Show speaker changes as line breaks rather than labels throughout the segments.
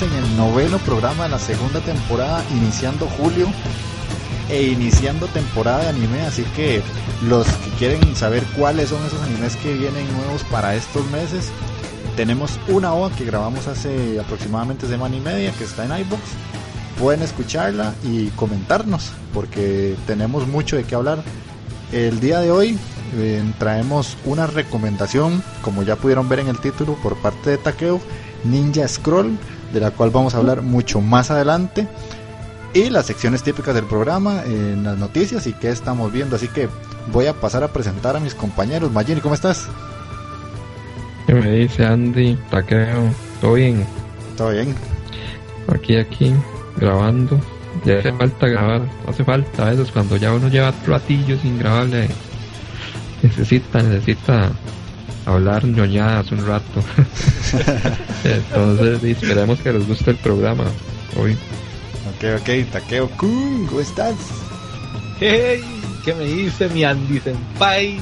En el noveno programa de la segunda temporada, iniciando julio e iniciando temporada de anime, así que los que quieren saber cuáles son esos animes que vienen nuevos para estos meses, tenemos una OVA que grabamos hace aproximadamente semana y media, que está en iBox. Pueden escucharla y comentarnos, porque tenemos mucho de qué hablar. El día de hoy eh, traemos una recomendación, como ya pudieron ver en el título, por parte de Takeo, Ninja Scroll, de la cual vamos a hablar mucho más adelante. Y las secciones típicas del programa, en las noticias y qué estamos viendo. Así que voy a pasar a presentar a mis compañeros. Magini, ¿cómo estás?
¿Qué me dice Andy? Takeo, ¿todo bien?
Todo bien.
Aquí, aquí, grabando. Ya hace falta grabar, hace falta a veces cuando ya uno lleva platillos sin grabarle necesita, necesita hablar ñoñadas un rato. Entonces esperemos que les guste el programa hoy.
Ok, ok, Takeo Kun, ¿cómo estás?
Hey, ¿qué me dice mi Andy Senpai?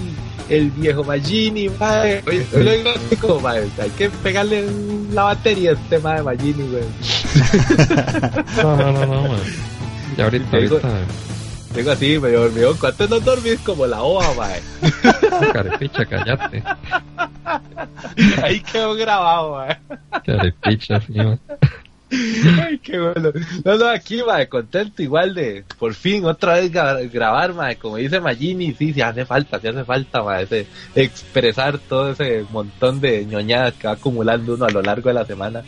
El viejo Magini, mae. Oye, lo digo así como, mae, hay que pegarle la batería a este mae de Magini, güey.
No, no, no, no, man. Ya ahorita, ahorita,
Tengo así, medio dormido. ¿Cuánto no dormís como la ova, mae?
carepicha, callate.
Ahí quedó grabado, mae.
Carepicha, man.
Ay, qué bueno. No, no, aquí, mae, contento igual de por fin otra vez gra- grabar, mae. Como dice Magini, sí, sí hace falta, sí hace falta, mae. Ese, expresar todo ese montón de ñoñadas que va acumulando uno a lo largo de la semana.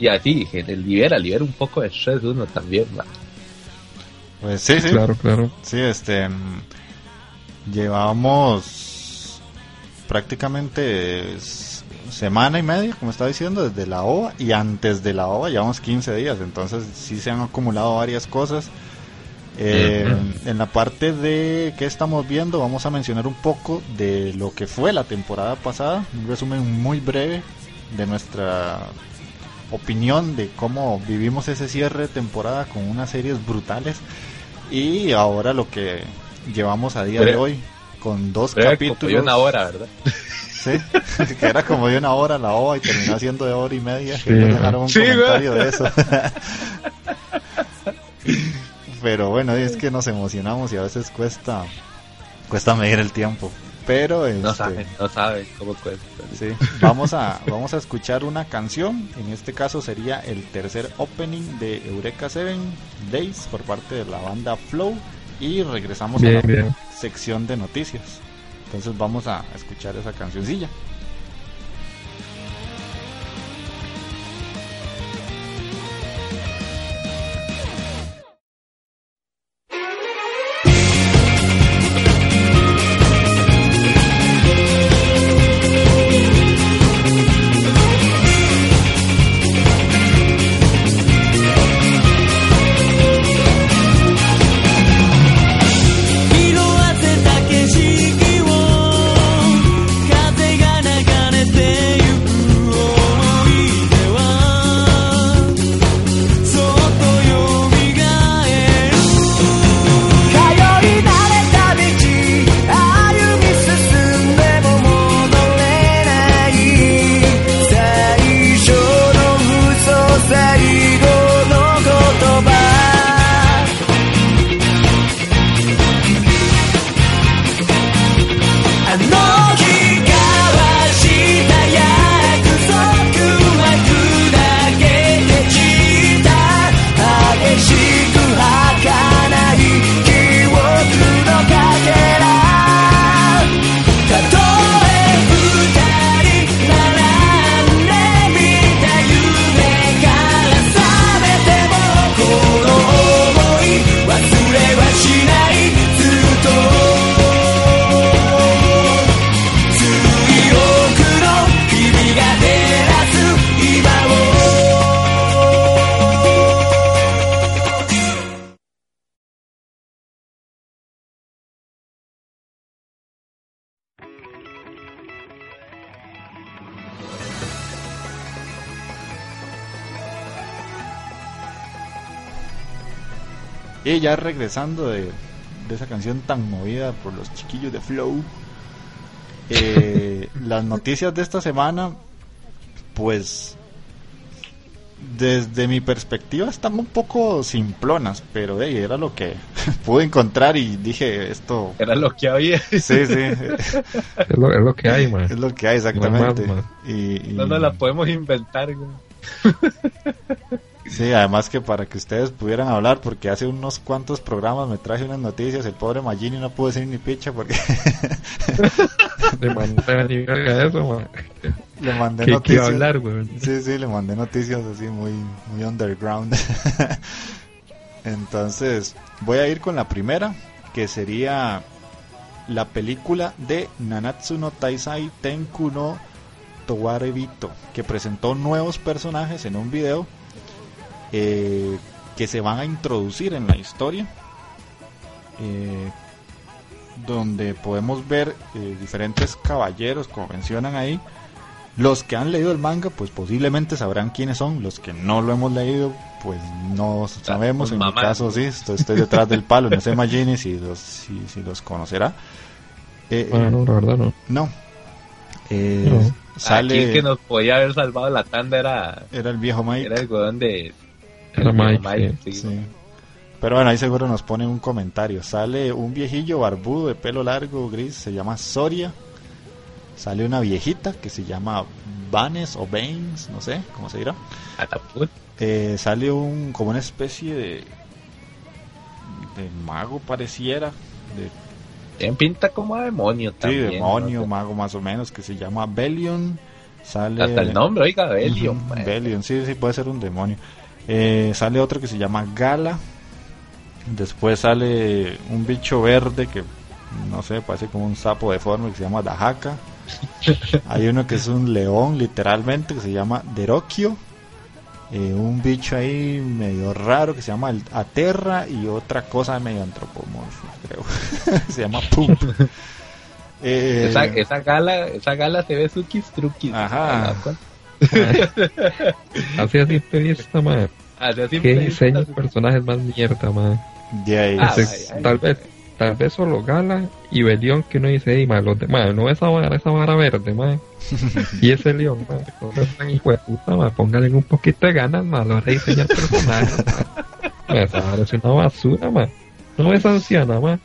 Y así, libera, libera un poco de estrés uno también, mae.
Pues sí, sí.
Claro, claro.
Sí, este. Llevamos prácticamente semana y media, como estaba diciendo, desde la OVA. Y antes de la OVA llevamos 15 días. Entonces sí se han acumulado varias cosas. Eh. En la parte de qué estamos viendo, vamos a mencionar un poco de lo que fue la temporada pasada. Un resumen muy breve de nuestra opinión de cómo vivimos ese cierre de temporada con unas series brutales. Y ahora lo que llevamos a día de hoy con dos capítulos.
como de una hora, ¿verdad?
Sí, que era como de una hora la OVA y terminó siendo de hora y media.
Sí,
Quería
¿no?
dejar un
Sí,
comentario de eso. Pero bueno, es que nos emocionamos y a veces cuesta cuesta medir el tiempo. Pero
No
este,
saben, no saben cómo cuesta.
Sí, vamos a, vamos a escuchar una canción. En este caso sería el tercer opening de Eureka Seven Days por parte de la banda Flow. Y regresamos a la
bien.
sección de noticias. Entonces vamos a escuchar esa cancioncilla. Ya regresando de, de esa canción tan movida por los chiquillos de Flow, eh, las noticias de esta semana, pues desde mi perspectiva están un poco simplonas, pero hey, era lo que pude encontrar y dije esto.
Era lo que había.
Sí, sí.
Es lo, es lo que hay, man.
Es lo que hay exactamente.
No hay más,
y, y-
No nos la podemos inventar, güey.
Sí, además que para que ustedes pudieran hablar, porque hace unos cuantos programas me traje unas noticias, el pobre Magini no pudo decir ni picha porque
eso,
le mandé
¿Qué, qué iba
noticias.
hablar?
Sí, sí, le mandé noticias así muy, muy underground. Entonces, voy a ir con la primera, que sería la película de Nanatsu no Taisai Tenku no Towarebito, que presentó nuevos personajes en un video eh, que se van a introducir en la historia. eh, donde podemos ver eh, diferentes caballeros, como mencionan ahí, los que han leído el manga, pues posiblemente sabrán quiénes son. Los que no lo hemos leído, pues no sabemos. En mi caso, sí, estoy, estoy detrás del palo. No sé Magini si los, si, si los conocerá. Eh,
Bueno, no, la verdad no.
no. Eh,
No.
Sale.
Aquí el que nos podía haber salvado la tanda era,
Era el viejo Mike.
era el weón de.
Era
el
Mike,
Mike,
sí.
sí.
Sí. Pero bueno, ahí seguro nos ponen un comentario. Sale un viejillo barbudo de pelo largo, gris, se llama Soria. Sale una viejita que se llama Vanes o Baines, no sé cómo se dirá. Eh, sale un como una especie de de mago pareciera, de
Tiene pinta como a demonio
sí,
también.
demonio,
¿no?
mago más o menos, que se llama Belion. Sale
Hasta el nombre, oiga, Belio.
Ujú,
mae.
Belion, sí, sí, puede ser un demonio. Eh, sale otro que se llama Gala. Después sale un bicho verde que no sé, parece como un sapo deforme que se llama Dahaka. Hay uno que es un león, literalmente, que se llama Derokio. Eh, un bicho ahí medio raro que se llama Aterra y otra cosa medio antropomorfa, creo. se llama Poop. Eh,
Esa, esa gala, esa gala se ve suquis truquis.
Ajá.
Así a simple vista, man. Qué diseño de personajes más mierda, man.
Ah, ay, ay.
tal vez tal vez solo Gala y Belión que uno dice, "Ey, man, los demás, no esa vara, esa vara verde, man. y ese león, man, no es tan hijo de puta, man, póngale un poquito de ganas, man, lo rediseñar personajes, man. Esa vara es una basura, man. No es anciana, man.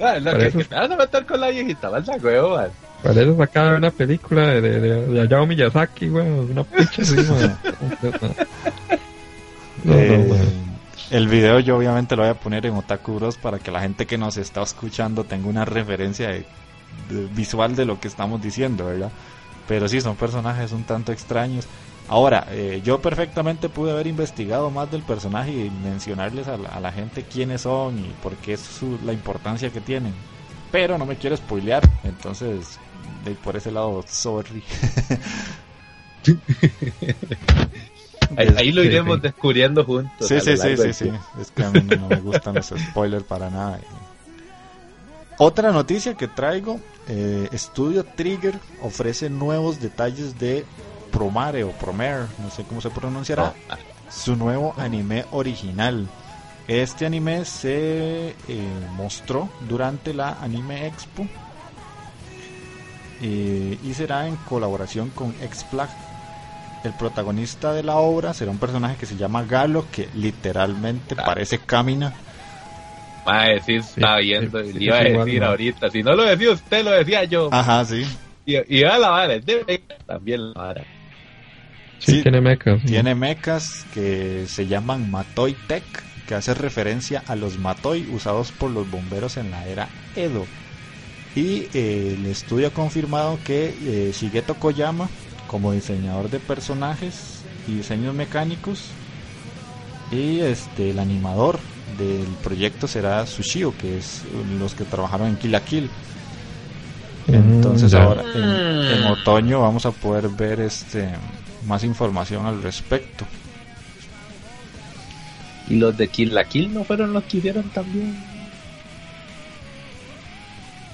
Ah, lo que,
Parece-
que te vas a meter con la viejita, vas a huevo, man.
Parece sacada de una película de, de, de, de Hayao Miyazaki, weón. Una picha así. No,
Eh, el video yo obviamente lo voy a poner en Otaku Bros para que la gente que nos está escuchando tenga una referencia visual de lo que estamos diciendo, ¿verdad? Pero sí, son personajes un tanto extraños. Ahora, eh, yo perfectamente pude haber investigado más del personaje y mencionarles a la, a la gente quiénes son y por qué es su- la importancia que tienen. Pero no me quiero spoilear, entonces de por ese lado, sorry.
Ahí, ahí lo
Sí,
iremos
sí.
descubriendo juntos.
Sí, sí, sí, sí, sí. Es que a mí no, me gustan los spoilers para nada. Otra noticia que traigo, eh, Estudio Trigger ofrece nuevos detalles de Promare o Promare, no sé cómo se pronunciará,
Ah,
su nuevo anime original. Este anime se eh, mostró durante la Anime Expo eh, y será en colaboración con X-Plug. El protagonista de la obra será un personaje que se llama Galo, que literalmente
Ah.
parece Camina.
Mae, sí, estaba viendo.
sí,
le iba a
sí, igual,
decir
mae.
ahorita. Si no lo decía usted, lo decía yo.
Ajá, sí.
Y, y a la vara, también la vara.
Sí,
sí,
tiene mecas. sí.
Tiene mechas que se llaman Matoi Tech, que hace referencia a los Matoi usados por los bomberos en la era Edo. Y eh, el estudio ha confirmado que eh, Shigeto Koyama, como diseñador de personajes y diseños mecánicos, y este el animador del proyecto será Sushio, que es los que trabajaron en Kill la Kill. Entonces
Mm, ya.
ahora en, en otoño vamos a poder ver este más información al respecto.
Y los de Kill la Kill no fueron los que hicieron también.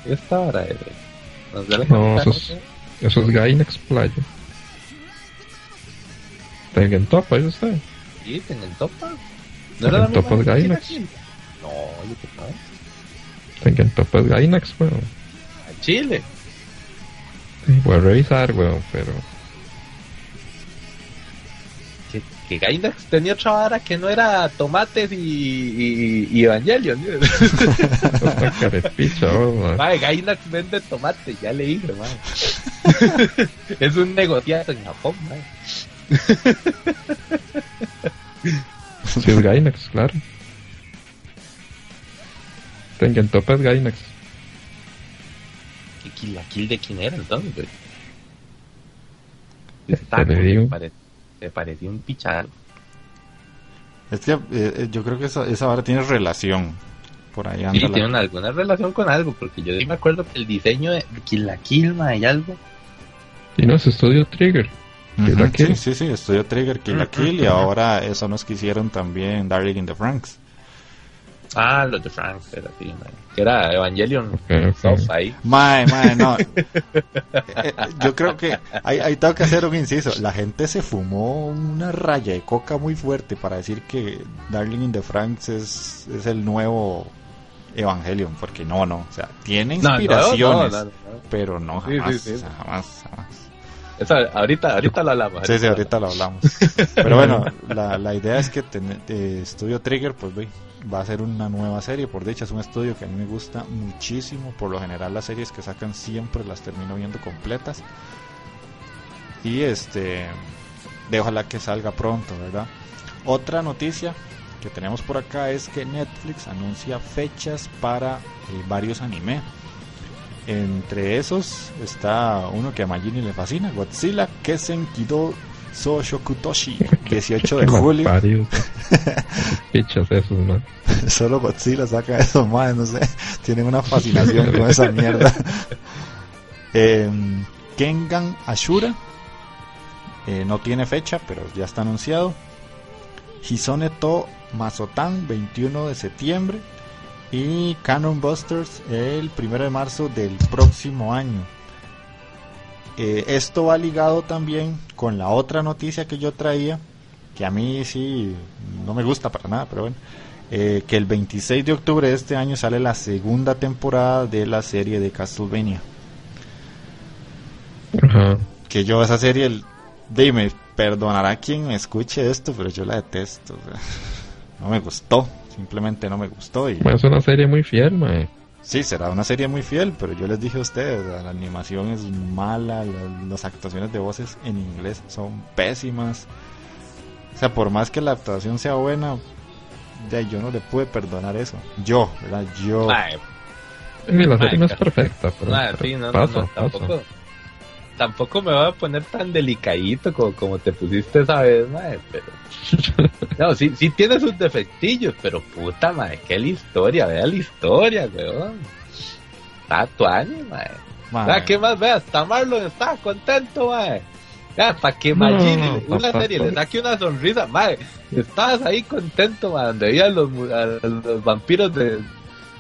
Esta vara de. Nos da la
No,
cuenta,
esos, esos Gainax Playa. Tengan topa, eso está.
Sí, en el topa. ¿No era la misma Kill la
Gainax.
No, yo que no.
Tengen Topaz Gainax, weón.
A Chile.
Sí, Voy a revisar, weón, pero.
Que, Gainax tenía otra vara que no era tomates y, y, y Evangelion. Mae, Gainax vende tomate, ya le dije, mae. es un negociado en Japón, mae.
Sí, es Gainax, claro. Tengen Topaz Gainax.
¿Qué kill, la kill de quién era entonces, Está,
digo.
pare- me pareció un pichar.
Es que eh, eh, yo creo que esa, esa vara tiene relación. Por ahí anda
Sí,
la-
tiene una- alguna relación con algo, porque yo sí me acuerdo que el diseño de Kill la Kill, mae, y algo.
Y no, es Estudio Trigger.
Sí, sí, sí, Estudio Trigger, Kill la Kill, y ahora eso nos quisieron también Darling in the Franks.
Ah, los de Frank, era así, mae. Que era Evangelion
Ok, ok.
Soft ahí.
Mae, mae, no. Eh, yo creo que ahí, ahí tengo que hacer un inciso. La gente se fumó una raya de coca muy fuerte para decir que Darling in the Franks es, es el nuevo Evangelion, porque no, no. O sea, tiene
No, no,
inspiraciones,
no, no, no.
pero no,
Sí, sí,
jamás,
sí.
jamás, jamás.
Esa, ahorita, ahorita lo hablamos.
Sí, sí,
lo
ahorita lo hablamos. Pero bueno, la, la idea es que ten- eh, Studio Trigger, pues ve, va a ser una nueva serie. Por dicha, es un estudio que a mí me gusta muchísimo. Por lo general, las series que sacan siempre las termino viendo completas. Y este, de ojalá que salga pronto, ¿verdad? Otra noticia que tenemos por acá es que Netflix anuncia fechas para eh, varios anime. Entre esos está uno que a Magini le fascina, Godzilla Kesen Kido So Shokutoshi, 18 de julio.
Pichas esos, man.
Solo Godzilla saca esos más, no sé, tienen una fascinación con esa mierda. Em, Kengan Ashura, eh, no tiene fecha, pero ya está anunciado. Hisone to Mazotan, 21 de septiembre. Y Cannon Busters, el 1 de marzo del próximo año. Eh, esto va ligado también con la otra noticia que yo traía, que a mí sí no me gusta para nada, pero bueno. Eh, que el 26 de octubre de este año sale la segunda temporada de la serie de Castlevania.
Ajá.
Que yo esa serie, el- dime, perdonará quien me escuche esto, pero yo la detesto. o sea, no me gustó, simplemente no me gustó. Y
es una serie muy fiel, man.
Sí, será una serie muy fiel, pero yo les dije a ustedes, la animación es mala, la- las actuaciones de voces en inglés son pésimas. O sea, por más que la actuación sea buena, ya yo no le pude perdonar eso. Yo, ¿verdad? Yo.
Sí, la serie
Ay,
no es perfecta, pero, pero
sí, no, no, no, tampoco. Tampoco me voy a poner tan delicadito como, como te pusiste esa vez, mae, pero. No, sí, sí tiene sus defectillos, pero puta, mae, qué la historia, vea la historia, weón. Está tuani, mae.
mae.
¿qué más? Vea, hasta Marlon está contento, mae. Vea, para que
No,
una serie, le saque una sonrisa, mae. Estabas ahí contento, mae, donde veías los, los vampiros de-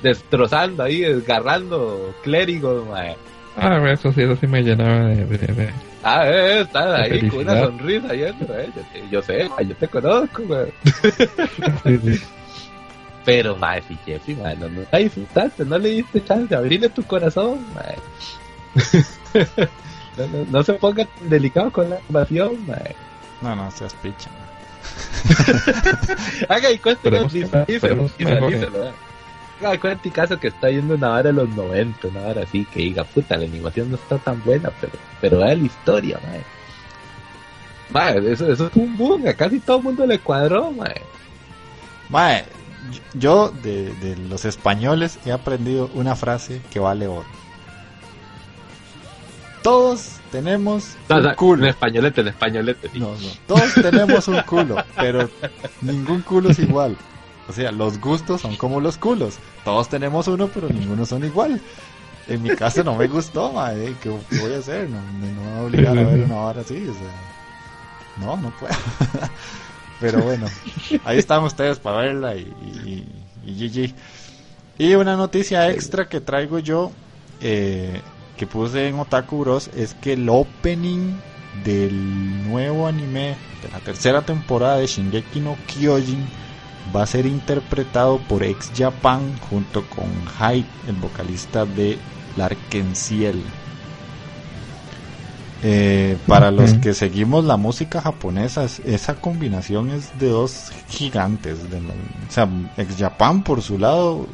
destrozando ahí, desgarrando clérigos, mae.
Ah, eso sí, eso sí me llenaba de... de, de-
Ah, eh, estás
De
ahí con una sonrisa yendo, eh. Yo, te- yo sé, mae, yo te conozco, mae.
sí, sí.
Pero, mae, si Jeffy, mae, no, no la disfrutaste, no le diste chance de abrirle tu corazón, mae. no, no, no se ponga tan delicado con la invasión, mae.
No, no, seas picha. mae.
Haga y cuéntenos, Haga cuenta y caso que está yendo una hora de los 90, una hora así, que diga, puta, la animación no está tan buena, pero, pero vea la historia, mae. Mae, eso, eso es un boom, a casi todo el mundo le cuadró, mae.
Mae, yo de, de los españoles he aprendido una frase que vale oro. Todos tenemos
No,
un
sea, En
culo.
españolete, en españolete, sí.
No, no. Todos tenemos un culo, pero ningún culo es igual. O sea, los gustos son como los culos. Todos tenemos uno, pero ninguno son igual. En mi caso no me gustó. ¿Qué, voy a hacer? No, no me voy a obligar a ver una hora así. O sea, no, no puedo. Pero bueno, ahí están ustedes para verla y, y, y GG. Y una noticia extra que traigo yo, eh, que puse en Otaku Bros, es que el opening del nuevo anime de la tercera temporada de Shingeki no Kyojin va a ser interpretado por Ex Japan junto con Hype, el vocalista de Larkenciel. Eh, para los que seguimos la música japonesa, esa combinación es de dos gigantes. De o sea, Ex Japan por su lado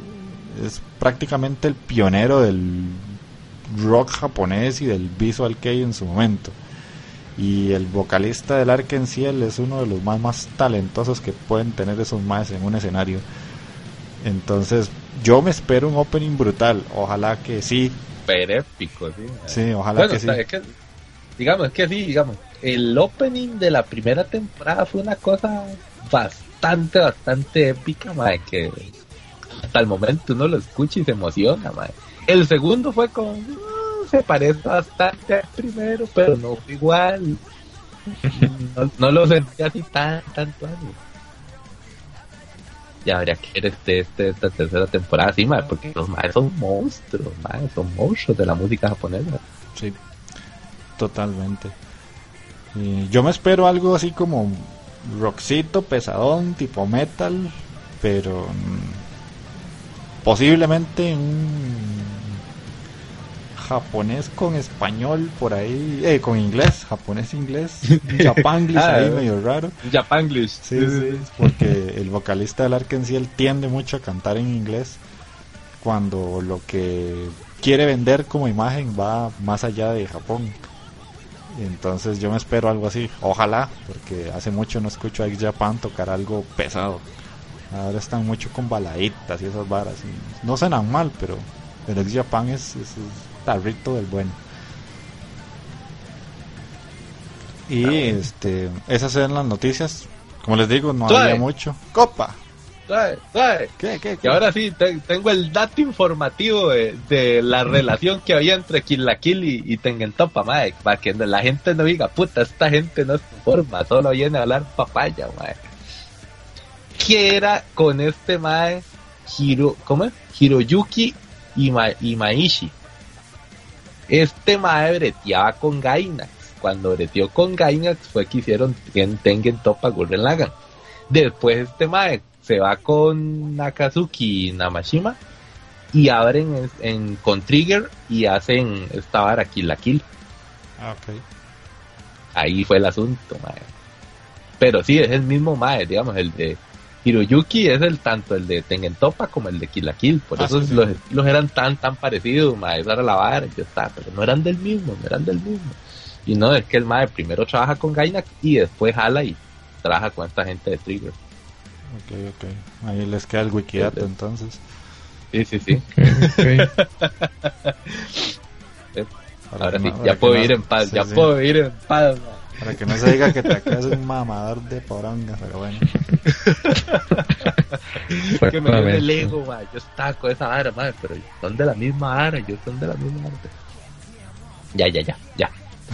es prácticamente el pionero del rock japonés y del visual kei en su momento. Y el vocalista del Arkenciel es uno de los más, más talentosos que pueden tener esos más en un escenario. Entonces, yo me espero un opening brutal. Ojalá que sí.
Super épico, sí.
Sí, ojalá que sí.
digamos, es que sí, digamos. El opening de la primera temporada fue una cosa bastante, bastante épica, madre, que hasta el momento uno lo escucha y se emociona, madre. El segundo fue con se parece bastante al primero, pero no fue igual. No, lo sentí así tan, tanto Ya habría que ver este, este, esta tercera temporada así, porque los más son monstruos, son monstruos de la música japonesa.
Sí, totalmente. yo me espero algo así como rockcito, pesadón, tipo metal, pero mm, posiblemente un japonés con español por ahí, eh, con inglés, japonés inglés, japanglish ah, ahí medio raro.
Japanglish.
Sí, sí, porque el vocalista del Arkansas tiende mucho a cantar en inglés cuando lo que quiere vender como imagen va más allá de Japón. Entonces yo me espero algo así, ojalá, porque hace mucho no escucho a X Japan tocar algo pesado. Ahora están mucho con baladitas y esas varas. no suenan mal, pero el X Japan es, es tarrito del bueno. Y este, esas eran las noticias. Como les digo, no había mucho. Copa.
¿Qué, Y ahora sí, tengo el dato informativo de, la relación que había entre Kill la Kill y, y Tengen Topa, para que la gente no diga, puta, esta gente no se forma, solo viene a hablar papaya, mae. ¿Qué era con este mae Hiro, ¿cómo es? Hiroyuki Imaishi? Este mae breteaba con Gainax. Cuando breteó con Gainax fue que hicieron Tengen Topa Gurren Lagann. Después este mae se va con Nakazuki Namashima y abren en, con Trigger y hacen esta vara Kill la Kill.
Ah,
Ahí fue el asunto, mae. Pero sí, es el mismo mae, digamos, el de Hiroyuki es el tanto el de Tengen Topa como el de Kill la Kill, por ah, eso los, eran tan tan parecidos, ma, esa era la vara, ya está, pero no eran del mismo, no eran del mismo. Y no, es que el mae primero trabaja con Gainax y después jala y trabaja con esta gente de Trigger.
Ok, ok. Ahí les queda el wikidato entonces.
Sí, sí, sí. Ahora sí, ya puedo ir en paz, ya puedo ir en paz.
Para que no se diga que te acabas un mamador de poronga, pero bueno.
que me dio el ego, ma. Yo estaba con esa vara, madre, pero son de la misma vara, yo son de la misma vara. Ya, ya, ya, ya,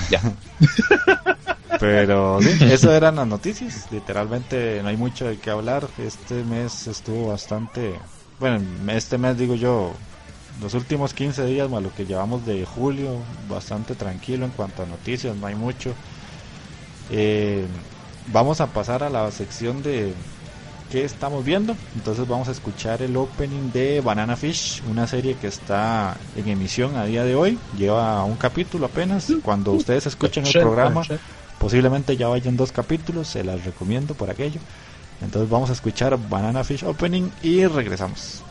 ya.
Pero sí, eso eran las noticias. Literalmente no hay mucho de qué hablar. Este mes estuvo bastante. Bueno, este mes digo yo, los últimos 15 días, más lo que llevamos de julio, bastante tranquilo en cuanto a noticias, no hay mucho. Eh, vamos a pasar a la sección de qué estamos viendo. Entonces vamos a escuchar el opening de Banana Fish, una serie que está en emisión a día de hoy. Lleva un capítulo apenas. Cuando ustedes escuchen el programa, posiblemente ya vayan dos capítulos. Se las recomiendo por aquello. Entonces vamos a escuchar Banana Fish Opening y regresamos.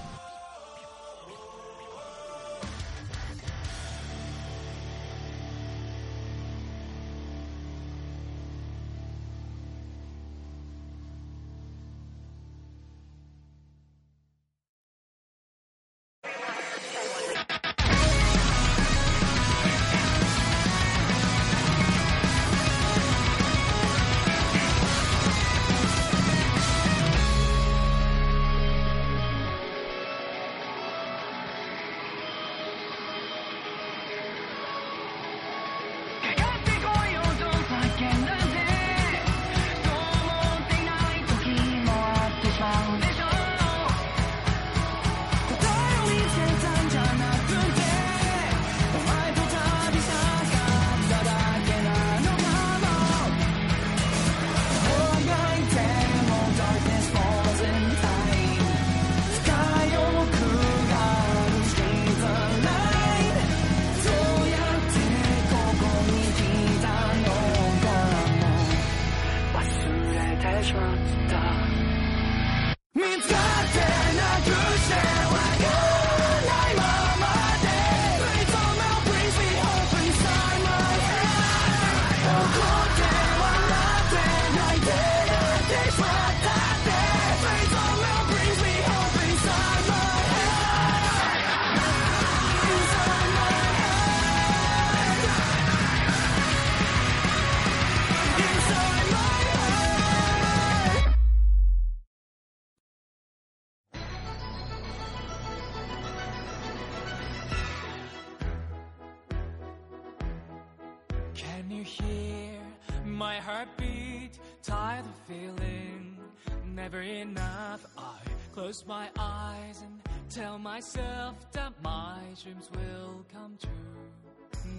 Close my eyes and tell myself that my dreams will come true.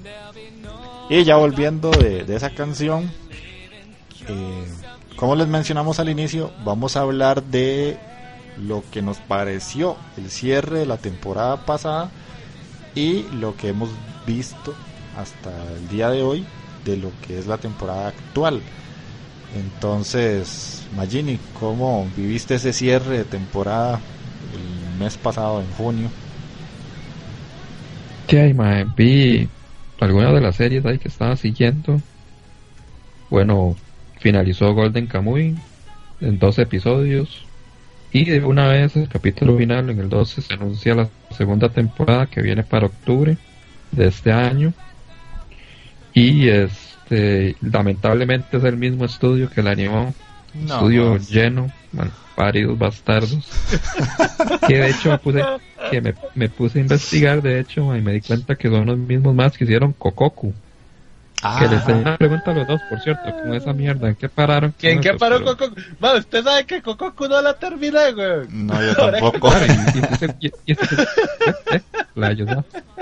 There'll be no
Y ya volviendo de, de esa canción, eh, como les mencionamos al inicio, vamos a hablar de lo que nos pareció el cierre de la temporada pasada y lo que hemos visto hasta el día de hoy de lo que es la temporada actual. Entonces, Magini, ¿cómo viviste ese cierre de temporada el mes pasado, en junio?
¿Qué hay, mae? Vi algunas de las series ahí que estaba siguiendo. Bueno, finalizó Golden Kamuy en 12 episodios. Y de una vez el capítulo final, en el 12, se anuncia la segunda temporada que viene para octubre de este año. Y este, lamentablemente es el mismo estudio que la animó.
No,
estudio
más.
lleno, bueno, varios bastardos. que de hecho me puse, que me, me puse a investigar, de hecho, y me di cuenta que son los mismos más que hicieron Kokoku.
Ah,
Que les tengo una pregunta a los dos, por cierto, con esa mierda, ¿en qué pararon?
¿Quién
con
qué paró
Pero-
Coco? Usted sabe que Coco no la terminé, güey.
no, yo tampoco.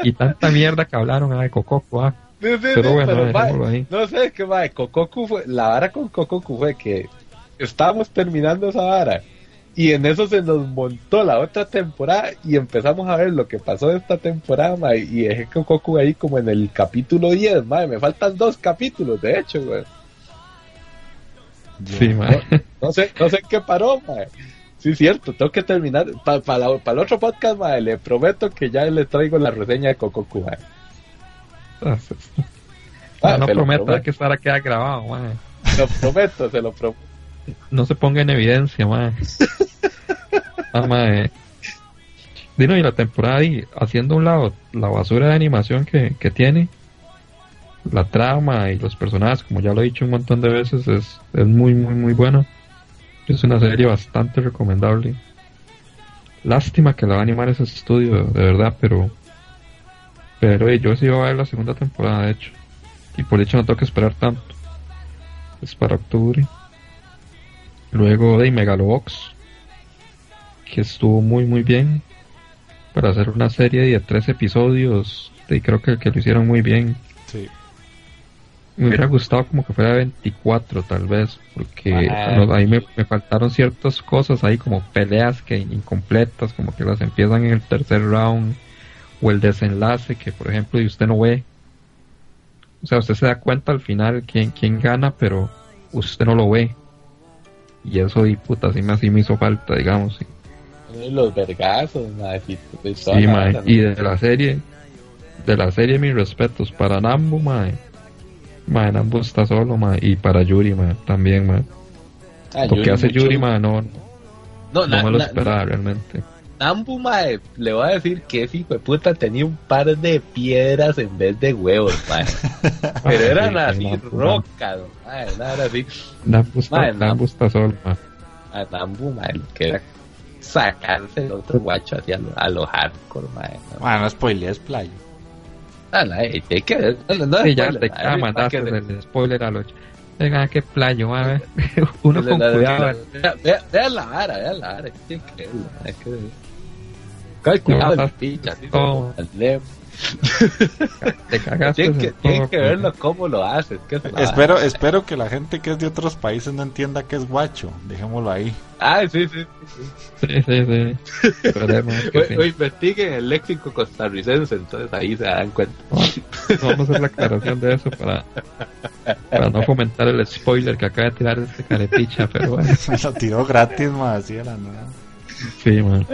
Y, tanta mierda que hablaron ah, de Kokoku, ah.
Sí, sí,
Pero
sí,
bueno,
pero, ma,
dejémoslo ahí.
no sé, es que ma, Kokoku fue, la vara con Kokoku fue que estábamos terminando esa vara y en eso se nos montó la otra temporada y empezamos a ver lo que pasó esta temporada ma, y dejé Kokoku ahí como en el capítulo 10, ma, me faltan dos capítulos de hecho, güey.
Sí.
No sé, no sé qué paró, ma. Sí, cierto, tengo que terminar. Para el otro podcast, ma, le prometo que ya le traigo la reseña de Kokoku, ma.
Ah, no
se lo
prometa
prometo.
que estará queda grabado, man.
Lo prometo, se lo prometo.
no se ponga en evidencia, mae. Ah. Dino, y la temporada ahí, haciendo un lado la basura de animación que, que tiene, la trama y los personajes, como ya lo he dicho un montón de veces, es, es muy, muy, muy buena. Es una serie bastante recomendable. Lástima que la va a animar ese estudio, de verdad, pero. Pero eh, yo sí iba a ver la segunda temporada, de hecho. Y por hecho no tengo que esperar tanto. Es para octubre. Luego de Megalobox, que estuvo muy muy bien para hacer una serie de tres episodios. Y creo que, que lo hicieron muy bien.
Sí.
Me hubiera gustado como que fuera 24 tal vez, porque
Ah.
no, ahí me, me faltaron ciertas cosas ahí como peleas que incompletas, como que las empiezan en el tercer round, o el desenlace que por ejemplo y usted no ve. O sea, usted se da cuenta al final quién, quién gana, pero usted no lo ve. Y eso, y puta, sí me, sí me hizo falta, digamos. sí.
Los vergazos, ma, sí, toda
Sí,
la
mae.
vara, ¿no?
Y de la serie, de la serie mis respetos para Nambu, mae. Mae, Nambu está solo, mae. Y para Yuri, mae, también, mae.
Ah,
Lo que hace
mucho-
Yuri, mae, no, no
No, na-
me lo
na-
esperaba realmente.
Nambu, mae, le voy a decir que ese hijo de puta tenía un par de piedras en vez de huevos, mae. Pero eran
Sí,
así,
Nambu,
rocas, mae, nada así.
Nambu está,
Mae,
Nambu está solo, mae.
A Nambu, mae, que era sacarse el otro guacho hacia lo, a lo hardcore, mae. No,
Bueno, no spoilees play.
Ah, no, hay hay que ver, no, no,
Sí, ya
spoiler,
te
mae,
ya
para
mandaste
que le-
el spoiler a los. Venga, qué playo, mae. Uno
le-
con cuidado.
La vara, la vara, es increíble, mae, es que... Con
No,
picha, así,
no.
al leo.
Te cagaste.
Tienen que, tienen verlo cómo lo haces. que es la-
Espero, espero que la gente que es de otros países no entienda que es guacho. Dejémoslo ahí.
Ah, sí, sí.
Sí, sí, sí.
O,
sí.
o investiguen el léxico costarricense, entonces ahí se dan cuenta.
Vamos a hacer la aclaración de eso para, para no fomentar el spoiler que acaba de tirar este carepicha, pero bueno,
Me lo tiró gratis, más así era nada.
Sí, man.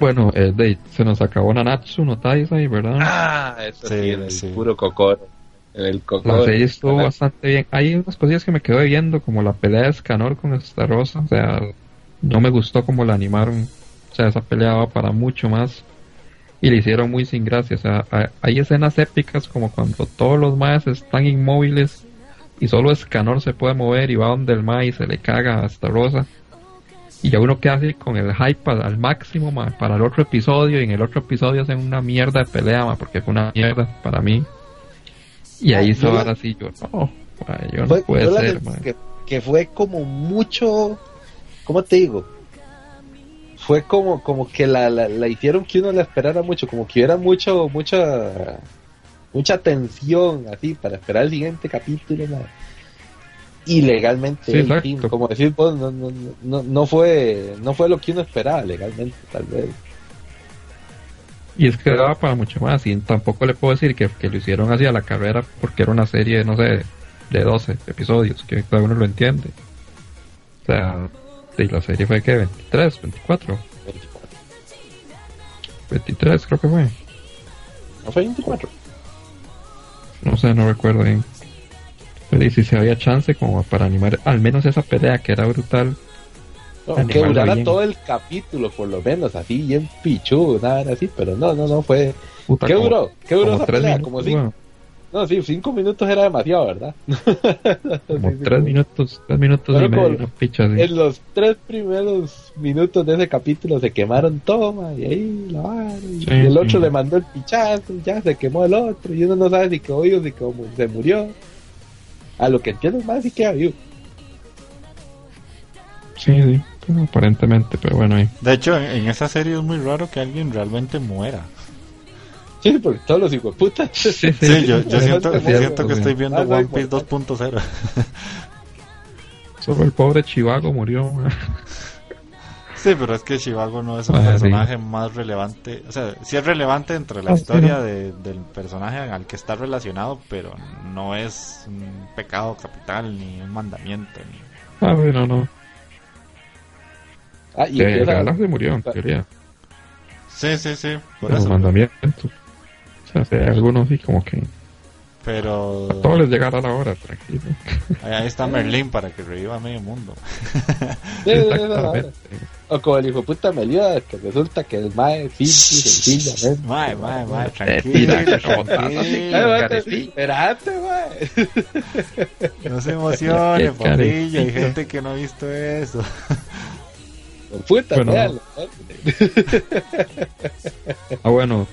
Bueno, eh, de, se nos acabó Nanatsu no Taisai, ¿verdad?
Ah, eso sí,
Sí,
en el
sí.
puro cocoro. En el
La
cocoro.
serie estuvo bastante bien. Hay unas cosillas que me quedo viendo, como la pelea de Escanor con esta rosa. O sea, no me gustó como la animaron. O sea, esa pelea va para mucho más. Y le hicieron muy sin gracia. O sea, hay- escenas épicas como cuando todos los maes están inmóviles y solo Escanor se puede mover y va donde el mae y se le caga a esta rosa. Y ya uno queda así con el hype al, al máximo para el otro episodio. Y en el otro episodio hacen una mierda de pelea, mae, porque fue una mierda para mí. Y ahí
Ah,
hizo
yo la-
ahora sí yo, no, yo no puede
yo
ser,
que, que fue como mucho, ¿cómo te digo? Fue como, como que la, la, la hicieron que uno la esperara mucho, como que hubiera mucho, mucha, mucha tensión así para esperar el siguiente capítulo. ¿No? Y legalmente,
Sí,
en
exacto.
fin, como decir vos, no, no, no, no fue, no fue lo que uno esperaba legalmente, tal vez.
Y es que daba para mucho más. Y tampoco le puedo decir que, que lo hicieron así a la carrera porque era una serie, no sé, de 12 episodios, que cada uno lo entiende. O sea, sí, la serie fue que 23, 24, 23 creo que fue.
¿No fue 24?
No sé, no recuerdo bien. Y si se había chance como para animar al menos esa pelea que era brutal.
No, que durara
bien.
todo el capítulo, por lo menos, así bien pichudo, nada así, pero no, no, no, fue...
Puta,
¿Qué
como-
duró? ¿Qué duró
Como
esa pelea?
minutos,
Como cinco, no, sí, cinco minutos era demasiado, ¿verdad?
como
Sí, sí,
tres
sí.
minutos, tres minutos
Pero
y medio,
como-
una picha así.
En los tres primeros minutos de ese capítulo se quemaron toma y ahí la vara, y, el otro le mandó el pichazo, y ya se quemó el otro, y uno no sabe si quedó vivo, si mu- se murió. A lo que entiendo es más si queda vivo.
Sí, sí, pero aparentemente, pero bueno, ahí.
De hecho, en, en esa serie es muy raro que alguien realmente muera.
Sí, porque todos los hijos putas.
Sí, sí,
Sí, yo, yo
sí,
siento,
sí,
yo
sí,
siento que
sí.
estoy viendo
Ah,
One Piece
igual.
2.0.
Solo el pobre Chivago murió.
Sí, pero es que Chivago no es un
Ah, sí.
personaje más relevante. O sea, sí es relevante entre la
Ah, sí,
historia
no.
de- del personaje al que está relacionado, pero no es un pecado capital ni un mandamiento. Ni...
Ah, bueno, no.
Ah, y empieza-
Gala se murió, en teoría.
Sí, sí, sí, por eso.
mandamientos. O sea, si hay algunos sí como que
Pero
a todos les llegará la hora, tranquilo.
ahí ahí está Merlín para que reviva medio mundo.
Sí.
Exactamente.
O como el hijo puta Meliodas, que resulta que el mae simple, sencillamente.
Mae, mae, mae,
Eh,
tranquilo.
Ay, mae,
Carecillo.
Espérate, mae.
No se emocione, papillo. Hay gente que no ha visto eso.
Puta,
Bueno. Ah, bueno.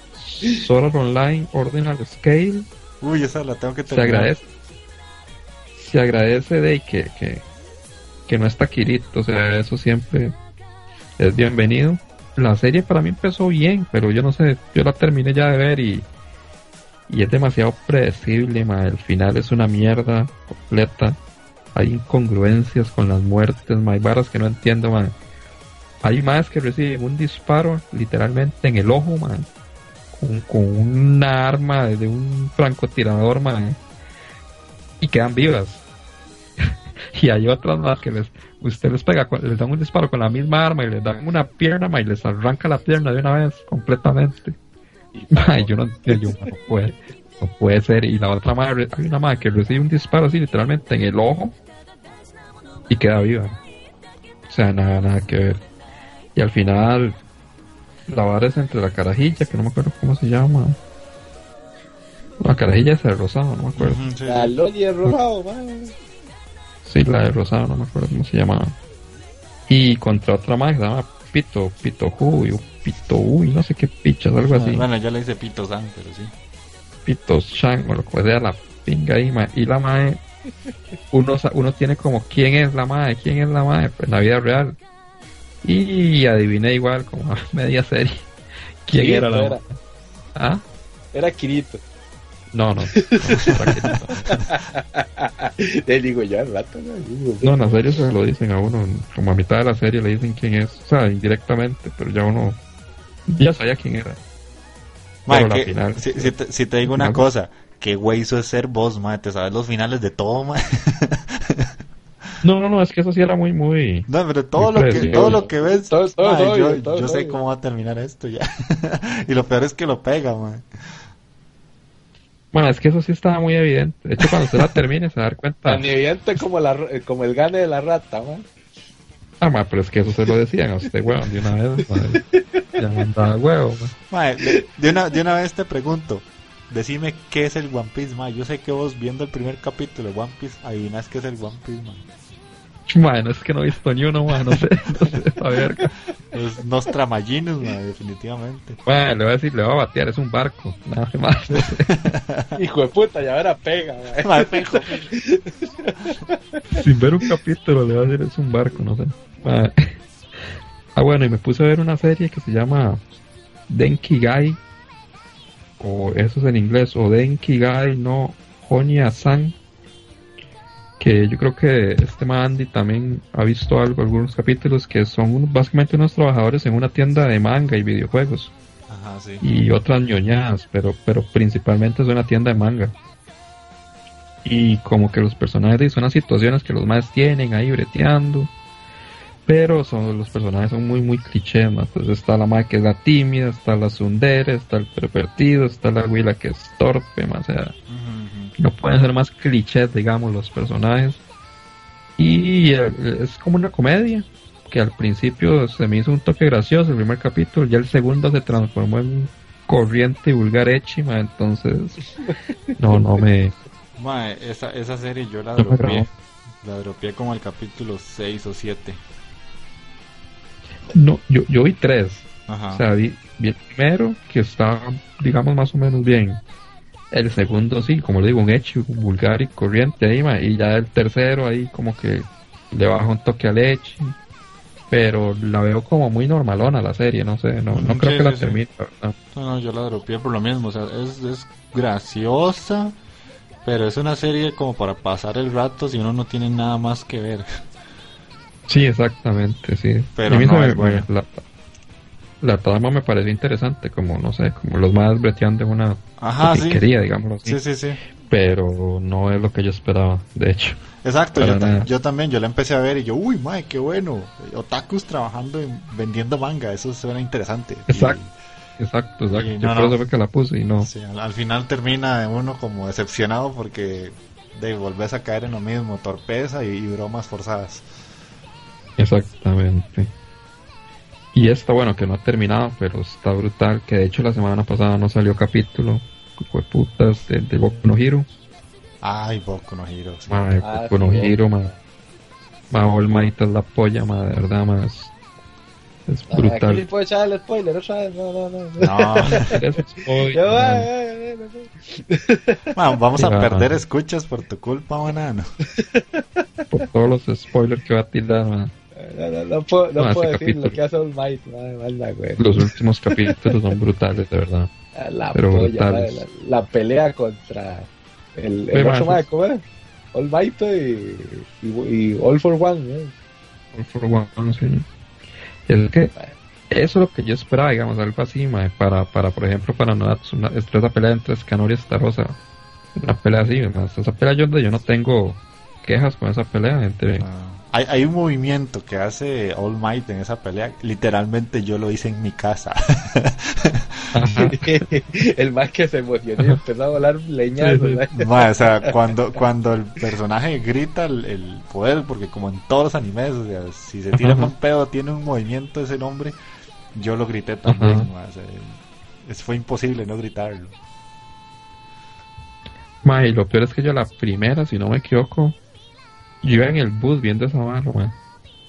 Sword Online Ordinal Scale
Uy, esa la tengo que
se
terminar.
agradece. Se agradece de que, que, que no está Kirito, o sea, eso siempre es bienvenido. La serie para mí empezó bien, pero yo no sé, yo la terminé ya de ver y, y es demasiado predecible, ma. el final es una mierda completa. Hay incongruencias con las muertes, ma. hay varas que no entiendo, ma. Hay más que reciben un disparo literalmente en el ojo, ma. Con, con una arma de un francotirador, ma. Y quedan vivas. y hay otras más que les, usted les pega, les dan un disparo con la misma arma y les dan una pierna, ma, y les arranca la pierna de una vez completamente. Ma, yo no entiendo, yo, no puede, no puede ser. Y la otra madre, hay una madre que recibe un disparo así literalmente en el ojo y queda viva. O sea, nada, nada que ver. Y al final, la vara es entre la carajilla, que no me acuerdo cómo se llama. La carajilla es el rosado, no me acuerdo.
Sí,
La. Loli es rosado, mae.
Sí, la de rosado, no me acuerdo cómo se llamaba. Y contra otra más que se llama Pito, Pito Huy, o Pito Uy, no sé qué pichas, algo así.
Bueno, yo le hice Pito San, pero sí.
Pito Shang, o lo que sea, la pinga ahí, ma. Y la mae, uno, uno tiene como quién es la mae, quién es la mae, pues en la vida real. Y adiviné igual, como a media serie, quién
Sí,
era la
era.
¿Ah?
Era Kirito.
No, no. no,
Le digo yo al rato, ¿no?
En la serie se lo dicen a uno, como a mitad de la serie le dicen quién es, o sea, indirectamente, pero ya uno ya sabía quién era.
Mae,
Pero la
que-
final-
si, si te, si te digo una
final-
cosa, qué güey eso es ser vos, mae, te sabes los finales de todo, mae.
No, no, no, es que eso sí era muy, muy...
No, pero todo lo que todo lo que ves,
Todo-
yo,
todo
yo sé cómo va a terminar esto ya. y lo peor es que lo pega, mae.
Bueno, es que eso sí estaba muy evidente. De hecho, cuando usted la termine se va a dar cuenta.
Tan evidente como, la, como el gane de la rata, man.
Ah, ma, pero es que eso se lo decían a usted, weón, de una vez. ma. Ya mandaba huevo, ma.
Mae, de, de una, de una vez te pregunto, decime qué es el One Piece, mae. Yo sé que vos viendo el primer capítulo de One Piece, adivinas qué es el One Piece.
Ma, no es que no he visto ni uno, ma, no sé, no sé, a ver.
Es Nostramaginus, mae, definitivamente.
Ma, le voy a decir, le voy a batear, es un barco, nada más. no sé.
Hijo de puta, y ahora pega, man.
Sin ver un capítulo, le voy a decir, es un barco, no sé. Ma. Ah, bueno, y me puse a ver una serie que se llama Denkigai, o eso es en inglés, o Denkigai no Honya-san, que yo creo que este Andy también ha visto algo, algunos capítulos, que son unos- básicamente unos trabajadores en una tienda de manga y videojuegos,
Ajá, sí.
y otras ñoñadas, pero, pero principalmente es una tienda de manga. Y como que los personajes son las situaciones que los más tienen ahí breteando. Pero son, los personajes son muy, muy clichés, ¿no? Entonces está la madre que es la tímida, está la sundere, está el pervertido, está la huila que es torpe, más o sea. No pueden ser más clichés, digamos, los personajes. Y eh, es como una comedia, que al principio se me hizo un toque gracioso el primer capítulo, ya el segundo se transformó en corriente y vulgar echima, entonces no, no me...
Mae, esa, esa serie yo la
No me
dropeé. La dropeé como el capítulo 6 o 7.
No, yo, yo vi tres,
Ajá.
o sea, vi, vi el primero que está, digamos, más o menos bien. El segundo sí, como le digo, un hecho vulgar y corriente ahí, ma, y ya el tercero ahí como que le baja un toque a leche. Pero la veo como muy normalona la serie, no sé, no, no
Mm,
creo
sí,
que la
sí,
termine. verdad.
No, no, yo la dropeé por lo mismo. O sea, es, es graciosa, pero es una serie como para pasar el rato si uno no tiene nada más que ver.
Sí, exactamente, sí.
Pero no
me-
es buena.
la, la trama me pareció interesante, como, no sé, como los más breteando en una
Ajá, sí.
quería, digámoslo así.
Sí, sí, sí.
Pero no es lo que yo esperaba, de hecho.
Exacto, yo, ta-
nada.
yo también, yo la empecé a ver y yo, uy, mae, qué bueno. Otakus trabajando en vendiendo manga, eso suena interesante. Y-
Exacto. Exacto, exacto.
Y
yo
no, no.
que la puse y no.
Sí, al, al final termina uno como decepcionado porque de volvés a caer en lo mismo, torpeza y, y bromas forzadas.
Exactamente. Y esta, bueno, que no ha terminado, pero está brutal. Que de hecho la semana pasada no salió capítulo. Putas de, de Boku no Hero.
Ay, Boku no Hero. sí.
Madre,
Ah,
Boku no
sí,
Hero, madre. Ma, All Might es la polla, madre, de verdad, más. Es
Aquí les
brutal.
puedo echar el spoiler. No, no, no.
No,
man.
man, vamos a
Ya.
perder escuchas por tu culpa, banano.
Por todos los spoilers que va a tirar, man.
No, no, no puedo, no
No,
puedo
ese
decir lo que hace All Might, madre, güey.
Los últimos capítulos son brutales, de verdad.
La
pero
polla,
brutales.
madre, la, la pelea contra el, el otro,
madre,
madre, ¿cómo era? All Might y, y, y All for One, ¿eh?
All for One, sí. Es que eso es lo que yo esperaba, digamos, algo así, mae, para, para, por ejemplo, para Natsuna, esta esa pelea entre Scanor y Starosa. Una pelea así, más esa pelea yo, yo no tengo quejas con esa pelea entre...
Ah, hay, hay un movimiento que hace All Might en esa pelea. Literalmente yo lo hice en mi casa.
El más que se emocionó y empezó a volar. ¿verdad?
Ma, o sea, cuando, cuando el personaje grita el, el poder, porque como en todos los animes, o sea, si se tira un pedo, tiene un movimiento ese nombre, yo lo grité también.
Ajá.
ma, o sea, es, fue imposible no gritarlo.
Mae, y lo peor es que yo la primera, si no me equivoco, yo iba en el bus viendo esa barra, mae.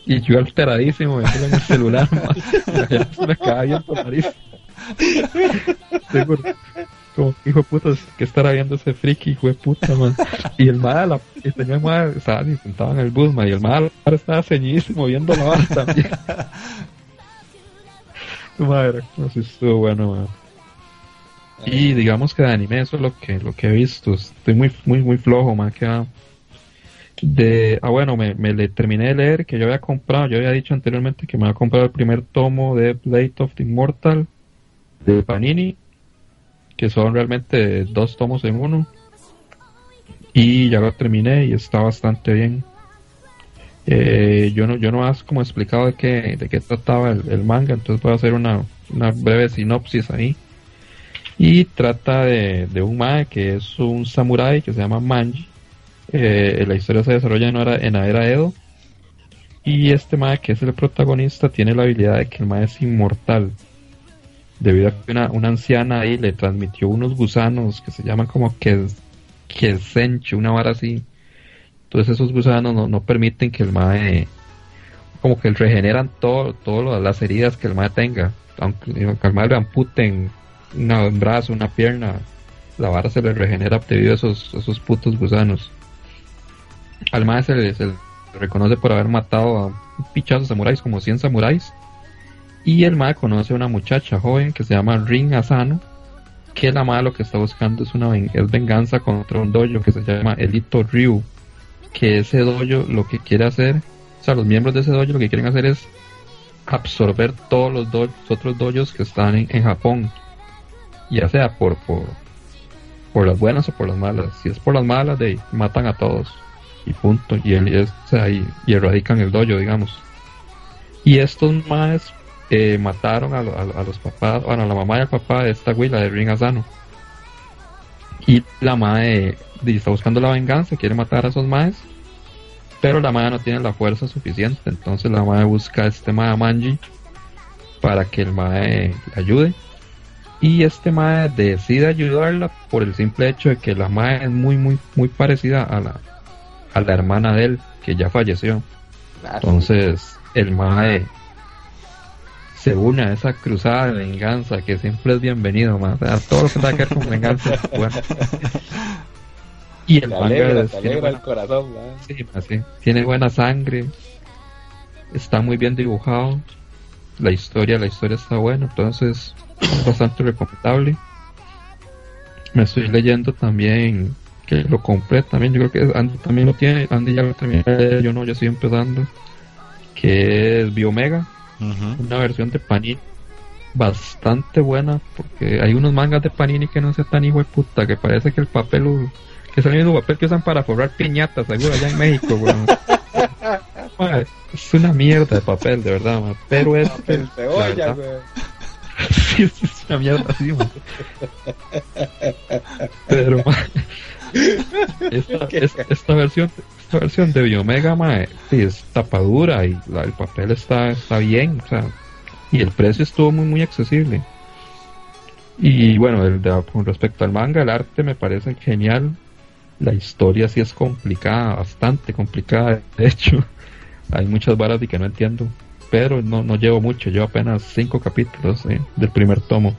Y yo alteradísimo viéndolo en el celular. Ya se me viendo la nariz. Como, hijo de puta, que estará viendo ese friki, hijo de puta, man. Y el mal, la, y tenía mal, estaba sentado en el bus, man, y el mal estaba ceñidísimo viendo la barra también. Madre, no sé estuvo bueno, man. Y digamos que de anime eso es lo que, lo que he visto. Estoy muy, muy, muy flojo, más que nada. De, ah, bueno, me, le terminé de leer que yo había comprado, yo había dicho anteriormente que me había comprado el primer tomo de Blade of the Immortal de Panini, que son realmente dos tomos en uno. Y ya lo terminé y está bastante bien. Eh, yo no yo no has como explicado de qué, de qué trataba el, el manga, entonces voy a hacer una, una breve sinopsis ahí. Y trata de, de un mae que es un samurái que se llama Manji. Eh, la historia se desarrolla en, hora- en la Edo. Y este mae que es el protagonista tiene la habilidad de que el mae es inmortal. Debido a que una, anciana ahí le transmitió unos gusanos que se llaman como que Senchi, una vara así. Entonces esos gusanos no, permiten que el mae como que regeneran todo, todas las heridas que el mae tenga. Aunque, aunque al mae le amputen un brazo, una pierna, la vara se le regenera debido a esos, esos putos gusanos. Al mae se le, reconoce por haber matado a un pichazo de samuráis, como 100 samuráis. Y el mae conoce a una muchacha joven que se llama Rin Asano, que la mae lo que está buscando es una venganza contra un dojo que se llama Elito Ryu, que ese dojo lo que quiere hacer, o sea, los miembros de ese dojo lo que quieren hacer es absorber todos los, otros dojos que están en, Japón, ya sea por, por por las buenas o por las malas. Si es por las malas, de matan a todos y punto. Y, el, es- o y, erradican el dojo, digamos. Y estos más eh, mataron a, a- los papás, bueno, a la mamá y al papá de esta güey, la de Ring Asano. Y la madre está buscando la venganza, quiere matar a esos maes, pero la madre no tiene la fuerza suficiente. Entonces la madre busca a este mae Manji para que el mae le ayude. Y este mae decide ayudarla por el simple hecho de que la mae es muy, muy, muy parecida a la, a la hermana de él, que ya falleció. Entonces, el mae se une a esa cruzada de venganza que siempre es bienvenido, mae. O sea, todo lo que tenga que ver con venganza es bueno. Y el
Te
manga
alegra,
es-
te
tiene
alegra el corazón.
Sí, así. Tiene buena sangre. Está muy bien dibujado. La historia, la historia está buena, entonces es bastante recomendable. Me estoy leyendo también que lo compré también, yo creo que Andy también lo tiene, Andy ya lo leer, yo no, yo estoy empezando. Que es Biomega,
Ujú.
una versión de Panini bastante buena, porque hay unos mangas de Panini que no sean tan hijo de puta, que parece que el papel que es el mismo papel que usan para forrar piñatas, seguro allá en México, es una mierda de papel, de verdad, pero es
El
la
cebolla,
sí, es, una mierda así. Pero mae, esta, es- esta versión esta versión de Biomega mae, sí, es tapadura y la- el papel está, está bien, o sea, y el precio estuvo muy muy accesible. Y bueno, el de- con respecto al manga, el arte me parece genial. La historia sí es complicada, bastante complicada. De hecho, hay muchas varas y que no entiendo. Pero no, no llevo mucho, llevo apenas cinco capítulos eh, del primer tomo.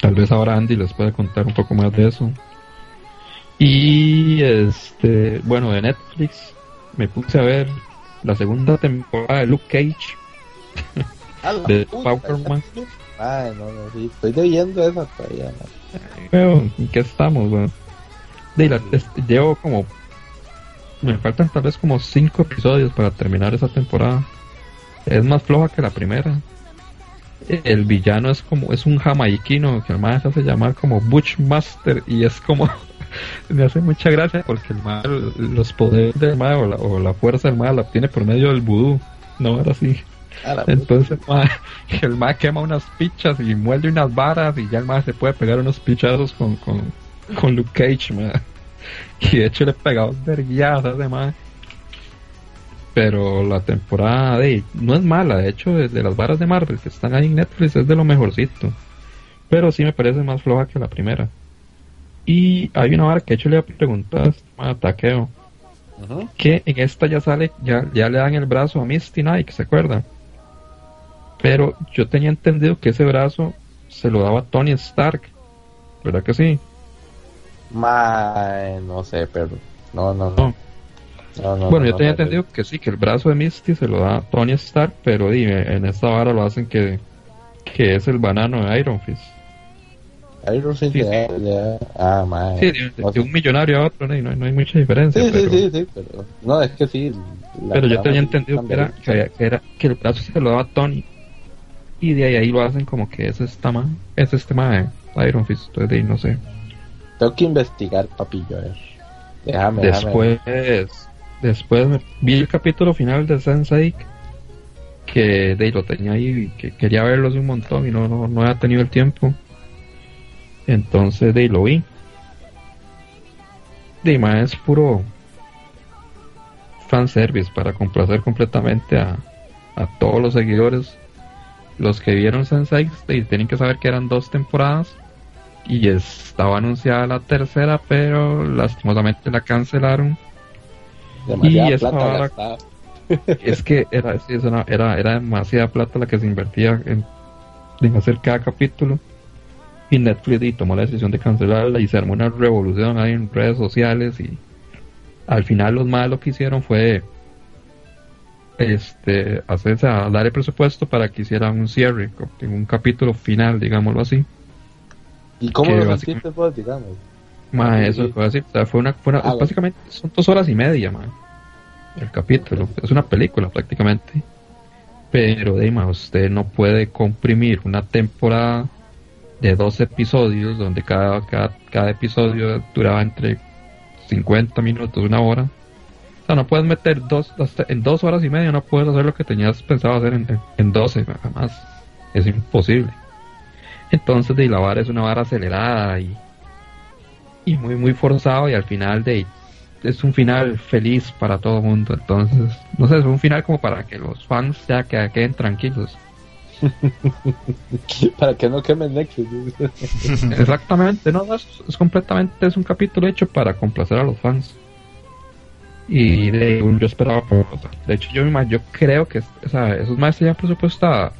Tal vez ahora Andy les puede contar un poco más de eso. Y este, bueno, de Netflix me puse a ver la segunda temporada de Luke Cage,
A la
de
puta,
Power Man.
Ay, no, no, sí, estoy debiendo esa todavía.
Pero, ¿en qué estamos, weón? Llevo como. Me faltan tal vez como cinco episodios para terminar esa temporada. Es más floja que la primera. El villano es como. Es un jamaiquino que además se hace llamar como Butchmaster y es como. me hace mucha gracia porque el mal, los poderes del mal o la, o la fuerza del mal la obtiene por medio del vudú. No era así.
A la puta.
Entonces el ma, el ma quema unas pichas y muerde unas varas y ya el ma se puede pegar unos pichazos con, con, con Luke Cage, ma. Y de hecho le pegaba verguiadas ese ma. Pero la temporada de, no es mala, de hecho de, de las varas de Marvel que están ahí en Netflix es de lo mejorcito. Pero sí me parece más floja que la primera. Y hay una vara que de hecho le voy a este ma Takeo
Ujú.
que en esta ya sale, ya, ya le dan el brazo a Misty Knight, ¿se acuerda? Pero yo tenía entendido que ese brazo se lo daba Tony Stark, ¿verdad que sí?
Mae, no sé, pero. No, no,
No.
no. No, no,
bueno,
no,
yo tenía entendido que sí, que el brazo de Misty se lo da Tony Stark, pero dime, en esta vara lo hacen que, que es el banano de Iron Fist.
Iron Fist
Sí.
ya- ah, mae.
Sí, de,
No
un millonario a otro, no, hay- no hay mucha diferencia.
Sí, sí,
pero,
sí, sí, pero no, es que sí.
pero yo tenía entendido que era, que, era que el brazo se lo daba Tony. Y de ahí, ahí lo hacen como que es esta ma, es este Iron Fist. Entonces de ahí no sé.
Tengo que investigar, papillo, a ver. Déjame, déjame.
Después, después me- vi el capítulo final de Sensei que de ahí lo tenía ahí y que quería verlo hace un montón y no, no, no había tenido el tiempo. Entonces de ahí lo vi. De ma, es puro fanservice para complacer completamente a, a todos los seguidores. Los que vieron Sensei y tienen que saber que eran dos temporadas y estaba anunciada la tercera, pero lastimosamente la cancelaron.
Demasiada
y esa
plata
vara-. Es que era, era, era demasiada plata la que se invertía en, en hacer cada capítulo. Y Netflix y tomó la decisión de cancelarla y se armó una revolución ahí en redes sociales y al final los más lo que hicieron fue este hacerse a dar el presupuesto para que hicieran un cierre, un capítulo final, digámoslo así.
¿Y cómo lo sentiste vos, digamos?
Ma,
Sí.
eso fue así, o sea, fue una, fue una-
Ah,
básicamente son dos horas y media, ma, el capítulo, es una película prácticamente, pero de ahí, ma, usted no puede comprimir una temporada de dos episodios donde cada, cada, cada episodio duraba entre 50 minutos, una hora. O sea, no puedes meter dos, hasta en dos horas y media, no puedes hacer lo que tenías pensado hacer en, en, en 12, ma, jamás, es imposible. Entonces, de la vara es una vara acelerada y y muy muy forzado y al final de es un final feliz para todo el mundo entonces no sé es un final como para que los fans ya que- queden tranquilos
Para que no quemen Nexus.
exactamente no, es, es completamente es un capítulo hecho para complacer a los fans y de yo esperaba por otra de hecho yo yo creo que o sea, esos más tenían presupuesta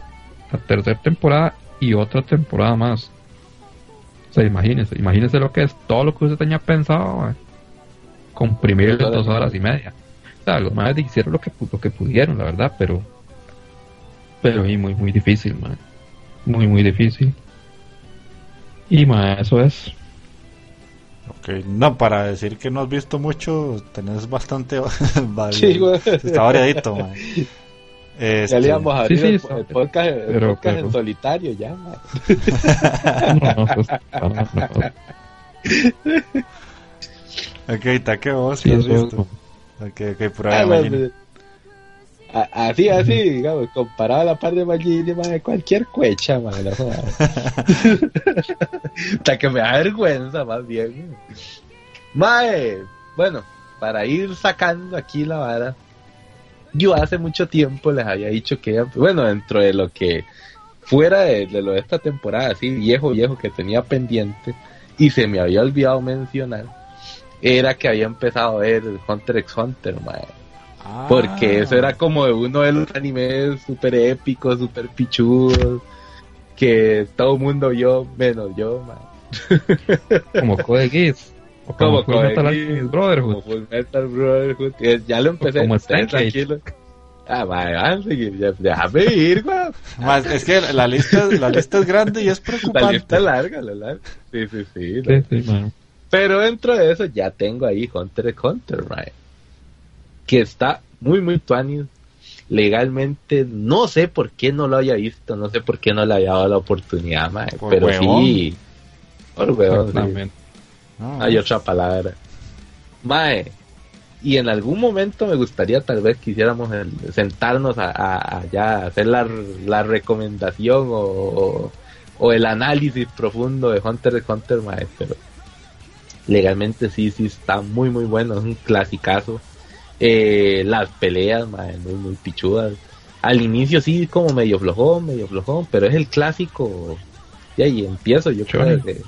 la tercera temporada y otra temporada más o sea imagínense imagínense lo que es todo lo que usted tenía pensado ma. comprimir en
Dos horas y
media o sea los más hicieron lo que lo que pudieron la verdad pero pero y muy muy difícil man. muy muy difícil y ma, eso es
Ok, no, para decir que no has visto mucho, tenés bastante.
Sí, güey.
Está variadito, man. Este,
Ya le íbamos a
Sí,
abrir
sí,
el,
está-
el podcast, el
pero-
podcast
pero-
en solitario ya, man.
no, no, pues, no, no, no.
Ok, Taque, vos,
Sí,
¿qué has visto? Ok, ok, prueba
Así, así, digamos, comparado a la par de Magini, man, cualquier cuecha, man, no. Hasta que me da vergüenza, más bien. Mae, bueno, para ir sacando aquí la vara, yo hace mucho tiempo les había dicho que, bueno, dentro de lo que fuera de, de lo de esta temporada, así viejo, viejo que tenía pendiente, y se me había olvidado mencionar, era que había empezado a ver Hunter x Hunter, mae.
Ah.
Porque eso era como de uno de los animes super épicos, super pichudos, que todo el mundo vio, menos yo, man.
como Code Geass o
Como
como, Full
Code
Metal Alchemist Brotherhood
Como Full Metal Brotherhood. Ya lo empecé,
como
tranquilos. Ah, man, van a seguir, ya- déjame ir.
Más, es que la lista, la lista es grande y es
La
preocupante.
lista es larga, la larga. Sí, sí, sí.
sí, sí, man.
Pero dentro de eso ya tengo ahí Hunter x Hunter, right? Que está muy, muy tuanis. Legalmente, no sé por qué no lo haya visto, no sé por qué no le haya dado la oportunidad, mae,
Por
pero
huevón.
sí. Por huevón, sí.
Exactamente.
No,
Hay otra palabra. Mae, y en algún momento me gustaría tal vez quisiéramos sentarnos a, a- a ya hacer la, la recomendación o, o- o el análisis profundo de Hunter x Hunter, mae, pero legalmente sí, sí está muy muy bueno, es un clasicazo. Eh, las peleas, mae, muy muy pichudas. Al inicio sí como medio flojón, medio flojón, pero es el clásico. Y ahí empiezo, yo creo
Shonen.
que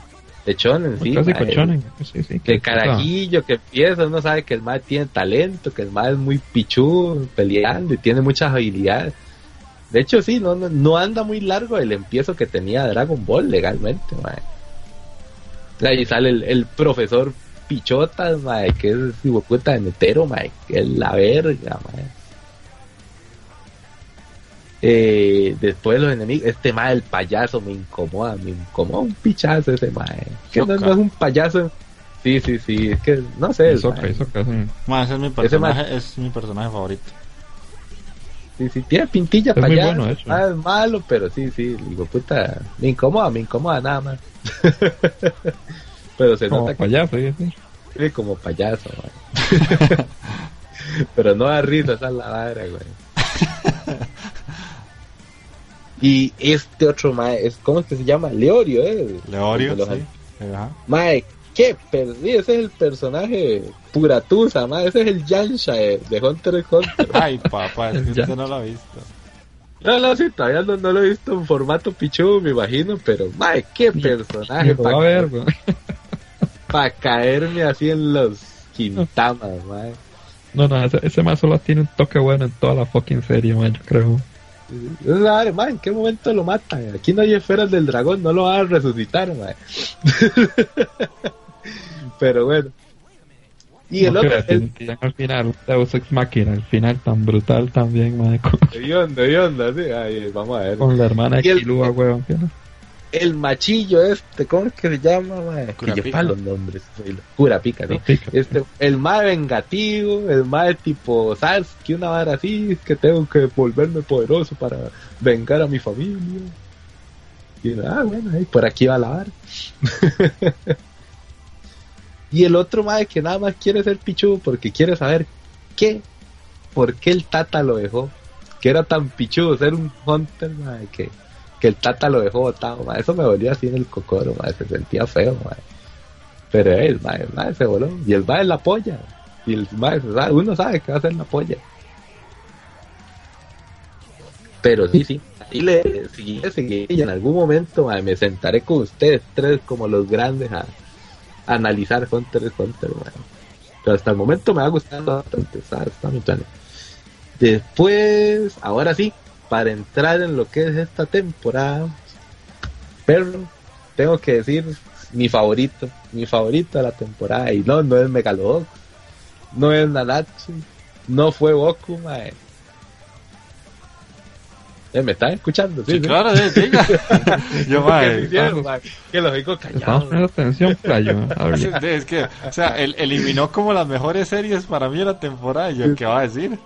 de Shonen, sí.
clásico shonen, sí, sí,
Que carajillo que empieza, uno sabe que el mal tiene talento, que el mal es muy pichudo peleando y tiene muchas habilidades. De hecho, sí, no, no, no anda muy largo el empiezo que tenía Dragon Ball legalmente, mae. Ahí sale el, el profesor Pichotas, mae, que es puta de Netero, mae, que es la verga, mae. Eh, después los enemigos, este mae, el payaso, me incomoda, me incomoda un pichazo ese mae. Que no, es un payaso. Sí, sí, sí, es que no sé.
Hisoka,
mae.
Ese es mi
Ese
personaje, es mi personaje favorito.
Sí, sí, tiene pintilla
Es muy
payaso.
bueno,
ah, es malo, pero sí, sí, digo, puta, me incomoda, me incomoda nada más. pero se
como
nota que
payaso, ¿sí? sí.
Sí, como payaso, güey. Pero no da risa, esa es la vara, güey. Y este otro mae, es, ¿cómo es que se llama? Leorio, ¿eh?
Leorio,
los-
sí. Ajá.
Mae, qué per... sí, ese es el personaje puratusa, mae, ese es el Yansha de, de Hunter x Hunter.
Ay, papá, es que
Ya.
usted no lo ha visto.
No, no, sí, todavía no, no lo he visto en formato pichu, me imagino, pero mae, qué personaje
Lo va a ver, güey.
Para caerme así en los quintamas, mae.
No, no, ese, ese más solo tiene un toque bueno en toda la fucking serie, man, yo creo.
Madre, mae, ¿en qué momento lo matan? Aquí no hay esferas del dragón, no lo van a resucitar, mae. Pero bueno. Y el
No
otro, el
al final, Deus Ex Machina, al final tan brutal también, man, con,
de onda, de onda, sí. Ay, vamos a ver.
con la hermana de
Y el-
Kilua, weón. no-
El machillo este, ¿cómo es que se llama, mae? Que para los nombres. soy sí.
Pica.
Este, el mae vengativo, el mae tipo que una vara así, que tengo que volverme poderoso para vengar a mi familia. Y ah, bueno, ahí por aquí va la vara. y el otro mae que nada más quiere ser pichudo porque quiere saber qué, por qué el tata lo dejó. Que era tan pichudo ser un hunter, mae, que, que el tata lo dejó botado. Eso me volvió así en el cocoro, se sentía feo, mae. Pero el mae, el mae se voló. Y el mae es la polla. Y el sabe- uno sabe que va a ser la polla. Pero sí, sí. Y le seguiré, seguiré. Y en algún momento me sentaré con ustedes tres como los grandes a, analizar Hunter x Hunter, mae. Pero hasta el momento me ha gustado bastante. Está, está muy plano. Después, ahora sí, para entrar en lo que es esta temporada, perro, tengo que decir mi favorito, mi favorito de la temporada. Y no, no es Megalobox, no es Nanatsu, no fue Goku, mae. Eh, ¿Me están escuchando?
Sí, claro, sí, diga. Yo,
¿Qué
mae,
hicieron, mae? Que los
Estamos
callados.
atención, playo.
Sí. Es que, o sea, él eliminó como las mejores series para mí de la temporada. Y yo, ¿qué va a decir?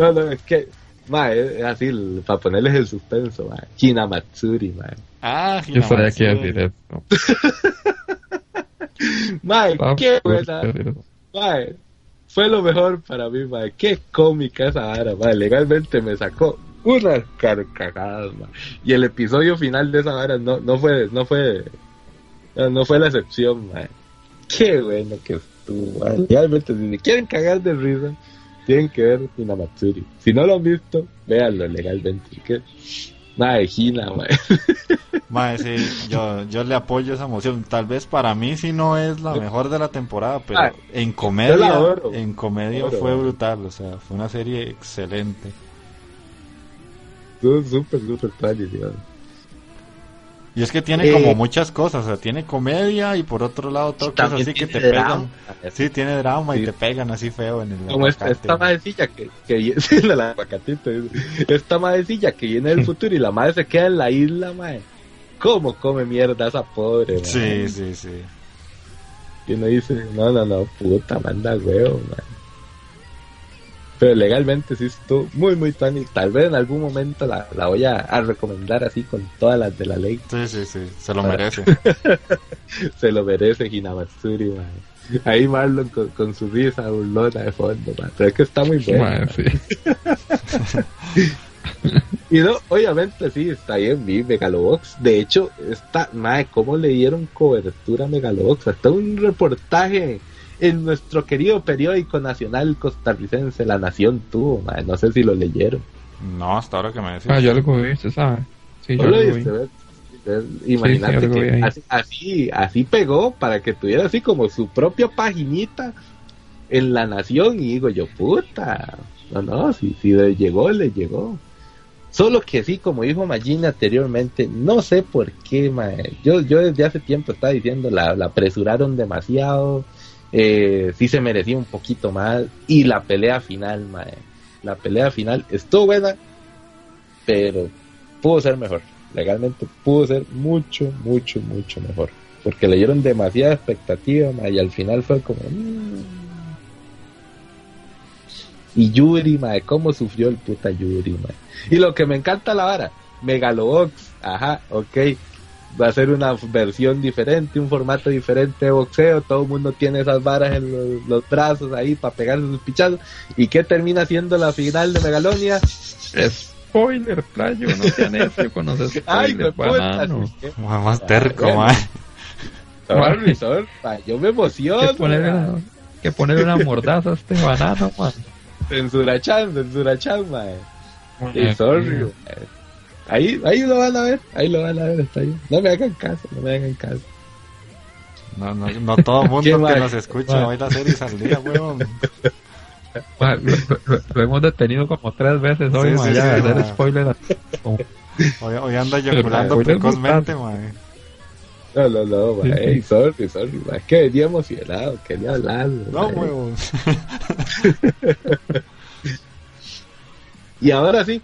No, no, es que, mae, es así, el- para ponerles el suspenso, mae. Hinamatsuri, mae.
Ah,
Yo sabía que iba a
Hinamatsuri.
decir eso.
Mae, qué buena. Mae, fue lo mejor para mí, mae. Qué cómica esa vara, mae. Legalmente me sacó unas carcajadas, mae. Y el episodio final de esa vara no, no fue, no fue, no, fue la excepción, mae. Qué bueno que estuvo, mae. Legalmente, si se quieren cagar de risa, tienen que ver Hinamatsuri. Si no lo han visto, véanlo legalmente. Que, mae, Hina, mae.
Mae, sí, yo, yo le apoyo esa emoción. Tal vez para mí sí no es la mejor de la temporada, pero en comedia,
adoro.
en comedia
Adoro.
fue brutal. O sea, fue una serie excelente.
Estuvo súper, súper padre, digamos.
Y es que tiene
Eh,
como muchas cosas, o sea, tiene comedia y por otro lado toques así que te
tiene
pegan.
drama.
Sí, tiene drama
Sí.
y te pegan así feo en el
Como esta,
aguacate.
esta madrecilla que, que sí, la, esta madrecilla que viene del futuro y la madre se queda en la isla, madre. ¿Cómo come mierda esa pobre,
Sí,
madre?
sí, sí.
Y uno dice, no, no, no, puta, manda huevo, madre. Pero legalmente sí estuvo muy, muy tan y tal vez en algún momento la, la voy a, a recomendar así con todas las de la ley.
Sí, sí, sí, se lo
Para-
merece.
Se lo merece Hinamatsuri, madre. Ahí Marlon con, con su risa burlona de fondo, madre. Pero es que está muy bueno.
Mae, sí.
Y no, obviamente sí, está bien, vi Megalobox. De hecho, está, madre, ¿cómo le dieron cobertura a Megalobox? Hasta un reportaje en nuestro querido periódico nacional costarricense, La Nación tuvo, madre. No sé si lo leyeron.
No, hasta ahora que me decís.
Ah, yo algo vi, se sabe. Sí, yo
¿No lo viste? Ves, Imagínate que así, así, así pegó para que tuviera así como su propia paginita en La Nación. Y digo yo, puta, no, no, si, si le llegó, le llegó. Solo que sí, como dijo Magini anteriormente, no sé por qué, mae. Yo, yo desde hace tiempo estaba diciendo, la, la apresuraron demasiado, eh, sí se merecía un poquito más, y la pelea final, mae. La pelea final estuvo buena, pero pudo ser mejor. Legalmente pudo ser mucho, mucho, mucho mejor. Porque le dieron demasiada expectativa ma, y al final fue como... mm. Y Yuri, mae, cómo sufrió el puta Yuri, mae. Y lo que me encanta la vara, Megalobox, ajá, ok. Va a ser una versión diferente, un formato diferente de boxeo. Todo el mundo tiene esas varas en los, los brazos ahí para pegarse sus pichazos. ¿Y qué termina siendo la final de Megalonia?
Spoiler, playo, no sean necio con los spoilers,
Ay, me
banano.
Más terco,
bueno.
ma.
Sorry, sorry, ma, yo me
Que
emociono.
ponerle
ma.
una, que ponerle una mordaza a este banano, man.
Censurachan, censurachan, mae. Sí,
Aquí,
sorry, mae. Ahí, ahí lo van a ver, ahí lo van a ver, está ahí. No me hagan caso, no me hagan caso.
No, no, no todo el mundo que
mal,
nos escucha hoy la serie al día, weón.
Lo, lo- lo hemos detenido como tres veces hoy,
Sí,
ma,
sí,
ya,
sí,
hacer
ma.
spoiler.
Hoy, hoy anda eyaculando precozmente.
No, no, no, mae.
Sí, sí.
Ey, sorry, sorry, mae. Es que venía emocionado, quería hablar.
No, weón.
Y ahora sí,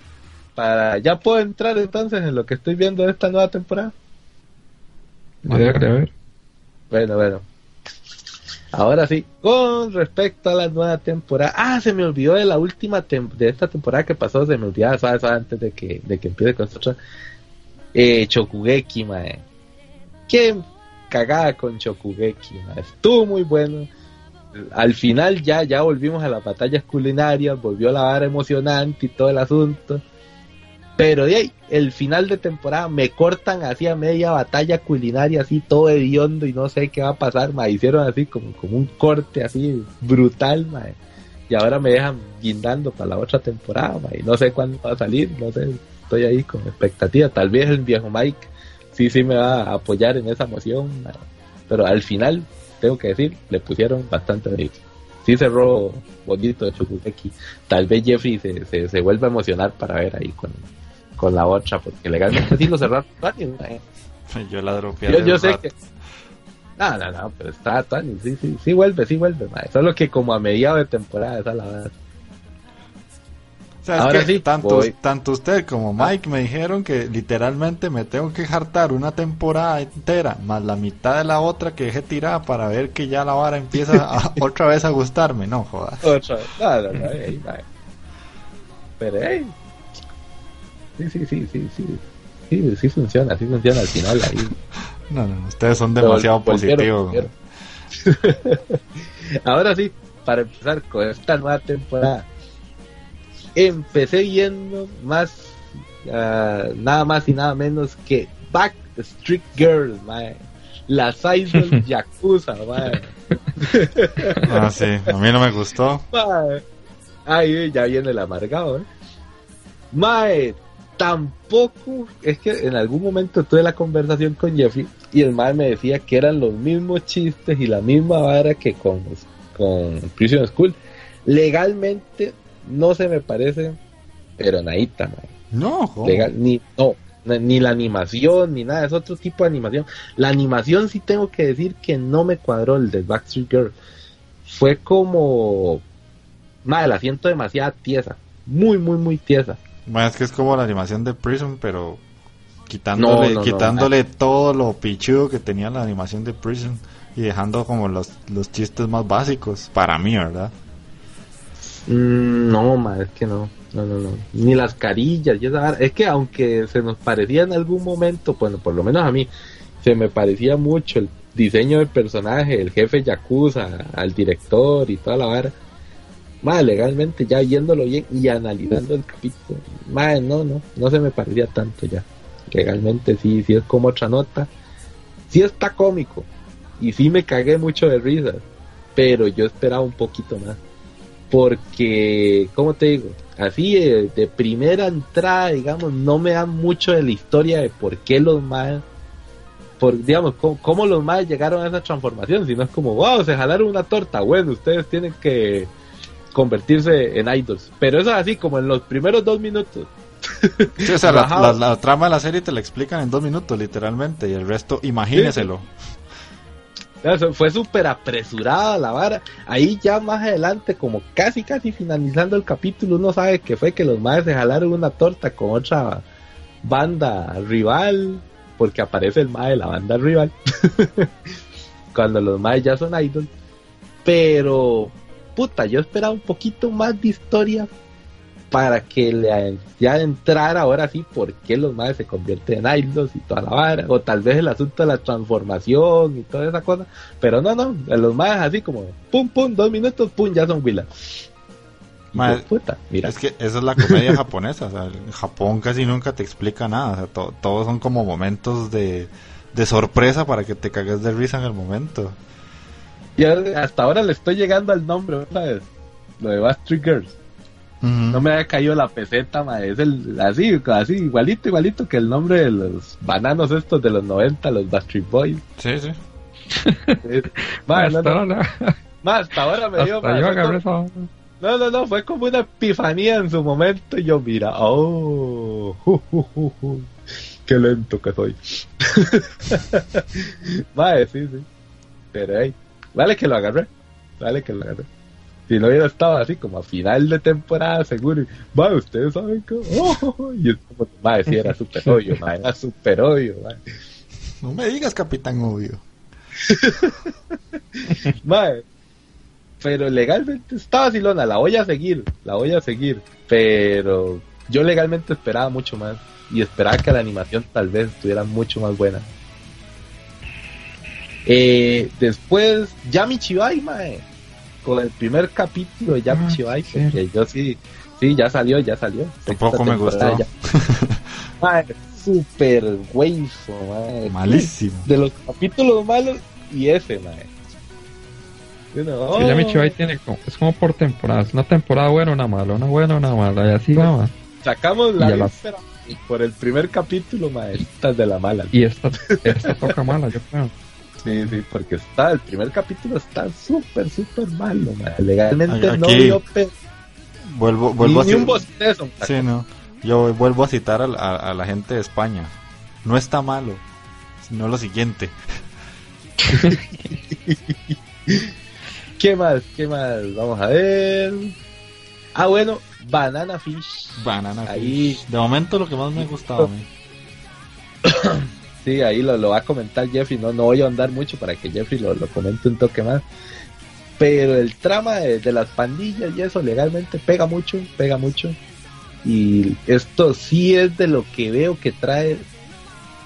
para ya puedo entrar entonces en lo que estoy viendo de esta nueva temporada.
a ver, a ver.
Bueno, bueno. Ahora sí, con respecto a la nueva temporada. Ah, se me olvidó de la última tem- de esta temporada que pasó, se me olvidaba, ¿sabes? Antes de que, de que empiece con esta. Eh, Chokugeki, mae. Qué cagada con Chokugeki, mae. Estuvo muy bueno. Al final ya, ya volvimos a las batallas culinarias, volvió la vara emocionante y todo el asunto. Pero de ahí, el final de temporada me cortan así a media batalla culinaria, así todo hediondo y no sé qué va a pasar, me hicieron así como, como un corte así brutal. Y ahora me dejan guindando para la otra temporada, y no sé cuándo va a salir, no sé, estoy ahí con expectativa. Tal vez el viejo Mike sí, sí me va a apoyar en esa moción, mae. pero al final, tengo que decir, le pusieron bastante bonito. Sí cerró bonito de Chokugeki. Tal vez Jeffrey se, se, se vuelva a emocionar para ver ahí con, con la otra, porque legalmente sí lo cerraron mae.
Yo la dropeé.
Yo, sé que. No, no, no, pero está Tony, sí, sí, sí vuelve, sí vuelve, mae. Solo que como a mediados de temporada, esa es la verdad.
O sea, es
Ahora
que
sí,
tanto,
voy.
tanto usted como Mike me dijeron que literalmente me tengo que jartar una temporada entera, más la mitad de la otra que dejé tirada para ver que ya la vara empieza a- otra vez a gustarme. No, jodas.
Otra vez. No, no, no. Pero, hey. Sí, sí, sí, sí, sí. Sí, sí funciona, sí funciona al final ahí.
No, no, ustedes son demasiado positivos.
Ahora sí, para empezar con esta nueva temporada, empecé viendo más, ah, nada más y nada menos que Backstreet Girls, mae. Las Idol Yakuza, mae.
Ah, sí, a mí no me gustó.
Mae. Ay, ya viene el amargado, ¿eh? Mae, tampoco, es que en algún momento tuve la conversación con Jeffrey y el mae me decía que eran los mismos chistes y la misma vara que con, con Prison School. Legalmente no se me parece, pero nadita.
No.
Legal, ni, no, ni la animación, ni nada, es otro tipo de animación. La animación sí tengo que decir que no me cuadró el de Backstreet Girl. Fue como, madre, la siento demasiado tiesa, muy, muy, muy tiesa.
Bueno, es que es como la animación de Prison, pero quitándole,
No, no, no,
quitándole todo lo pichudo que tenía la animación de Prison y dejando como los, los chistes más básicos para mí, ¿verdad?
Mm, no, madre, es que no, no, no, no, ni las carillas y. Es que aunque se nos parecía en algún momento, bueno, por lo menos a mí, se me parecía mucho el diseño del personaje, el jefe Yakuza, al director y toda la vara. Madre, legalmente ya viéndolo bien y analizando el capítulo, madre, no, no, no se me parecía tanto ya. Legalmente sí, sí es como otra nota. Sí está cómico y sí me cagué mucho de risas, pero yo esperaba un poquito más porque, ¿cómo te digo? Así de, de primera entrada, digamos, no me dan mucho de la historia de por qué los más, por, digamos, cómo, los más llegaron a esa transformación, sino es como, wow, se jalaron una torta, bueno, ustedes tienen que convertirse en idols, pero eso es así como en los primeros dos minutos.
Sí, o sea, la, la- la trama de la serie te la explican en dos minutos, literalmente, y el resto, imagíneselo.
Fue súper apresurada la vara. Ahí ya más adelante, como casi casi finalizando el capítulo, uno sabe que fue que los madres se jalaron una torta con otra banda rival, porque aparece el mae de la banda rival. Cuando los madres ya son idols. Pero, puta, yo esperaba un poquito más de historia para que le ya entrar ahora sí por qué los madres se convierten en idols y toda la vara, o tal vez el asunto de la transformación y toda esa cosa, pero no, no, los madres así como pum pum, dos minutos, pum, ya son Willa. Y
Mae,
yo, puta, mira,
Es que esa es la comedia japonesa. O sea, en Japón casi nunca te explica nada. O sea, to- todos son como momentos de, de sorpresa para que te cagues de risa en el momento.
Yo hasta ahora le estoy llegando al nombre, ¿sabes? Lo de Backstreet Girls. No me había caído la peseta, mae. Es el, así, así, igualito, igualito que el nombre de los bananos estos de los 90, los Backstreet Boys.
Sí, sí.
No,
hasta
no,
ahora,
mae, hasta ahora me dio, No, no, no, fue como una epifanía en su momento. Y yo, mira, oh, ju, qué lento que soy. Vale, sí, sí. Pero, hey, vale que lo agarré. Vale que lo agarré. Si no hubiera estado así como a final de temporada, seguro. Va, ustedes saben que. Oh, y es como, va, sí, era súper obvio, ma, era súper obvio, ma.
No me digas, capitán obvio.
Mae, pero legalmente está vacilona, la voy a seguir, la voy a seguir, pero yo legalmente esperaba mucho más y esperaba que la animación tal vez estuviera mucho más buena. Eh, después, Yami Chibai, mae, con el primer capítulo de Yami
Ah,
Chibai,
sí.
porque yo sí, sí, ya salió, ya salió.
Tampoco me gustó.
ya. Mae, super hueso, mae.
Malísimo.
De los capítulos malos y ese, mae. Y uno,
Sí, ya mi
oh,
Chibai tiene como, es como por temporadas, una temporada buena, una mala, una buena, una mala, y así va, ma.
Sacamos la
Y la-
por el primer capítulo, mae, esta es de la mala.
Y esta, esta toca mala, yo creo.
Sí, sí, porque está, el primer capítulo está súper, súper malo. Legalmente
Aquí-
no dio pe-
Vuelvo,
ni,
vuelvo a
ni un bostezo.
Sí, no. Yo vuelvo a citar a, a- a la gente de España. No está malo, sino lo siguiente.
¿Qué más? ¿Qué más? Vamos a ver. Ah, bueno, Banana Fish.
Banana
Ahí.
Fish. De momento lo que más me ha gustado a mí.
Sí, ahí lo, lo va a comentar Jeffrey. No, no voy a andar mucho para que Jeffrey lo, lo comente un toque más. Pero el trama de, de las pandillas y eso legalmente pega mucho, pega mucho. Y esto sí es de lo que veo que trae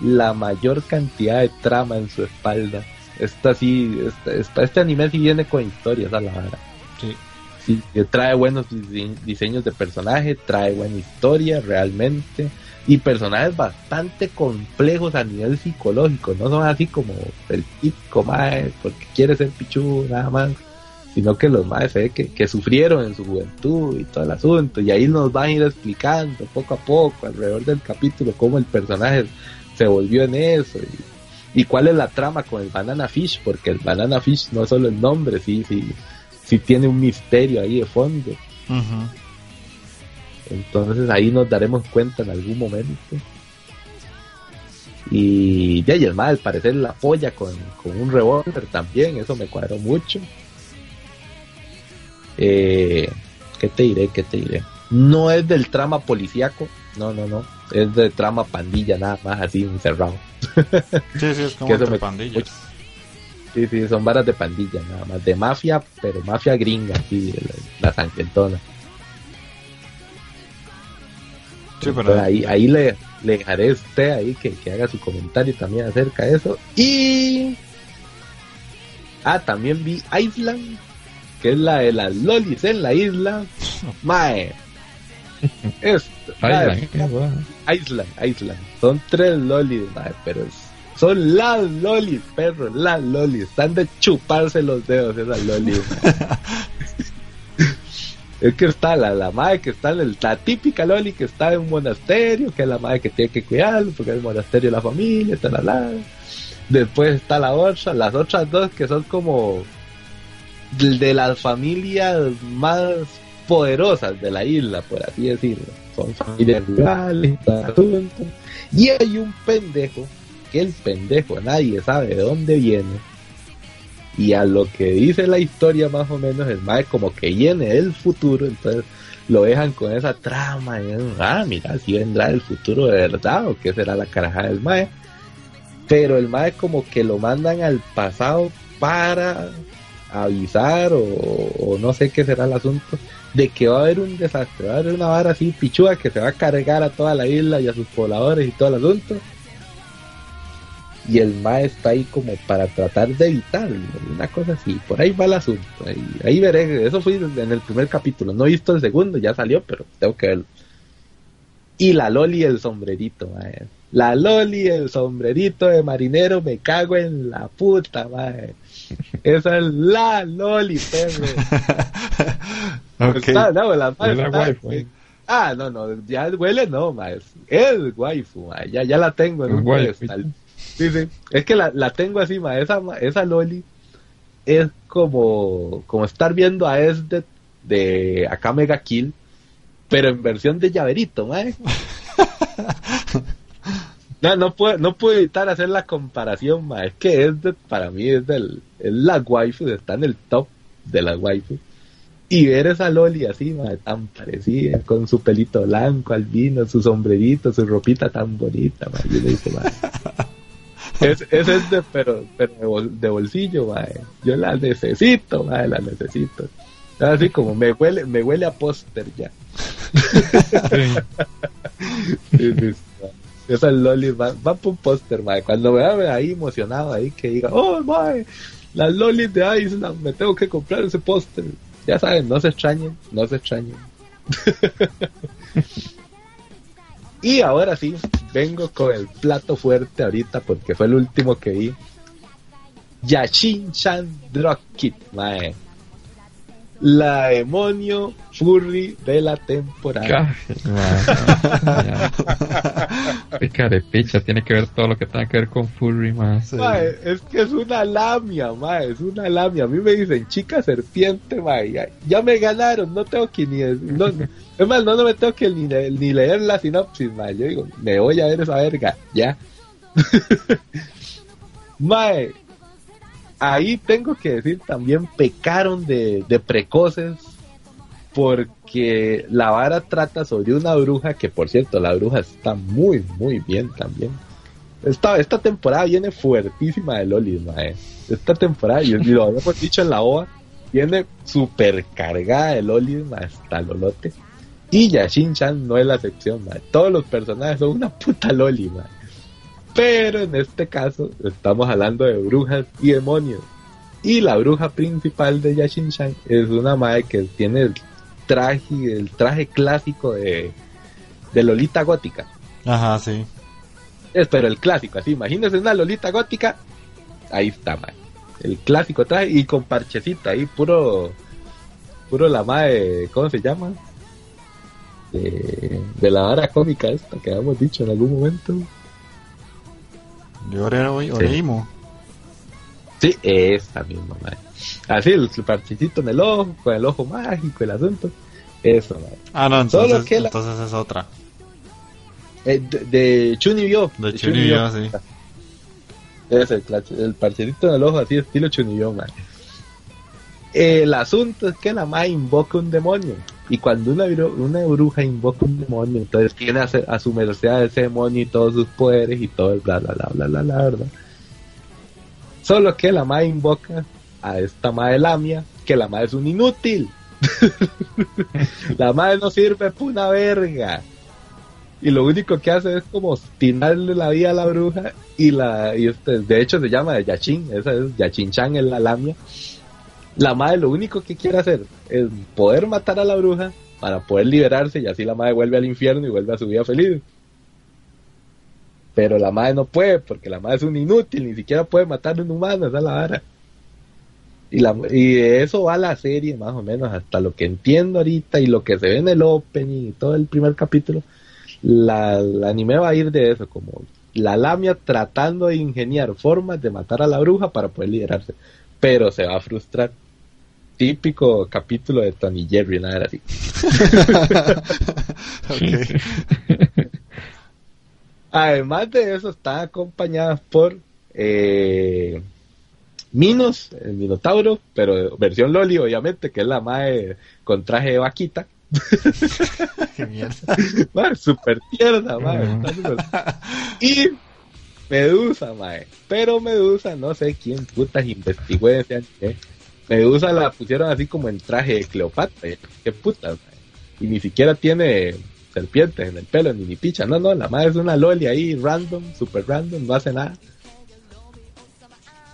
la mayor cantidad de trama en su espalda. Esta sí, esta, esta- este anime sí viene con historias a la vara.
Sí.
Sí, que trae buenos dise- diseños de personaje, trae buena historia realmente y personajes bastante complejos a nivel psicológico, no son así como el típico mae porque quiere ser pichu nada más, sino que los maes ve que, que sufrieron en su juventud y todo el asunto y ahí nos van a ir explicando poco a poco alrededor del capítulo cómo el personaje se volvió en eso y, cuál es la trama con el Banana Fish, porque el Banana Fish no es solo el nombre, sí, sí, sí tiene un misterio ahí de fondo.
Ujú.
Entonces ahí nos daremos cuenta en algún momento. Y ya, y el mal, al parecer la polla con, con un revólver también, eso me cuadró mucho. Eh, ¿Qué te diré? ¿Qué te diré? No es del trama policíaco, no, no, no. Es de trama pandilla, nada más así encerrado.
Sí, sí, es como
me-
pandillas.
Sí, sí, son varas de pandilla, nada más. De mafia, pero mafia gringa, sí, la, la.
Sí, pero
Entonces, ahí, ahí le, le dejaré a usted ahí que, que haga su comentario también acerca de eso. Y. Ah, también vi Island, que es la de las lolis en la isla. Mae. Es. Island, Island. Son tres lolis, mae, pero es- son las lolis, perro, las lolis. Están de chuparse los dedos esas lolis. es que está la, la madre que está en la típica loli que está en un monasterio, que es la madre que tiene que cuidarlo, porque es el monasterio de la familia, está la la. Después está la otra, las otras dos que son como de, las familias más poderosas de la isla, por así decirlo. Son familias rurales. Y hay un pendejo, que el pendejo nadie sabe de dónde viene, Y a lo que dice la historia más o menos, el mae como que viene del futuro, entonces lo dejan con esa trama. Y, ah, mira, si vendrá el futuro de verdad o qué será la caraja del mae. Pero el mae como que lo mandan al pasado para avisar o, o no sé qué será el asunto de que va a haber un desastre, va a haber una vara así pichuda que se va a cargar a toda la isla y a sus pobladores y todo el asunto. Y el mae está ahí como para tratar de evitarlo, una cosa así. Por ahí va el asunto. Ahí, ahí veré, eso fue en el primer capítulo. No he visto el segundo, ya salió, pero tengo que verlo. Y la Loli el sombrerito, mae. La Loli el sombrerito de marinero, me cago en la puta, mae. Esa es la Loli, perro.
Ok.
Está- no, la está-
waifu, eh.
Ah, no, no, ya huele no, mae. Es waifu, mae. Ya, ya la tengo en un
waifu.
pedestal. Sí, sí. Es que la, la tengo así, mae. Esa, ma- esa Loli es como, como estar viendo a Esdet de Akame ga Kill, pero en versión de llaverito, mae. No, no puedo, no puedo evitar hacer la comparación, mae. Es que Esdet para mí es del, es la waifu, está en el top de las waifu. Y ver esa Loli así, mae, tan parecida, con su pelito blanco, albino, su sombrerito, su ropita tan bonita, mae. Yo le dije, mae. Es, es este, pero, pero de, bol- de bolsillo, mae. Yo la necesito, mae, la necesito. Así como me huele, me huele a póster ya. Sí, sí, sí, mae. Esas lolis van, van por un póster, mae. Cuando me vea ahí emocionado ahí que diga, oh, mae, las lolis de Island, me tengo que comprar ese póster. Ya saben, no se extrañen, no se extrañen. y ahora sí, vengo con el plato fuerte ahorita porque fue el último que vi. Yashin Chan Drop Kit, mae. La demonio furry de la temporada.
Qué carepicha, tiene que ver todo lo que tenga que ver con Furry, más.
Mae, es que es una lamia, mae, es una lamia. A mí me dicen chica serpiente, mae. Ya, ya me ganaron, no tengo que ni. No, es más, no, no me tengo que ni, ni leer la sinopsis, mae. Yo digo, me voy a ver esa verga, ya. mae, ahí tengo que decir también pecaron de, de precoces porque la vara trata sobre una bruja que por cierto la bruja está muy muy bien también esta, esta temporada viene fuertísima de Lolis, mae. Esta temporada, y lo habíamos dicho en la OVA, viene super cargada de hasta Lolote. Y Yashin-chan no es la excepción, mae. Todos los personajes son una puta Loli, mae. Pero en este caso, estamos hablando de brujas y demonios. Y la bruja principal de Yashin-chan es una mae que tiene el traje, el traje clásico de, de Lolita gótica.
Ajá, sí.
Es, pero el clásico, así, imagínense una lolita gótica, ahí está, man. El clásico traje y con parchecita ahí, puro, puro la madre, ¿cómo se llama? De, de la vara cómica esta que habíamos dicho en algún momento.
De Oreimo.
Sí, esa misma, madre. Así, el, parchecito en el ojo, con el ojo mágico, el asunto. Eso, madre.
Ah, no,
Solo
entonces,
que la-
entonces es otra.
Eh, de, de Chunibyo.
De Chunibyo, sí.
Es el, el parcherito en el ojo, así estilo Chunibyo, man. El asunto es que la madre invoca un demonio. Y cuando una, bru- una bruja invoca un demonio, entonces tiene a, a su merced a ese demonio y todos sus poderes y todo el bla bla bla bla bla, bla, ¿verdad? Solo que la madre invoca a esta madre Lamia, que la madre es un inútil. la madre no sirve para una verga. Y lo único que hace es como tirarle la vida a la bruja y la y este, de hecho se llama Yachin, esa es Yachin Chan es la lamia. La madre lo único que quiere hacer es poder matar a la bruja para poder liberarse y así la madre vuelve al infierno y vuelve a su vida feliz. Pero la madre no puede porque la madre es un inútil, ni siquiera puede matar a un humano, esa es la vara. Y, la, y de eso va la serie más o menos hasta lo que entiendo ahorita y lo que se ve en el opening y todo el primer capítulo la, el anime va a ir de eso, como la lamia tratando de ingeniar formas de matar a la bruja para poder liberarse, pero se va a frustrar. Típico capítulo de Tony Jerry, nada era así. Además de eso, están acompañadas por eh, Minos, el Minotauro, pero versión Loli, obviamente, que es la mae con traje de vaquita.
Qué mierda.
Mae, super tierna, súper- Y Medusa, mae. Pero Medusa, no sé quién putas investigó ese anime. Medusa la pusieron así como en traje de Cleopatra. Qué putas, mae. Y ni siquiera tiene serpientes en el pelo, ni ni picha. No, no, la madre es una loli ahí, random, super random, no hace nada.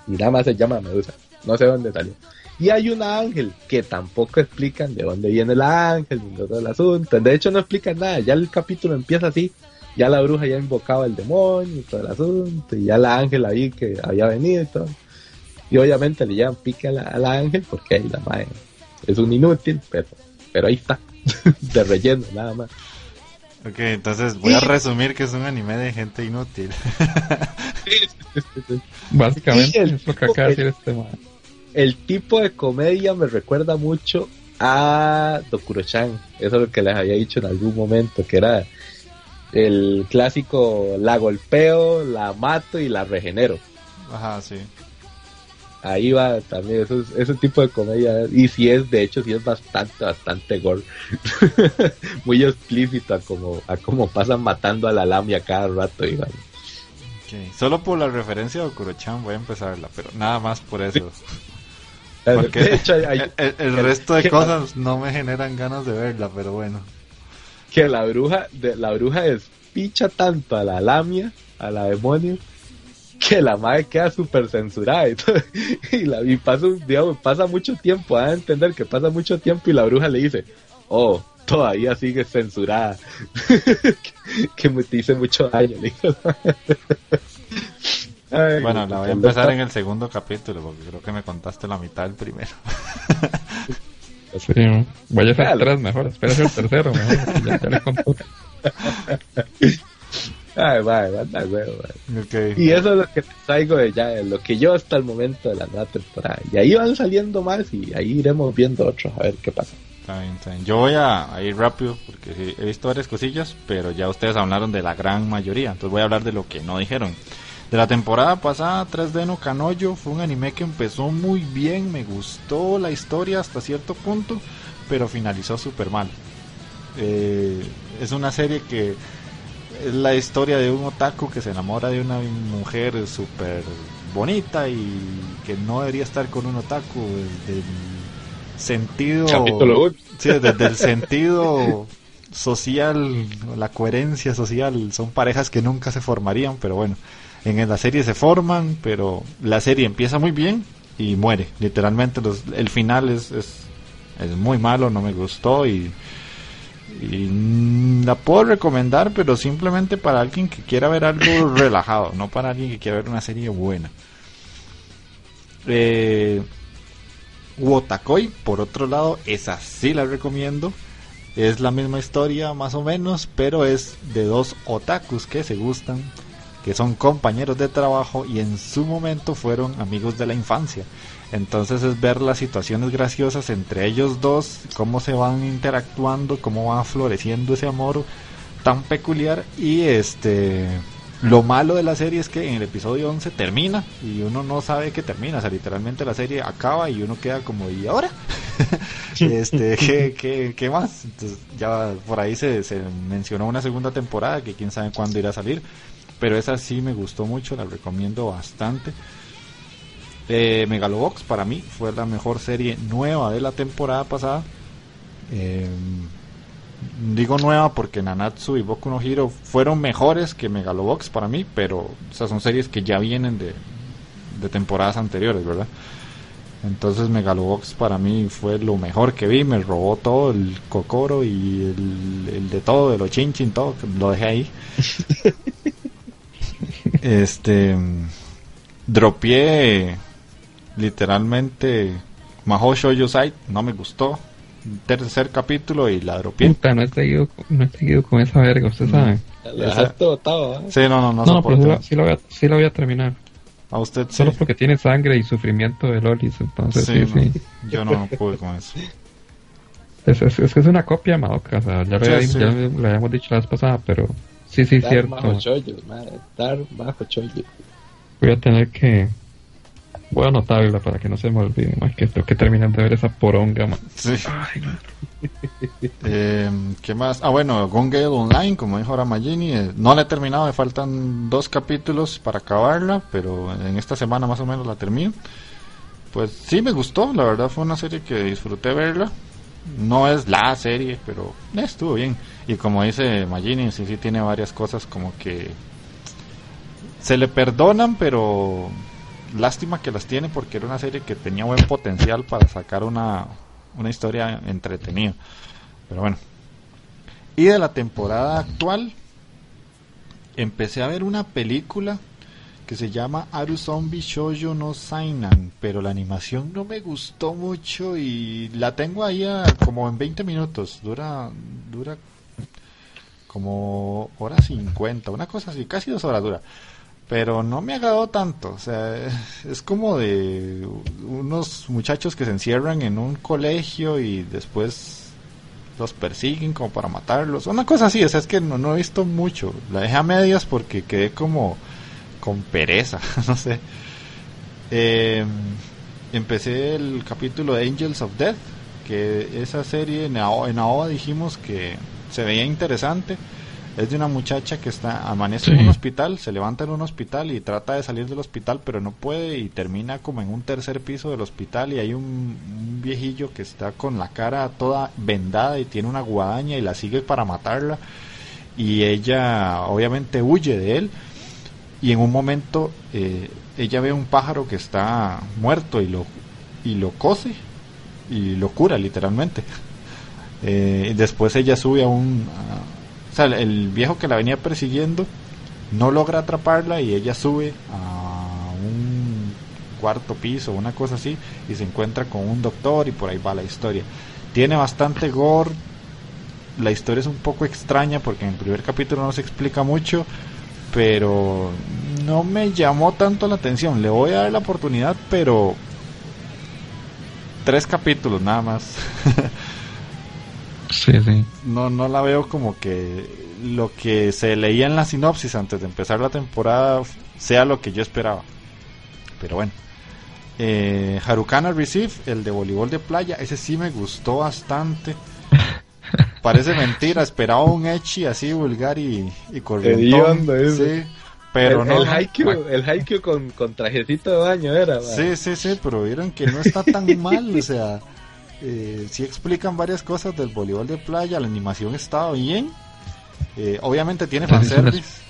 Y nada más se llama Medusa. No sé dónde salió. Y hay un ángel que tampoco explican de dónde viene el ángel ni todo el asunto. De hecho, no explican nada. Ya el capítulo empieza así. Ya la bruja ya invocaba el demonio y todo el asunto. Y ya la ángel ahí que había venido y todo. Y obviamente le llevan pique a la, a la ángel porque ahí la madre es un inútil, pero, pero ahí está. de relleno, nada más.
Ok, entonces voy a resumir que es un anime de gente inútil.
Básicamente es lo que acaba de
tipo-
decir este man.
el tipo de comedia me recuerda mucho a Dokuro-chan. Eso es lo que les había dicho en algún momento, que era el clásico la golpeo, la mato y la regenero.
Ajá, sí.
Ahí va también eso es- ese tipo de comedia. Y si es, de hecho, sí es bastante, bastante gore. Muy explícito a como, a como pasan matando a la lamia cada rato. Y, vale.
Ok, Solo por la referencia de Okuro-chan voy a empezarla, pero nada más por eso. Porque
de hecho, hay- hay-
el, resto de cosas no me generan ganas de verla, pero bueno.
que la bruja, de, la bruja despicha tanto a la lamia, a la demonio, que la madre queda súper censurada y, todo. y, la, y pasa, un- digamos, pasa mucho tiempo, a entender que pasa mucho tiempo y la bruja le dice, oh, todavía sigue censurada, que, que me te hice mucho daño. le dijo. Ay,
Bueno, la voy a empezar en el segundo capítulo, porque creo que me contaste la mitad del primero.
Sí, voy a hacer
Claro.
tres mejor. Espérate el tercero mejor. porque Ya, ya le contó.
Ay, vale, manda huevo. Y eso es lo que traigo de ya, de lo que yo hasta el momento de la nueva temporada. Y ahí van saliendo más y ahí iremos viendo otros a ver qué pasa.
Está bien, está bien. Yo voy a, a ir rápido porque sí, he visto varias cosillas, pero ya ustedes hablaron de la gran mayoría, entonces voy a hablar de lo que no dijeron. De la temporada pasada, 3D no Canoyo fue un anime que empezó muy bien, me gustó la historia hasta cierto punto, pero finalizó súper mal. Eh, es una serie que es la historia de un otaku que se enamora de una mujer súper bonita y que no debería estar con un otaku desde el sentido. Sí, desde el sentido social, la coherencia social, son parejas que nunca se formarían, pero bueno, en la serie se forman, pero la serie empieza muy bien y muere. Literalmente los- el final es, es, es muy malo, no me gustó y, y mm, la puedo recomendar, pero simplemente para alguien que quiera ver algo relajado, no para alguien que quiera ver una serie buena. Eh, Wotakoi, por otro lado, esa sí la recomiendo. Es la misma historia más o menos, pero es de dos otakus que se gustan, que son compañeros de trabajo y en su momento fueron amigos de la infancia. Entonces es ver las situaciones graciosas entre ellos dos, cómo se van interactuando, cómo va floreciendo ese amor tan peculiar y este lo malo de la serie es que en el episodio 11 termina y uno no sabe que termina, o sea, literalmente la serie acaba y uno queda como, ¿y ahora? este, ¿qué, qué, qué más? Entonces, ya por ahí se, se mencionó una segunda temporada que quién sabe cuándo irá a salir, pero esa sí me gustó mucho, la recomiendo bastante. Eh, Megalobox para mí fue la mejor serie nueva de la temporada pasada. Eh, digo nueva porque Nanatsu y Boku no Hero fueron mejores que Megalobox para mí, pero o son series que ya vienen de, de temporadas anteriores, ¿verdad? Entonces Megalobox para mí fue lo mejor que vi, me robó todo el Kokoro y el, el de todo, de los chinchin, todo, lo dejé ahí. este dropié literalmente Mahou Shoujo Site, no me gustó. Tercer capítulo y la dropié.
Puta, no he seguido, no he seguido con esa verga, usted
Mm.
sabe.
Botado, ¿ah?
Sí, no, no, no,
No, no, pero sí lo, sí lo voy a, sí lo voy a terminar.
A usted sí.
Solo porque tiene sangre y sufrimiento de Lolis, entonces sí,
Sí,
sí.
no, yo no, no pude con eso.
Es, es, es que es una copia de Madoka, o sea, ya había-
sí.
ya lo habíamos dicho la vez pasada, pero sí, sí,
Dar
cierto.
bajo chollo, madre. Dar bajo chollo.
Voy a tener que Voy a anotarla para que no se me olvide, más que tengo que terminar de ver esa poronga, man.
Sí. Eh, ¿Qué más? Ah, bueno, Gone Gale Online, como dijo ahora Magini, eh, no la he terminado, me faltan dos capítulos para acabarla, pero en esta semana más o menos la termino. Pues sí me gustó, la verdad fue una serie que disfruté verla. No es la serie, pero eh, estuvo bien. Y como dice Magini, sí, sí tiene varias cosas como que se le perdonan, pero lástima que las tiene porque era una serie que tenía buen potencial para sacar una, una historia entretenida. Pero bueno. Y de la temporada actual, empecé a ver una película que se llama Aru Zombie Shoujo no Sainan, pero la animación no me gustó mucho y la tengo ahí a- como en 20 minutos, dura dura como hora 50, una cosa así, casi dos horas dura. Pero no me agradó tanto, o sea, es como de unos muchachos que se encierran en un colegio y después los persiguen como para matarlos, una cosa así, o sea, es que no, he visto mucho, la dejé a medias porque quedé como con pereza, no sé. Eh, empecé el capítulo de Angels of Death, que esa serie en AOA dijimos que se veía interesante. Es de una muchacha que está amanece en un hospital, se levanta en un hospital y trata de salir del hospital, pero no puede y termina como en un tercer piso del hospital y hay un, un viejillo que está con la cara toda vendada y tiene una guadaña y la sigue para matarla. Y ella obviamente huye de él y en un momento eh, ella ve un pájaro que está muerto y lo y lo cose y lo cura literalmente. Eh, y después ella sube a un a- o sea el viejo que la venía persiguiendo no logra atraparla y ella sube a un cuarto piso una cosa así y se encuentra con un doctor y por ahí va la historia tiene bastante gore la historia es un poco extraña porque en el primer capítulo no se explica mucho pero no me llamó tanto la atención. Le voy a dar la oportunidad, pero tres capítulos nada más.
Sí, sí.
no, no la veo como que lo que se leía en la sinopsis antes de empezar la temporada sea lo que yo esperaba. Pero bueno. Eh, Harukana Receive, el de voleibol de playa, ese sí me gustó bastante. Parece mentira, esperaba un Echi así vulgar y, y. Sí, pero
el,
no.
el. Haikyuu, el con, con trajecito de baño era. man.
Sí, sí, sí, pero vieron que no está tan mal, o sea, eh, sí explican varias cosas del voleibol de playa, la animación estaba bien, eh, obviamente tiene fanservice,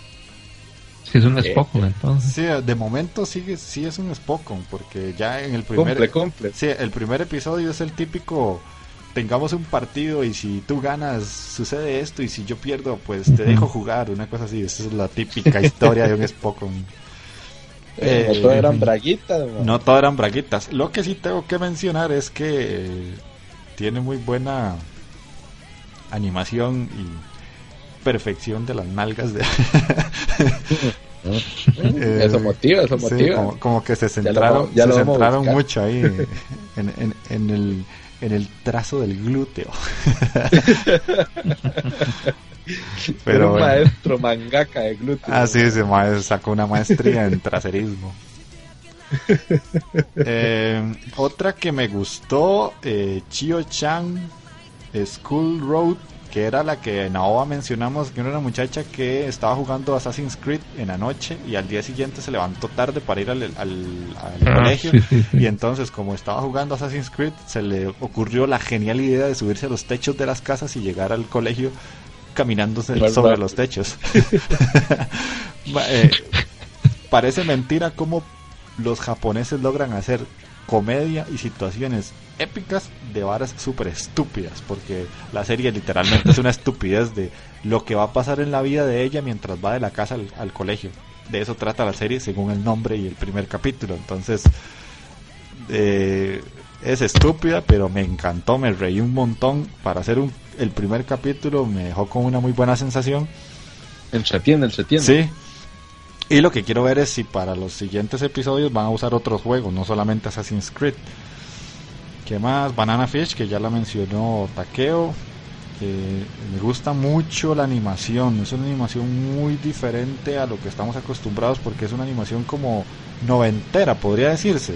Sí, es un Spokon, entonces.
sí, de momento sigue, sí es un Spokon, porque ya en el primer,
Cumple, cumple.
sí, el primer episodio es el típico, tengamos un partido y si tú ganas sucede esto y si yo pierdo pues te dejo jugar, una cosa así, esa es la típica historia de un Spokon.
Eh, no todos eran braguitas, man.
No todas eran braguitas. Lo que sí tengo que mencionar es que eh, tiene muy buena animación y perfección de las nalgas de Eh,
eso motiva, eso
sí,
motiva.
como, como que se centraron,
ya lo vamos a
centraron
buscar.
mucho ahí en, en- en el en el trazo del glúteo.
Era
Pero
un
bueno.
maestro mangaka de glúteos.
Ah, sí, se ma- sacó una maestría en traserismo. Eh, otra que me gustó, eh, Chio Chan School Road, que era la que en AOA mencionamos, que era una muchacha que estaba jugando Assassin's Creed en la noche y al día siguiente se levantó tarde para ir al, al- al
Ah,
colegio.
sí, sí, sí.
Y entonces, como estaba jugando Assassin's Creed, se le ocurrió la genial idea de subirse a los techos de las casas y llegar al colegio caminándose
¿Verdad?
sobre los techos. Eh, parece mentira cómo los japoneses logran hacer comedia y situaciones épicas de varas súper estúpidas, porque la serie literalmente es una estupidez de lo que va a pasar en la vida de ella mientras va de la casa al, al colegio. De eso trata la serie según el nombre y el primer capítulo. Entonces, eh, es estúpida, pero me encantó, me reí un montón. Para hacer un, el primer capítulo me dejó con una muy buena sensación.
Entretiene, entretiene.
Sí. Y lo que quiero ver es si para los siguientes episodios van a usar otros juegos, no solamente Assassin's Creed. ¿Qué más? Banana Fish, que ya la mencionó Takeo. Eh, me gusta mucho la animación, es una animación muy diferente a lo que estamos acostumbrados porque es una animación como noventera, podría decirse.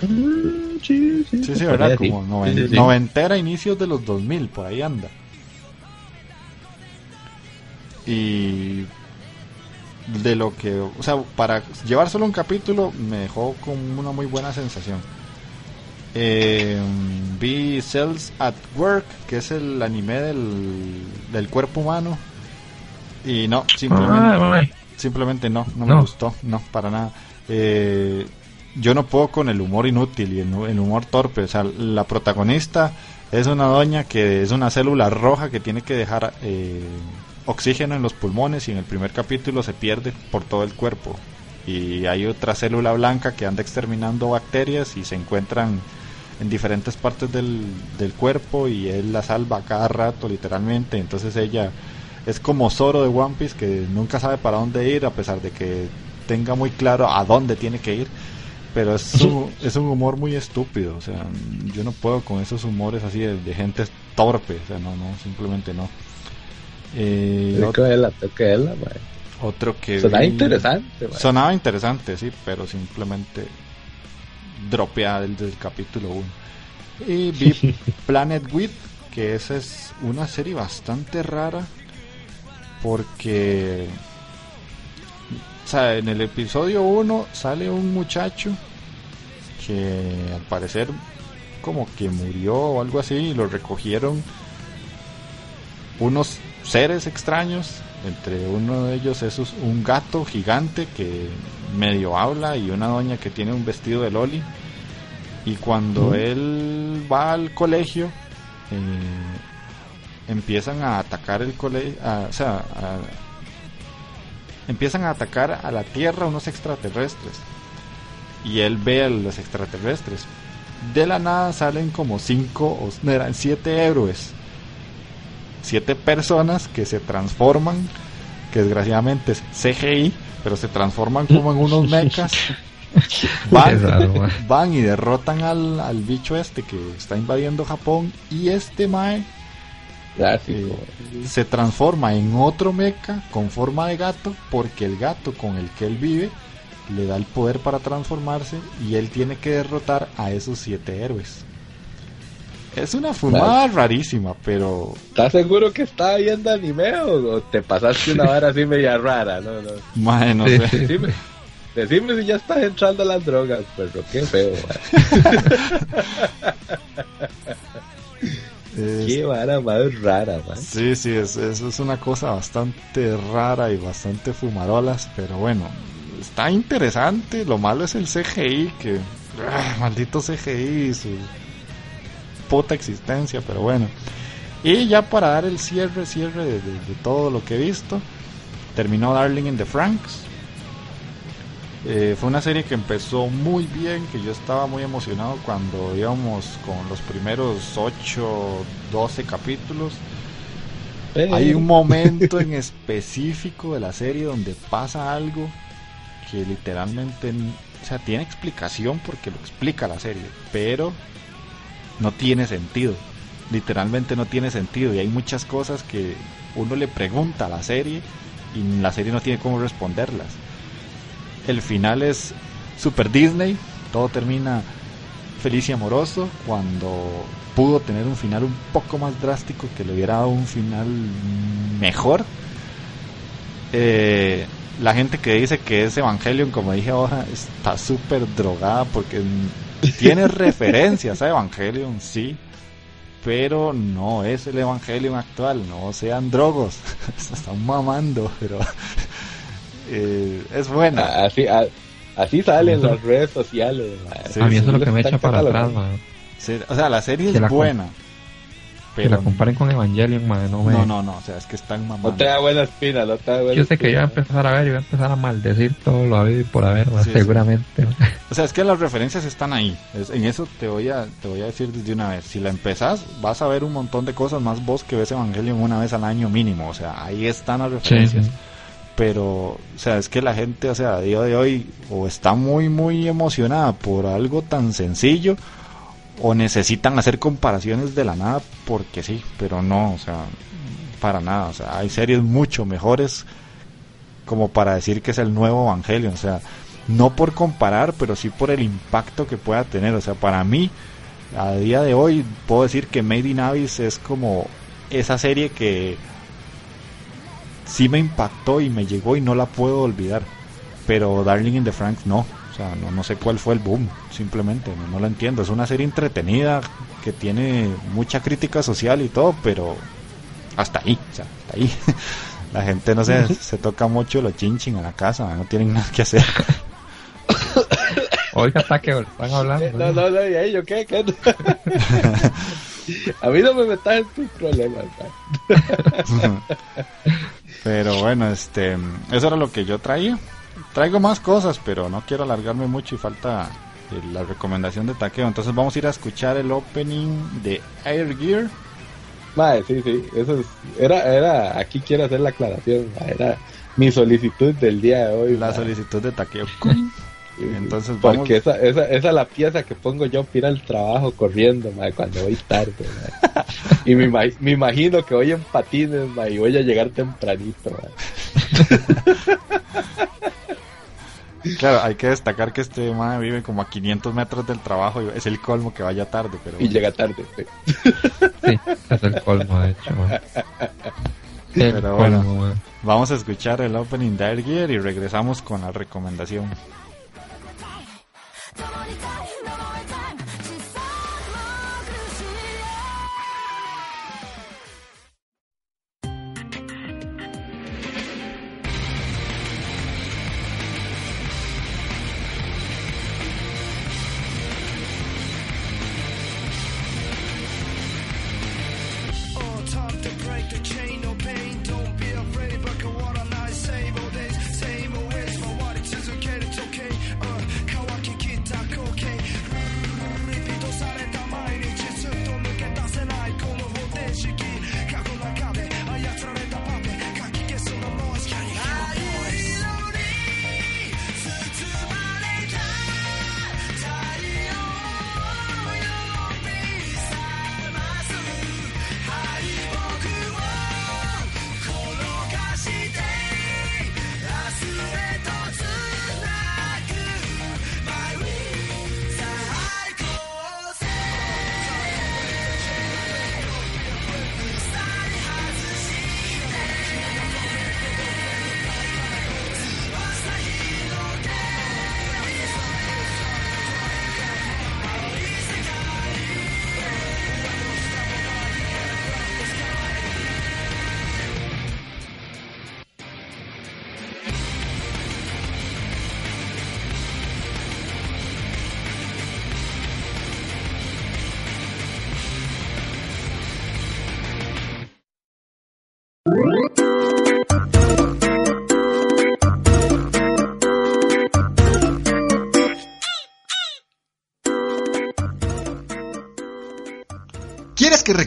Sí, sí,
Sí, sí, ¿verdad? Como noven-
sí.
noventera, inicios de los 2000, por ahí anda. Y de lo que, o sea, para llevar solo un capítulo me dejó con una muy buena sensación. Eh, vi Cells at Work, que es el anime del, del cuerpo humano. Y no, simplemente,
Ah,
simplemente no, no me
No.
gustó, no, para nada. Eh, yo no puedo con el humor inútil y el, el humor torpe. O sea, la protagonista es una doña que es una célula roja que tiene que dejar eh, oxígeno en los pulmones y en el primer capítulo se pierde por todo el cuerpo. Y hay otra célula blanca que anda exterminando bacterias y se encuentran en diferentes partes del, del cuerpo y él la salva a cada rato literalmente. Entonces ella es como Zoro de One Piece que nunca sabe para dónde ir a pesar de que tenga muy claro a dónde tiene que ir. Pero es un, es un humor muy estúpido, o sea, yo no puedo con esos humores así de, de gente torpe, o sea, no, no, simplemente no. Eh,
verla, mae.
otro que
Sonaba
vi-
interesante, mae.
Sonaba interesante, sí, pero simplemente dropeada el capítulo 1. Y vi Planet With, que esa es una serie bastante rara porque o sea, en el episodio 1 sale un muchacho que al parecer como que murió o algo así y lo recogieron unos seres extraños. Entre uno de ellos es un gato gigante que medio habla y una doña que tiene un vestido de loli. Y cuando él va al colegio, eh, empiezan a atacar el colegio, o sea, a- empiezan a atacar a la Tierra unos extraterrestres. Y él ve a los extraterrestres. De la nada salen como cinco, o siete héroes. Siete personas que se transforman, que desgraciadamente es CGI, pero se transforman como en unos mechas. Van,
raro,
van y derrotan al, al bicho este que está invadiendo Japón. Y este Mae eh, se transforma en otro mecha con forma de gato porque el gato con el que él vive le da el poder para transformarse y él tiene que derrotar a esos siete héroes. Es una fumada rarísima, pero
¿Estás seguro que estaba viendo anime o, te pasaste una vara así media rara? No, no.
mae, no
Sí,
sé.
Decime, decime si ya estás entrando a las drogas, perro. Qué feo.
Es-
Qué vara más rara, man.
Sí, sí, es, es, es una cosa bastante rara y bastante fumarolas, pero bueno, está interesante. Lo malo es el CGI, que ah, maldito CGI su puta existencia, pero bueno. Y ya para dar el cierre, cierre de, de- de todo lo que he visto, terminó Darling in the Franks. Eh, fue una serie que empezó muy bien, que yo estaba muy emocionado cuando íbamos con los primeros 8, 12 capítulos.
Eh,
Hay un momento en específico de la serie donde pasa algo que literalmente, o sea, tiene explicación porque lo explica la serie, pero no tiene sentido. Literalmente no tiene sentido y hay muchas cosas que uno le pregunta a la serie y la serie no tiene cómo responderlas. El final es Super Disney, todo termina feliz y amoroso cuando pudo tener un final un poco más drástico que le hubiera dado un final mejor. Eh, la gente que dice que es Evangelion, como dije ahora, está súper drogada porque tiene referencias a Evangelion, sí, pero no es el Evangelion actual, no sean drogos, se están mamando, pero eh, es buena.
Así, salen las redes sociales.
Sí,
a mí
sí,
eso es lo que me echa para atrás.
Sí, o sea, la serie es
la
buena, pero
la comparen con Evangelion, mae, no me...
no, no, no, o sea, es que están mamando.
No te da buena espina, no te da buena
Yo sé que
espina.
iba a empezar a ver, iba a empezar a maldecir todo lo habido y por haber,
sí.
seguramente.
O sea, es que las referencias están ahí. Es- en eso te voy a te voy a decir desde una vez. Si la empezás, vas a ver un montón de cosas más vos que ves Evangelion una vez al año mínimo. O sea, ahí están las
Sí,
referencias.
sí.
Pero, o sea, es que la gente, o sea, a día de hoy, o está muy, muy emocionada por algo tan sencillo, o necesitan hacer comparaciones de la nada porque sí, pero no, o sea, para nada, o sea, hay series mucho mejores como para decir que es el nuevo Evangelio, o sea, no por comparar, pero sí por el impacto que pueda tener, o sea, para mí a día de hoy puedo decir que Made in Abyss es como esa serie que sí me impactó y me llegó y no la puedo olvidar, pero Darling in the Franks no, o sea, no, no sé cuál fue el boom, simplemente, no, no lo entiendo. Es una serie entretenida que tiene mucha crítica social y todo, pero hasta ahí, o sea, hasta ahí. La gente no se, se toca mucho los chinchin a la casa, no tienen nada que hacer.
Oiga, está que están hablando.
No, no, no, ¿y ahí yo qué? ¿Qué? A mí no me metas en tus problemas.
Pero bueno, este, eso era lo que yo traía. Traigo más cosas, pero no quiero alargarme mucho y falta eh, la recomendación de taqueo. Entonces vamos a ir a escuchar el opening de Air Gear.
Mae, sí, sí, eso es, era, era, aquí quiero hacer la aclaración, era mi solicitud del día de hoy.
La
mae.
solicitud de taqueo. Entonces vamos.
Porque esa, esa, esa es la pieza que pongo yo para ir al trabajo corriendo, mae, cuando voy tarde, mae. Y me, me imagino que voy en patines, mae, y voy a llegar tempranito, mae.
Claro, hay que destacar que este man vive como a 500 metros del trabajo y es el colmo que vaya tarde, pero
Y llega tarde, sí.
Sí, es el colmo, de hecho. man.
Pero bueno.
man.
vamos a escuchar el opening de Air Gear y regresamos con la recomendación.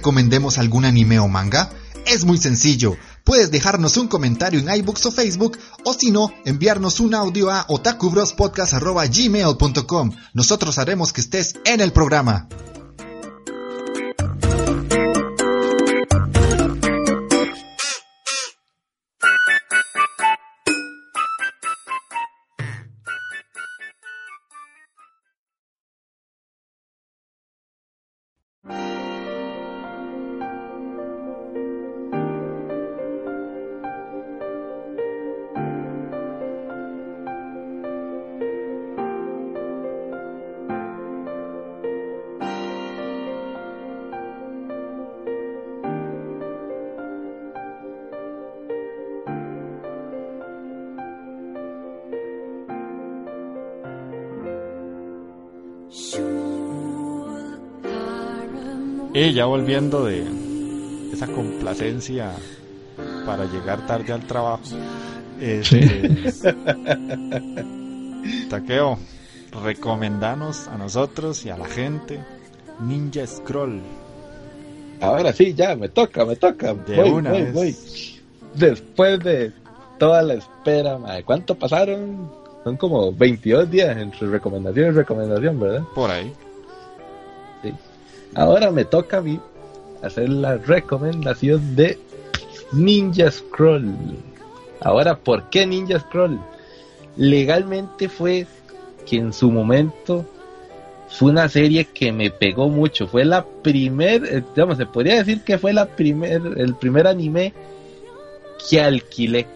Recomendemos algún anime o manga? Es muy sencillo. Puedes dejarnos un comentario en iBooks o Facebook o si no, enviarnos un audio a otakubrospodcast.gmail.com. Nosotros haremos que estés en el programa.
Y ya volviendo de esa complacencia para llegar tarde al trabajo. Este, Taqueo, recomendanos a nosotros y a la gente Ninja Scroll.
Ahora sí, ya, me toca, me toca.
De
voy,
una
voy,
vez.
voy. Después de toda la espera, madre, ¿cuánto pasaron? Son como 22 días entre recomendación y recomendación, ¿verdad?
Por ahí.
Ahora me toca a mí hacer la recomendación de Ninja Scroll. Ahora, ¿por qué Ninja Scroll? Legalmente fue que en su momento fue una serie que me pegó mucho. Fue la primer, eh, digamos, se podría decir que fue la primer, el primer anime que alquilé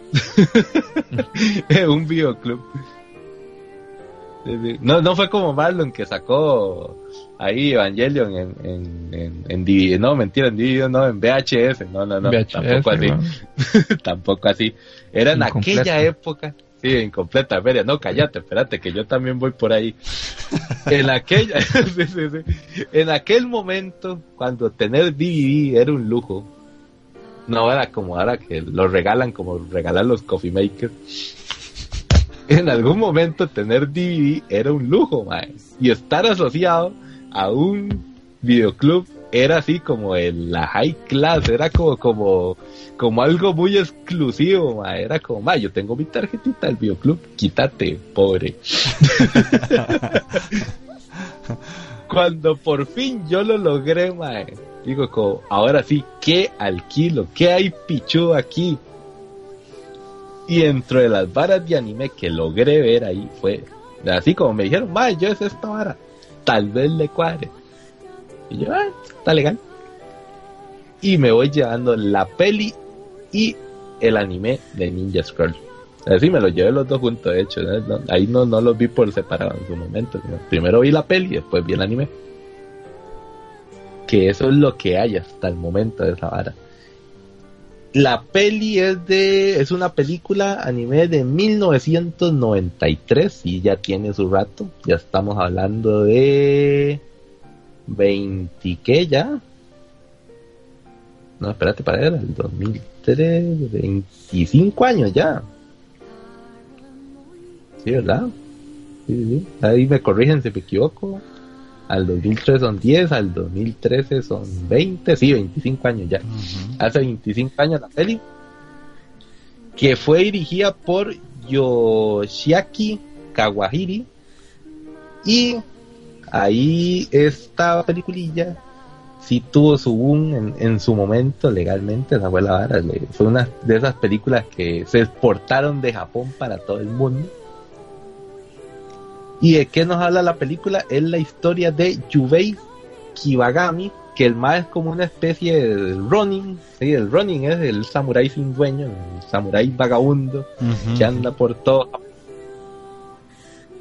en un videoclub. No, no fue como Marlon que sacó ahí Evangelion en, en, en, en DVD. No, mentira, en DVD, no, en VHS. No, no, no,
VHS,
tampoco así.
¿no?
tampoco así. Era en
Incompleta.
aquella época. Sí, incompleta, feria. No, cállate, espérate, que yo también voy por ahí. En aquella, sí, sí, sí. En aquel momento, cuando tener DVD era un lujo. No era como ahora que lo regalan como regalan los coffee makers. En algún momento tener DVD era un lujo, mae. Y estar asociado a un videoclub era así como en la high class, era como como como algo muy exclusivo, mae. Era como, mae, yo tengo mi tarjetita del videoclub, quítate, pobre. Cuando por fin yo lo logré, mae, digo como, ahora sí, ¿qué alquilo? ¿Qué hay pichu aquí? Y dentro de las varas de anime que logré ver ahí fue, así como me dijeron, mae, yo es esta vara, tal vez le cuadre. Y yo, ah, está legal. Y me voy llevando la peli y el anime de Ninja Scroll. Así me los llevé los dos juntos, de hecho. ahí no, no los vi por separado en su momento. Primero vi la peli y después vi el anime. Que eso es lo que hay hasta el momento de esa vara. La peli es de. es una película anime de 1993 y ya tiene su rato. Ya estamos hablando de. 20 ¿qué ya? No, espérate para ver, el 2003, 25 años ya. Sí, ¿verdad? Sí, sí. Ahí me corrigen si me equivoco. Al 2003 son 10, al 2013 son 20, sí, 25 años ya. Hace 25 años la peli. Que fue dirigida por Yoshiaki Kawahiri. Y ahí esta peliculilla sí tuvo su boom en, en su momento legalmente, esa fue la vara, fue una de esas películas que se exportaron de Japón para todo el mundo. ¿Y de qué nos habla la película? Es la historia de Yubei Kibagami, que el más es como una especie de Ronin, sí, el Ronin es el samurái sin dueño, el samurái vagabundo que anda por todo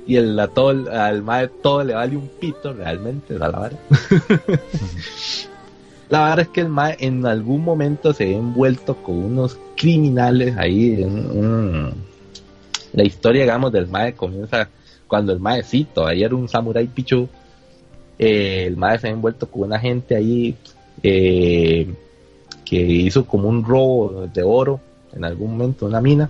y el, a todo, al mae todo le vale un pito realmente a la vara. la verdad es que el mae en algún momento se ve envuelto con unos criminales ahí en la historia digamos del mae comienza cuando el mae sí todavía era un samurái pichu eh, el mae se ve envuelto con una gente ahí eh, que hizo como un robo de oro en algún momento en una mina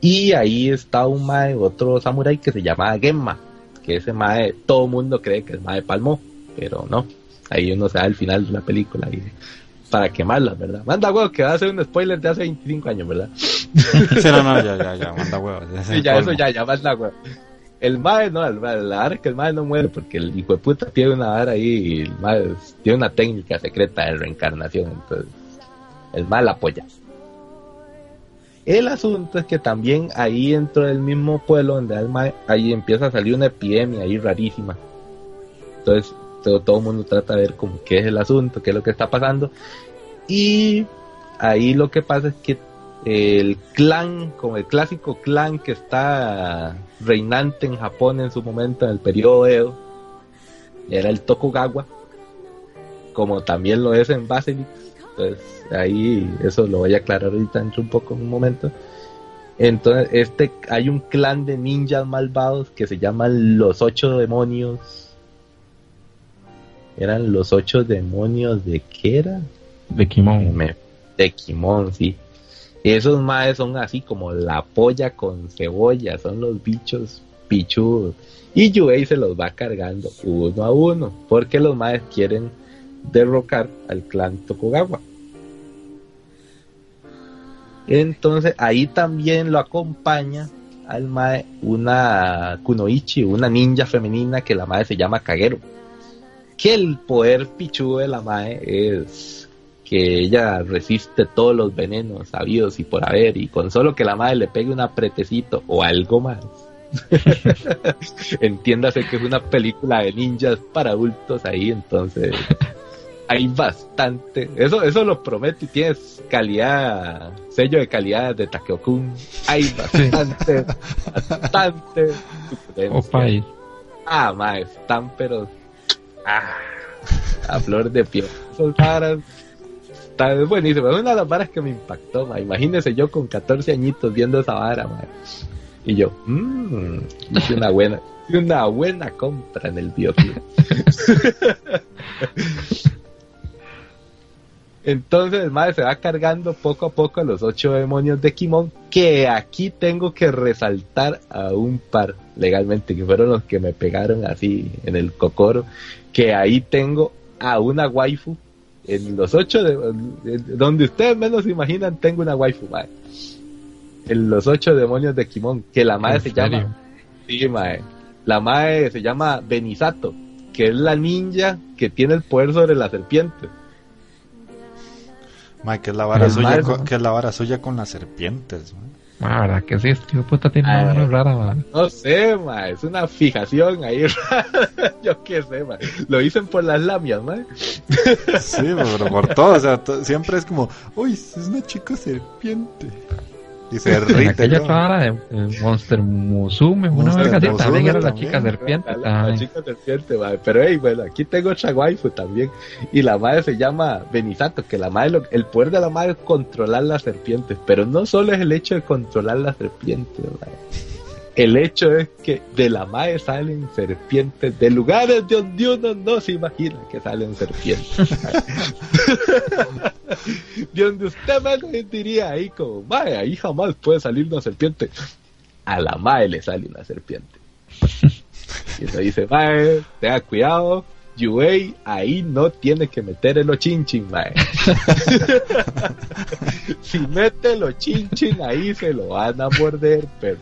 y ahí está un mae, otro samurái que se llama Gemma, que ese mae, todo el mundo cree que el mae palmó, pero no. Ahí uno se da el final de la película y para quemarla, ¿verdad? Manda huevo que va a ser un spoiler de hace 25 años, ¿verdad?
Sí, no, no, ya, ya, ya, manda huevos.
Sí, ya eso ya, ya manda huevo. El mae, no, el mae, la que el mae no muere porque el hijo de puta tiene una vara ahí y el mae tiene una técnica secreta de reencarnación, entonces el mae la apoya. El asunto es que también ahí dentro del mismo pueblo donde el mae, ahí empieza a salir una epidemia ahí rarísima. Entonces todo, todo el mundo trata de ver como qué es el asunto, qué es lo que está pasando. Y ahí lo que pasa es que el clan, como el clásico clan que está reinante en Japón en su momento, en el periodo Edo, era el Tokugawa, como también lo es en Basilix. Entonces, ahí eso lo voy a aclarar ahorita dentro un poco en un momento. Entonces, este hay un clan de ninjas malvados que se llaman los ocho demonios. Eran los ocho demonios de qué era?
De Kimon.
Me- de Kimon, sí. Esos maes son así como la polla con cebolla, son los bichos pichudos. Y Yuei se los va cargando uno a uno, porque los maes quieren derrocar al clan Tokugawa. Entonces ahí también lo acompaña al mae una kunoichi, una ninja femenina que la madre se llama Kagero. que el poder pichudo de la mae es que ella resiste todos los venenos sabidos y por haber y con solo que la madre le pegue un apretecito o algo más. Entiéndase que es una película de ninjas para adultos ahí, entonces hay bastante. Eso eso lo prometo y tienes calidad, sello de calidad de Takeokun. Hay bastante, bastante. suculencia.
Opa, y
Ah, ma, están pero ah, a flor de piel. Varas están buenísimas. Es una de las varas que me impactó, ma. Imagínese yo con 14 añitos viendo esa vara, ma. Y yo, mmm, hice una buena, una buena compra en el videoclub. Entonces madre se va cargando poco a poco a los ocho demonios de Kimon, que aquí tengo que resaltar a un par legalmente, que fueron los que me pegaron así en el cocoro, que ahí tengo a una waifu, en los ocho, de, en- donde ustedes menos se imaginan, tengo una waifu, madre. En los ocho demonios de Kimon, que la madre
¿En
se
serio?
llama, sí, mae, la madre se llama Benisato, que es la ninja que tiene el poder sobre la serpiente.
Mae, que es la vara suya,
mae-
con, que es la vara suya con las serpientes, mae.
Ah, verdad que sí, este hijo puta tiene
Ah.
una mano rara, man.
No sé, ma, es una fijación ahí rara. Yo qué sé, ma. Lo dicen por las lamias, ma.
Sí, pero por todo, o sea, siempre es como, uy, es una chica serpiente. Y se
En aquella vara de eh, Monster Musume, una verga también era la
también.
chica serpiente.
La, la
ay.
chica serpiente, ma. Pero, hey, bueno, aquí tengo otra waifu también. Y la madre se llama Benisato, que la madre, lo- el poder de la madre es controlar las serpientes. Pero no solo es el hecho de controlar las serpientes, ma. El hecho es que de la madre salen serpientes de lugares de donde uno no se imagina que salen serpientes. de donde usted menos diría ahí como, mae, ahí jamás puede salir una serpiente. A la mae le sale una serpiente. Y uno dice, mae, tenga cuidado, Yuei ahí no tiene que meter el ochinchin, mae. si mete el ochinchin ahí se lo van a morder, pero...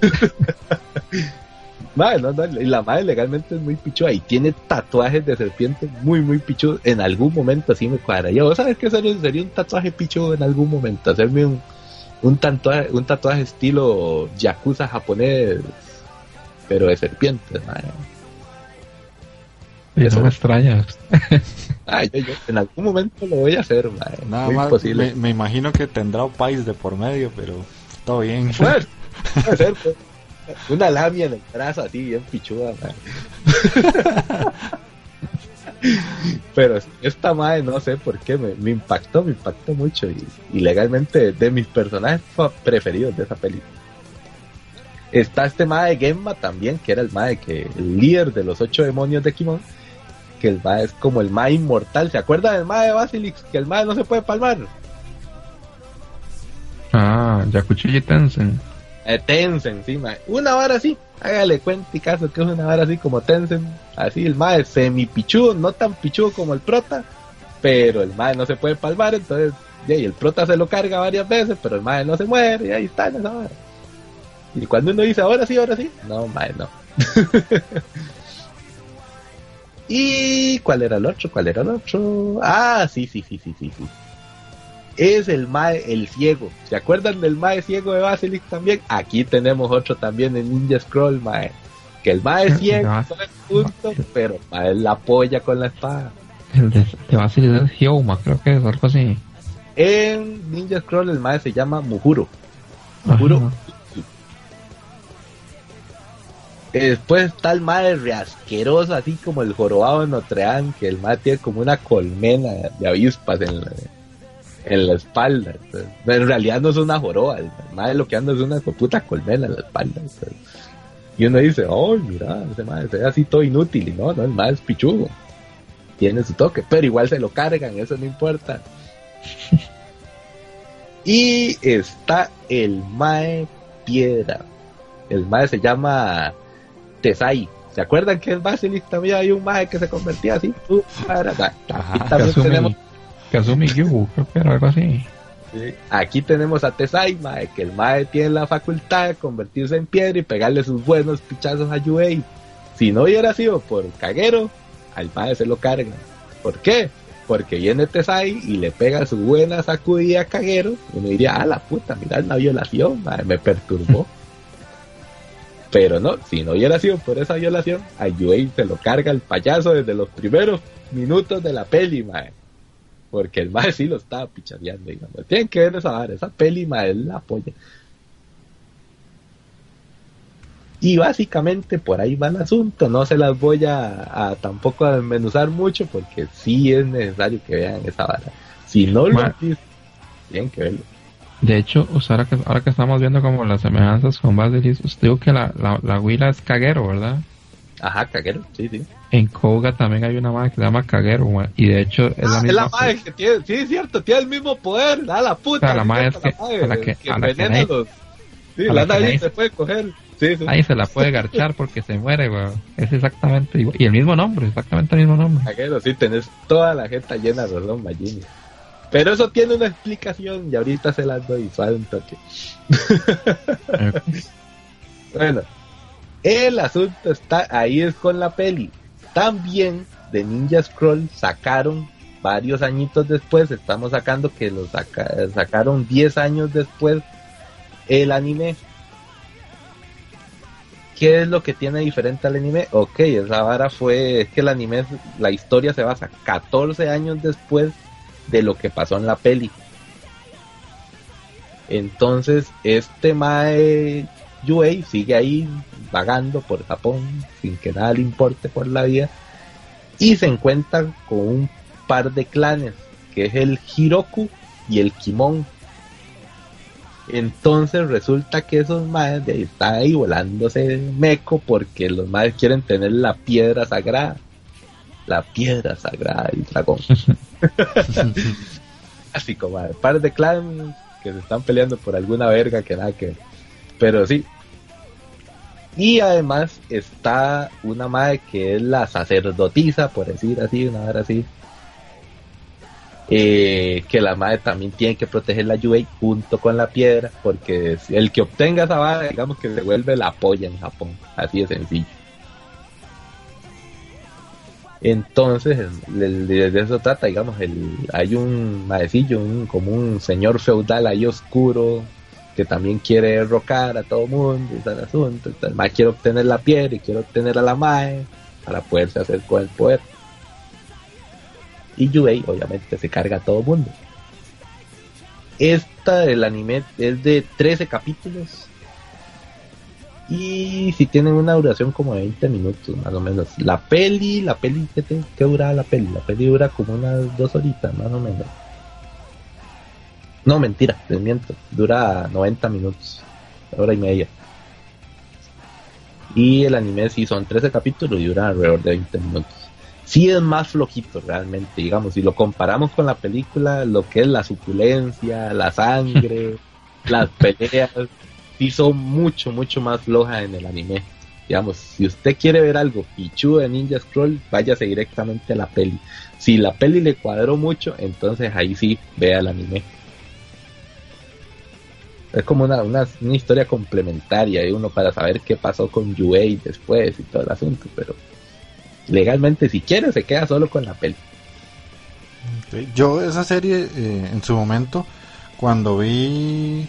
Mae, no, no, y la madre legalmente es muy pichuda y tiene tatuajes de serpiente muy, muy pichudos. En algún momento así me cuadraría. ¿Vos sabes qué sería, sería un tatuaje pichudo en algún momento? Hacerme un, un, tatuaje, un tatuaje estilo yakuza japonés, pero de serpientes, mae.
Y
Eso
no me extraña.
Ay, yo- yo en algún momento lo voy a hacer, mae.
Nada
muy
más,
posible.
me, me imagino que tendrá un país de por medio, pero todo bien.
Puede, puede ser, pues. Una lamia en el brazo así, bien pichuda, mae. Pero esta madre, no sé por qué, me, me impactó, me impactó mucho. Y, y legalmente, de mis personajes preferidos de esa película. Está este mae de Gemma también, que era el mae que, el líder de los ocho demonios de Kimon. Que el mae es como el mae inmortal. ¿Se acuerdan del mae de Basilix? Que el mae no se puede palmar.
Ah, Yakuchi Tensen.
Eh, Tencent, sí, mae. Una vara así, hágale cuenta y caso que es una vara así como Tencent. Así, el mae semi pichudo, no tan pichudo como el prota, pero el mae no se puede palmar, entonces, y el prota se lo carga varias veces, pero el mae no se muere, y ahí está en esa vara. Y cuando uno dice ahora sí, ahora sí, no, mae, no. ¿Y cuál era el otro? ¿Cuál era el otro? Ah, sí, sí, sí, sí, sí, sí. Es el Mae, el ciego. ¿Se acuerdan del Mae ciego de Basilisk también? Aquí tenemos otro también en Ninja Scroll, Mae. Que el Mae es ciego,
Ah.
todo el punto, pero Mae la apoya con la espada.
El de, de Basil es Hyoma, creo que es algo así.
En Ninja Scroll el Mae se llama Mujuro. Mujuro. Después está el Mae reasqueroso, así como el jorobado de Notre Dame, que el Mae tiene como una colmena de avispas en la, en la espalda. en realidad no es una joroba, el Mae lo que anda es una puta colmena en la espalda. y uno dice, oh, mira, ese Mae se ve así todo inútil. Y no, no, el Mae es pichugo. Tiene su toque, pero igual se lo cargan, eso no importa. y está el Mae Piedra. El Mae se llama Tesai. ¿Se acuerdan que en Basilisk también hay un Mae que se convertía así? Uh, para- Aquí
Ajá,
también tenemos
Kazumi, Kazumi Gyu, creo que era algo así.
Sí. Aquí tenemos a Tesai, mae, que el mae tiene la facultad de convertirse en piedra y pegarle sus buenos pichazos a Yuei Si no hubiera sido por caguero, al padre se lo cargan. ¿Por qué? Porque viene Tesai y le pega su buena sacudida a caguero. Y uno diría, ah, la puta, mira la violación, madre, me perturbó. Pero no, si no hubiera sido por esa violación, a Yui se lo carga el payaso desde los primeros minutos de la peli, mae. Porque el mae sí lo estaba pichadeando, digamos. Tienen que ver esa vara, esa peli, mae, es la polla. Y básicamente por ahí va el asunto. No se las voy a, a tampoco a desmenuzar mucho porque sí es necesario que vean esa vara. Si no lo tienen que verlo.
De hecho, o sea, ahora que, ahora que estamos viendo como las semejanzas con Basilisk, usted dijo que la, la, la huila es caguero, ¿verdad?
Ajá, caguero, sí, sí.
En Koga también hay una madre que se llama caguero, ma, y de hecho es la
Ah,
misma.
es la madre que tiene, sí, es cierto, tiene el mismo poder, a la puta.
O sea, la madre
es
que- a la que- a la que nadie-
Sí,
a
la
la
nadie se puede coger. Sí, sí.
Ahí se la puede garchar porque se muere, weón. Es exactamente igual. Y el mismo nombre, exactamente el mismo nombre.
Caguero, sí, tenés toda la jeta llena de razón, Magini. Pero eso tiene una explicación y ahorita se las doy un toque. Bueno, el asunto está ahí es con la peli. También de Ninja Scroll sacaron varios añitos después, estamos sacando que lo saca- sacaron 10 años después el anime. ¿Qué es lo que tiene diferente al anime? Ok, esa vara fue, es que el anime, la historia se basa 14 años después de lo que pasó en la peli. Entonces, este Mae Yuei sigue ahí vagando por Japón sin que nada le importe por la vida y se encuentra con un par de clanes que es el Hiroku y el Kimon. Entonces resulta que esos maes están ahí volándose meco porque los maes quieren tener la piedra sagrada. La piedra sagrada del dragón. Así como par de clanes que se están peleando por alguna verga que nada que ver. Pero sí. Y además está una madre que es la sacerdotisa, por decir así, una hora así. Eh, que la madre también tiene que proteger la Yui junto con la piedra, porque el que obtenga esa vara, digamos que se vuelve la polla en Japón, así de sencillo. Entonces, de, eso trata, digamos, el, hay un maecillo, un, como un señor feudal ahí oscuro, que también quiere derrocar a todo mundo, y tal asunto. Entonces, el mae quiere obtener la piedra y quiere obtener a la mae para poderse hacer con el poder. Y Yui, obviamente, se carga a todo mundo. Esta del anime es de 13 capítulos. Y si tienen una duración como de 20 minutos, más o menos. La peli, la peli, ¿qué, te- qué dura la peli? La peli dura como unas dos horitas, más o menos. No, mentira, les miento. Dura 90 minutos, hora y media. Y el anime sí son 13 capítulos y dura alrededor de 20 minutos. Sí es más flojito realmente, digamos, si lo comparamos con la película, lo que es la suculencia, la sangre, las peleas, sí mucho, mucho más flojas en el anime. Digamos, si usted quiere ver algo pichudo de Ninja Scroll, váyase directamente a la peli. Si la peli le cuadró mucho, entonces ahí sí vea el anime. Es como una, una, una historia complementaria de uno para saber qué pasó con Yuei después y todo el asunto, pero legalmente si quiere se queda solo con la peli.
Yo esa serie eh, en su momento, cuando vi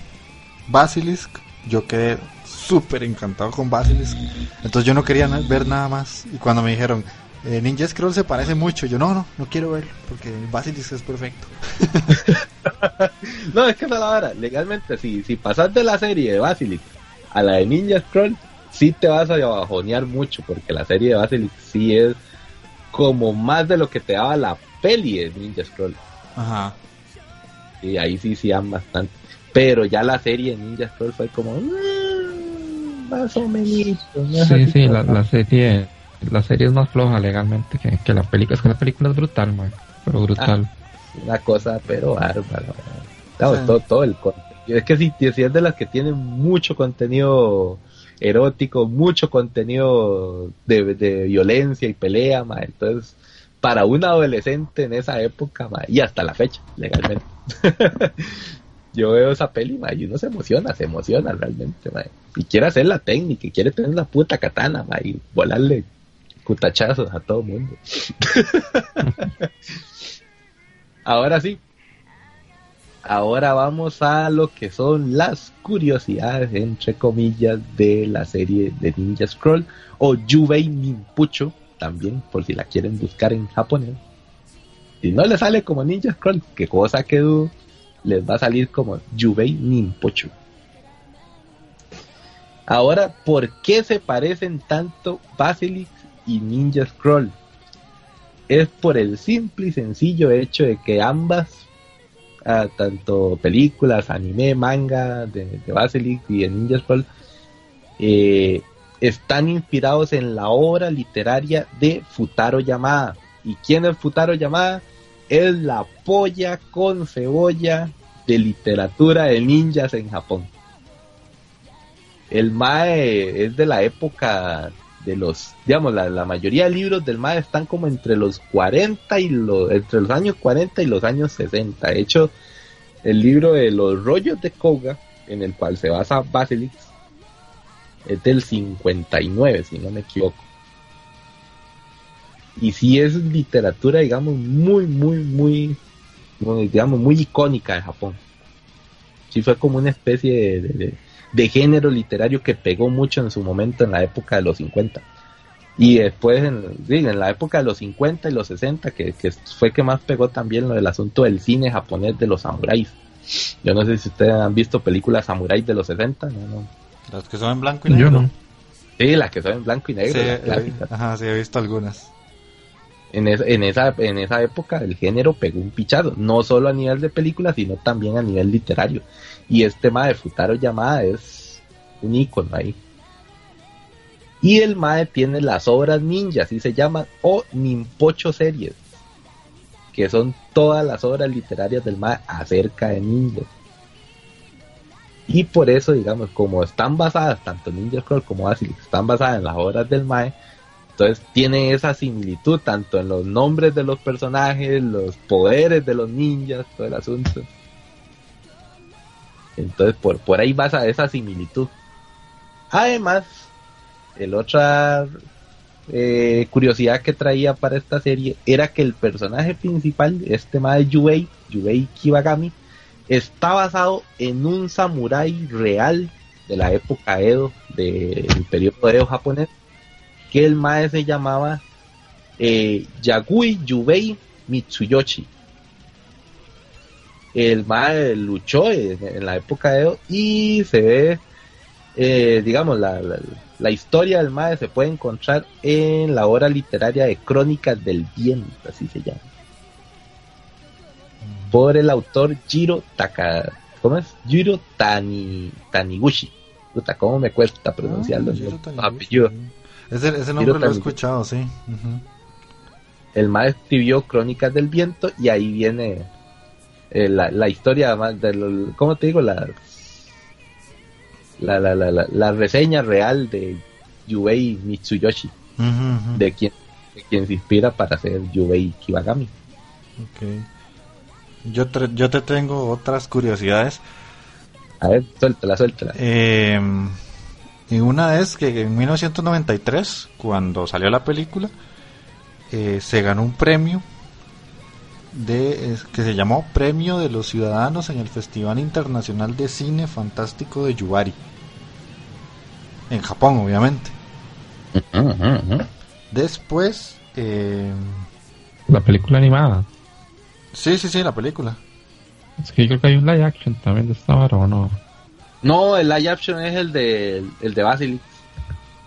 Basilisk, yo quedé súper encantado con Basilisk. Entonces yo no quería ver nada más. Y cuando me dijeron, eh, Ninja Scroll se parece mucho, yo no, no, no quiero verlo, porque Basilisk es perfecto.
No, es que esa es la vara. Legalmente, si, si pasas de la serie de Basilisk a la de Ninja Scroll, sí te vas a bajonear mucho, porque la serie de Basilisk sí es como más de lo que te daba la peli de Ninja Scroll.
Ajá.
Y ahí sí sí dan bastante. Pero ya la serie de Ninja Scroll fue como "Mm, más o menos. no
Sí, sí, la, la serie la serie es más floja legalmente que, que la película. Es que la película es brutal, man. Pero brutal.
una cosa pero bárbara. Claro,
Sí.
todo, todo el contenido. Es que si, si es de las que tienen mucho contenido erótico, mucho contenido de, de violencia y pelea, ma, entonces para un adolescente en esa época ma, y hasta la fecha, legalmente. Yo veo esa peli ma, y uno se emociona, se emociona realmente. ma, y quiere hacer la técnica, y quiere tener una puta katana ma, y volarle cutachazos a todo el mundo. Ahora sí. Ahora vamos a lo que son las curiosidades, entre comillas, de la serie de Ninja Scroll o Yubei Ninpucho, también, por si la quieren buscar en japonés. Si no le sale como Ninja Scroll, que cosa que dudo, les va a salir como Yubei Ninpocho. Ahora, ¿por qué se parecen tanto Basilisk y Ninja Scroll? Es por el simple y sencillo hecho de que ambas, ah, tanto películas, anime, manga de, de y de Ninja Scroll, eh, están inspirados en la obra literaria de Futaro Yamada. ¿Y quién es Futaro Yamada? Es la polla con cebolla de literatura de ninjas en Japón. El Mae es de la época de los, digamos, la, mayoría de libros del Mae están como entre los 40 y los, entre los años 40 y los años 60. De hecho, el libro de los rollos de Koga, en el cual se basa Basilisk, es del 59, si no me equivoco. Y sí es literatura, digamos, muy, muy, muy, digamos, muy icónica de Japón. Sí fue como una especie de, de- de- de género literario que pegó mucho en su momento en la época de los 50. Y después, en, sí, en la época de los 50 y los 60, que, que fue que más pegó también lo del asunto del cine japonés de los samuráis. Yo no sé si ustedes han visto películas samuráis de los 60, no, no.
Las que son en blanco y
Yo
negro.
no.
Sí, las que son en blanco y negro,
Sí,
las
eh, ajá, sí, he visto algunas.
En, es- en, esa, en esa época el género pegó un pichazo, no solo a nivel de películas, sino también a nivel literario. Y este tema de Futaro Yamada es un ícono ahí. Y el MAE tiene las obras ninja, así se llaman, o Ninpocho series, que son todas las obras literarias del MAE acerca de ninjas. Y por eso, digamos, como están basadas, tanto Ninja Scroll como Basilisk, están basadas en las obras del MAE, entonces tiene esa similitud tanto en los nombres de los personajes, los poderes de los ninjas, todo el asunto. Entonces por, por ahí basa esa similitud. Además, el otra eh, curiosidad que traía para esta serie era que el personaje principal, este de Yubei, Yubei Kibagami, está basado en un samurái real de la época Edo, del periodo Edo japonés, que el mae se llamaba eh, Yagui Yubei Mitsuyoshi. El mae luchó en, en la época de Edo y se ve, eh, digamos, la, la- la historia del mae se puede encontrar en la obra literaria de Crónicas del Viento, así se llama. Por el autor Jiro Taka, ¿cómo es? Jiro Tani, Taniguchi. Puta, ¿cómo me cuesta pronunciarlo?
Ah,
apellidos.
Ese, ese nombre lo he escuchado, sí.
El más escribió Crónicas del Viento y ahí viene eh, la, la historia de lo- ¿cómo te digo? La, la, la, la, la, reseña real de Yubei Mitsuyoshi, de quien, de quien se inspira para hacer Yubei Kibagami.
Ok. Yo, te, yo te tengo otras curiosidades.
A ver, suéltala, suéltala.
Eh, y una es que en 1993, cuando salió la película, eh, se ganó un premio de, que se llamó Premio de los Ciudadanos en el Festival Internacional de Cine Fantástico de Yubari. En Japón, obviamente. Después, eh,
La película animada.
sí, sí, sí, la película.
Es que yo creo que hay un live action también de esta vara, ¿o no?
No, el live action es el de, el de Basilisk.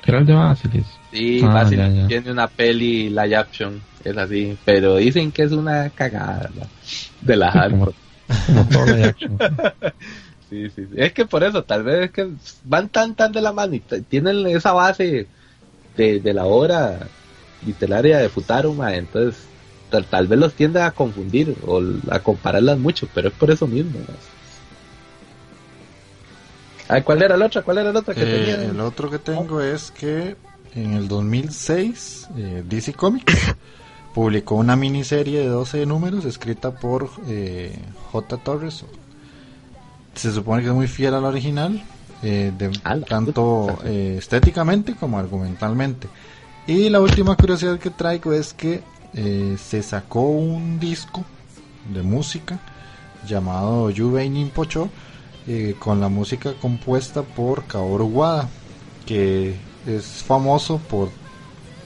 Era el de Basilis.
Sí,
Ah,
Basilisk
ya, ya.
tiene una peli live action, es así, pero dicen que es una cagada ¿no? de la
action.
Sí, sí, sí. Es que por eso, tal vez es que van tan tan de la mano y tienen esa base de, de la obra literaria de Futaro, ma, entonces tal, tal vez los tiende a confundir o a compararlas mucho, pero es por eso mismo. Ay, ¿Cuál era la otra? ¿Cuál era la otra que
Eh,
tenía?
el otro que tengo es que en el 2006 eh, DC Comics publicó una miniserie de 12 números escrita por eh, J. Torres. Se supone que es muy fiel al original, eh, de-
A la
tanto eh, estéticamente como argumentalmente. Y la última curiosidad que traigo es que se sacó un disco de música llamado Yubei Ninpocho eh, con la música compuesta por Kaoru Wada, que es famoso por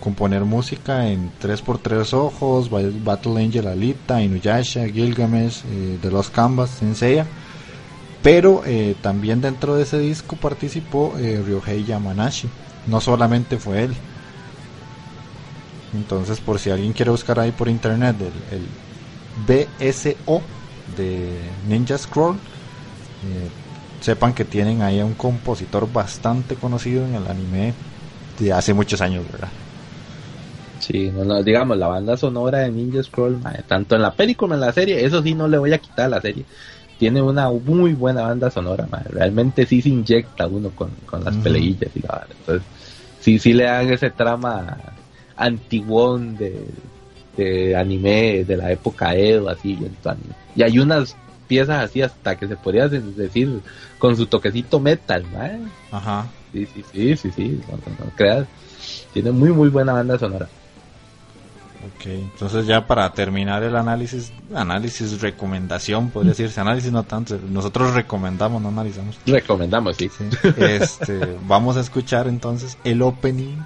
componer música en 3x3 Ojos, Ba- Battle Angel Alita, Inuyasha, Gilgamesh, eh, The Lost Canvas, Senseiya. Pero eh, también dentro de ese disco participó eh, Ryohei Yamanashi. No solamente fue él. Entonces, por si alguien quiere buscar ahí por internet el, el BSO de Ninja Scroll, sepan que tienen ahí a un compositor bastante conocido en el anime de hace muchos años, ¿verdad?
Sí, no, no, digamos, la banda sonora de Ninja Scroll, tanto en la película como en la serie, eso sí no le voy a quitar a la serie. Tiene una muy buena banda sonora, realmente sí se inyecta uno con, con las peleillas y la vara. Entonces, sí, sí le dan ese trama antiguón de, de anime de la época Edo, así. Y, entonces, y hay unas piezas así hasta que se podría de- decir con su toquecito metal, mae.
Ajá.
Sí, sí, sí, sí, sí, no, no, no creas. Tiene muy, muy buena banda sonora.
Ok, entonces ya para terminar el análisis, análisis, recomendación, podría decirse, análisis no tanto, nosotros recomendamos, no analizamos.
Recomendamos, sí.
Sí. Este, vamos a escuchar entonces el opening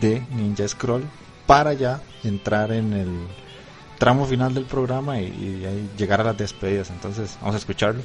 de Ninja Scroll para ya entrar en el tramo final del programa y, y llegar a las despedidas. Entonces, vamos a escucharlo.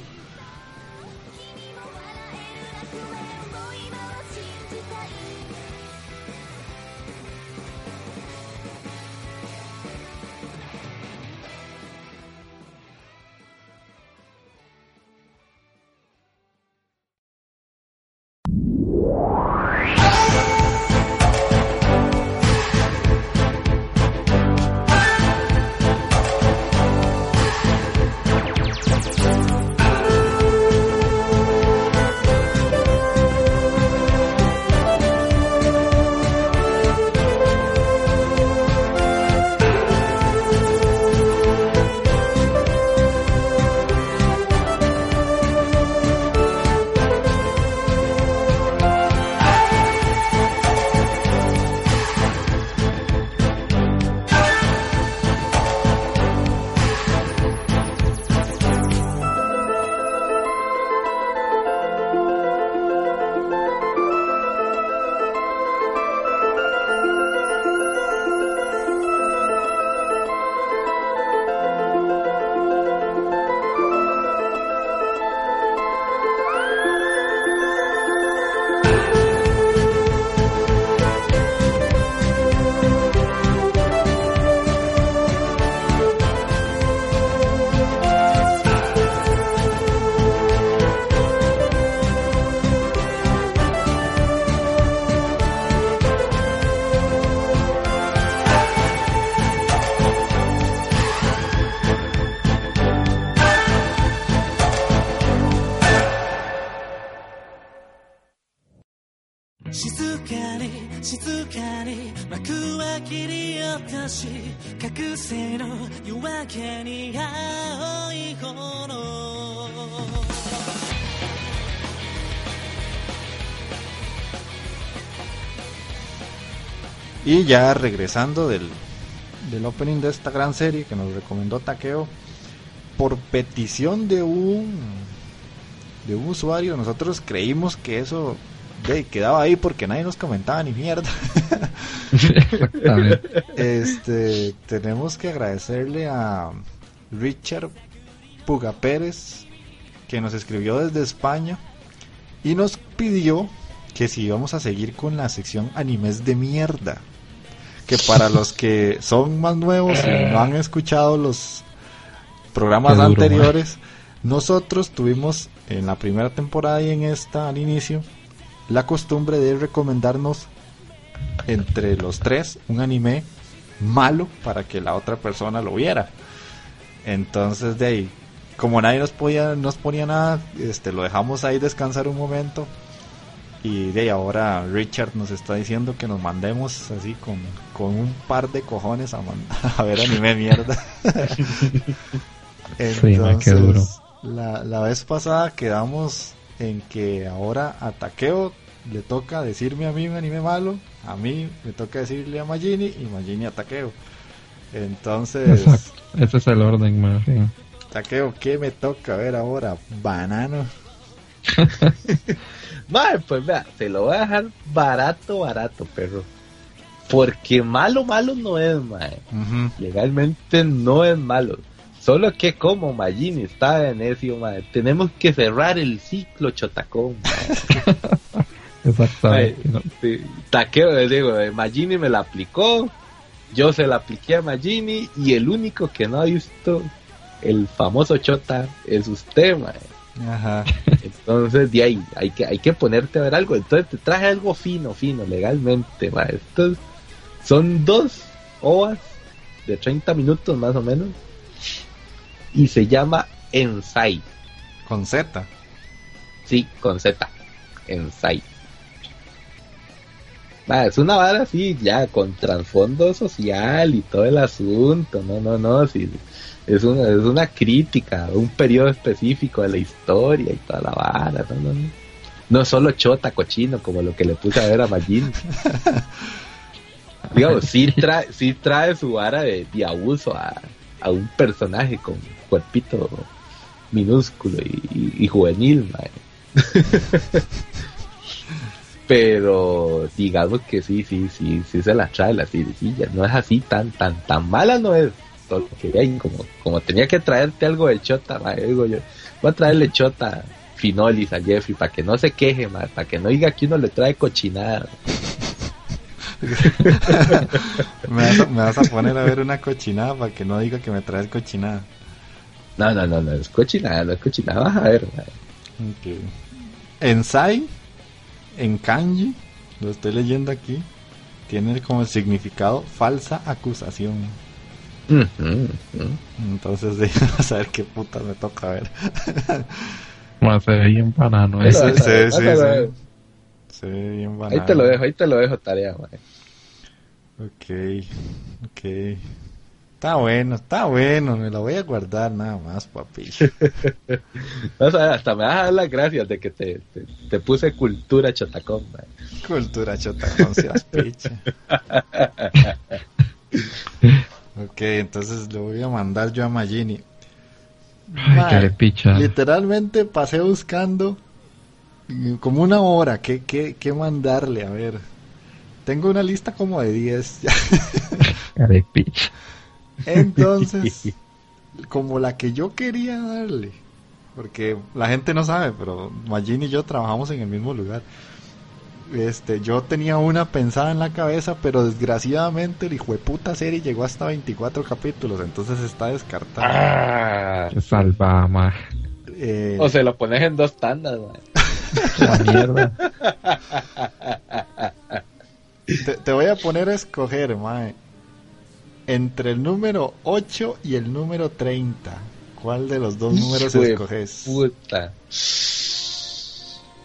Y ya regresando del, del opening de esta gran serie que nos recomendó Takeo, por petición de un de un usuario, nosotros creímos que eso de, quedaba ahí porque nadie nos comentaba ni mierda.
Exactamente.
Este, tenemos que agradecerle a Richard Puga Pérez que nos escribió desde España y nos pidió que si íbamos a seguir con la sección animes de mierda. Que para los que son más nuevos y no han escuchado los programas
duro,
anteriores, nosotros tuvimos en la primera temporada y en esta al inicio la costumbre de recomendarnos entre los tres un anime malo para que la otra persona lo viera. Entonces de ahí, como nadie nos podía, nos ponía nada, este lo dejamos ahí descansar un momento. Y de ahí ahora Richard nos está diciendo que nos mandemos así con, con un par de cojones a, a ver anime mierda.
Sí, duro.
la, la vez pasada quedamos en que ahora a Takeo le toca decirme a mí un anime malo, a mí me toca decirle a Magini y Magini a Takeo. Entonces,
Exacto. Ese es el orden, ma, sí.
Takeo, ¿qué me toca ver ahora? Banano.
Mae, pues vea, se lo voy a dejar barato, barato, perro. Porque malo, malo no es.
Ujú.
Legalmente no es malo. Solo que como Magini está de necio, mae, tenemos que cerrar el ciclo chotacón.
Exactamente. ¿no?
Sí, Taqueo, les digo, eh, Magini me la aplicó, yo se la apliqué a Magini y el único que no ha visto el famoso chota es usted, mae.
Ajá.
Entonces, de ahí, hay que, hay que ponerte a ver algo. Entonces, te traje algo fino, fino, legalmente, ma. Estos son dos ovas de 30 minutos más o menos. Y se llama Ensai.
Con Z.
Sí, con Z. Ensai. Ma, es una vara así, ya, con trasfondo social y todo el asunto. No, no, no. Sí, es, una, es una crítica un periodo específico de la historia y toda la vara. No, no, no. No es solo chota, cochino, como lo que le puse a ver a Magin. Digamos, sí trae, sí trae su vara de, de abuso a, a un personaje con cuerpito minúsculo y, y- y juvenil. Pero digamos que sí, sí, sí, sí se la trae la ya No es así tan, tan, tan mala no es. Todo que como, como tenía que traerte algo de chota, digo yo, voy a traerle chota finolis a Jeffrey para que no se queje, para que no diga que uno le trae cochinada.
Me vas, a, me vas a poner a ver una cochinada para que no diga que me traes cochinada.
No, no, no, no es cochinada, no es cochinada, vas a ver, mae.
Ok. Ensai, en kanji, lo estoy leyendo aquí, tiene como significado falsa acusación. Entonces, de, a saber qué puta me toca ver.
Se ve bien banano.
Ahí
Sí, sí,
ahí
sí.
dejo.
Se ve bien
Ahí
banal.
te lo dejo, ahí te lo dejo tarea.
Ok, ok. Está bueno, está bueno, me lo voy a guardar nada más, papi.
Vas a ver, hasta me vas a dar las gracias de que te, te, te puse cultura chotacón.
Cultura chota con seas picha. Ok, entonces lo voy a mandar yo a Magini.
Ay, picha.
Literalmente pasé buscando mm, como una hora qué, qué, qué mandarle, a ver. Tengo una lista como de 10.
Qué picha.
Entonces, como la que yo quería darle, porque la gente no sabe, pero Magin y yo trabajamos en el mismo lugar. Este, yo tenía una pensada en la cabeza, pero desgraciadamente el hijo de puta serie llegó hasta 24 capítulos, entonces está descartada.
Ah.
Salva, ma.
Eh,
O se lo pones en dos tandas.
La mierda.
te, te voy a poner a escoger, mae, entre el número 8 y el número 30. ¿Cuál de los dos números
Hijo de
escoges?
Puta.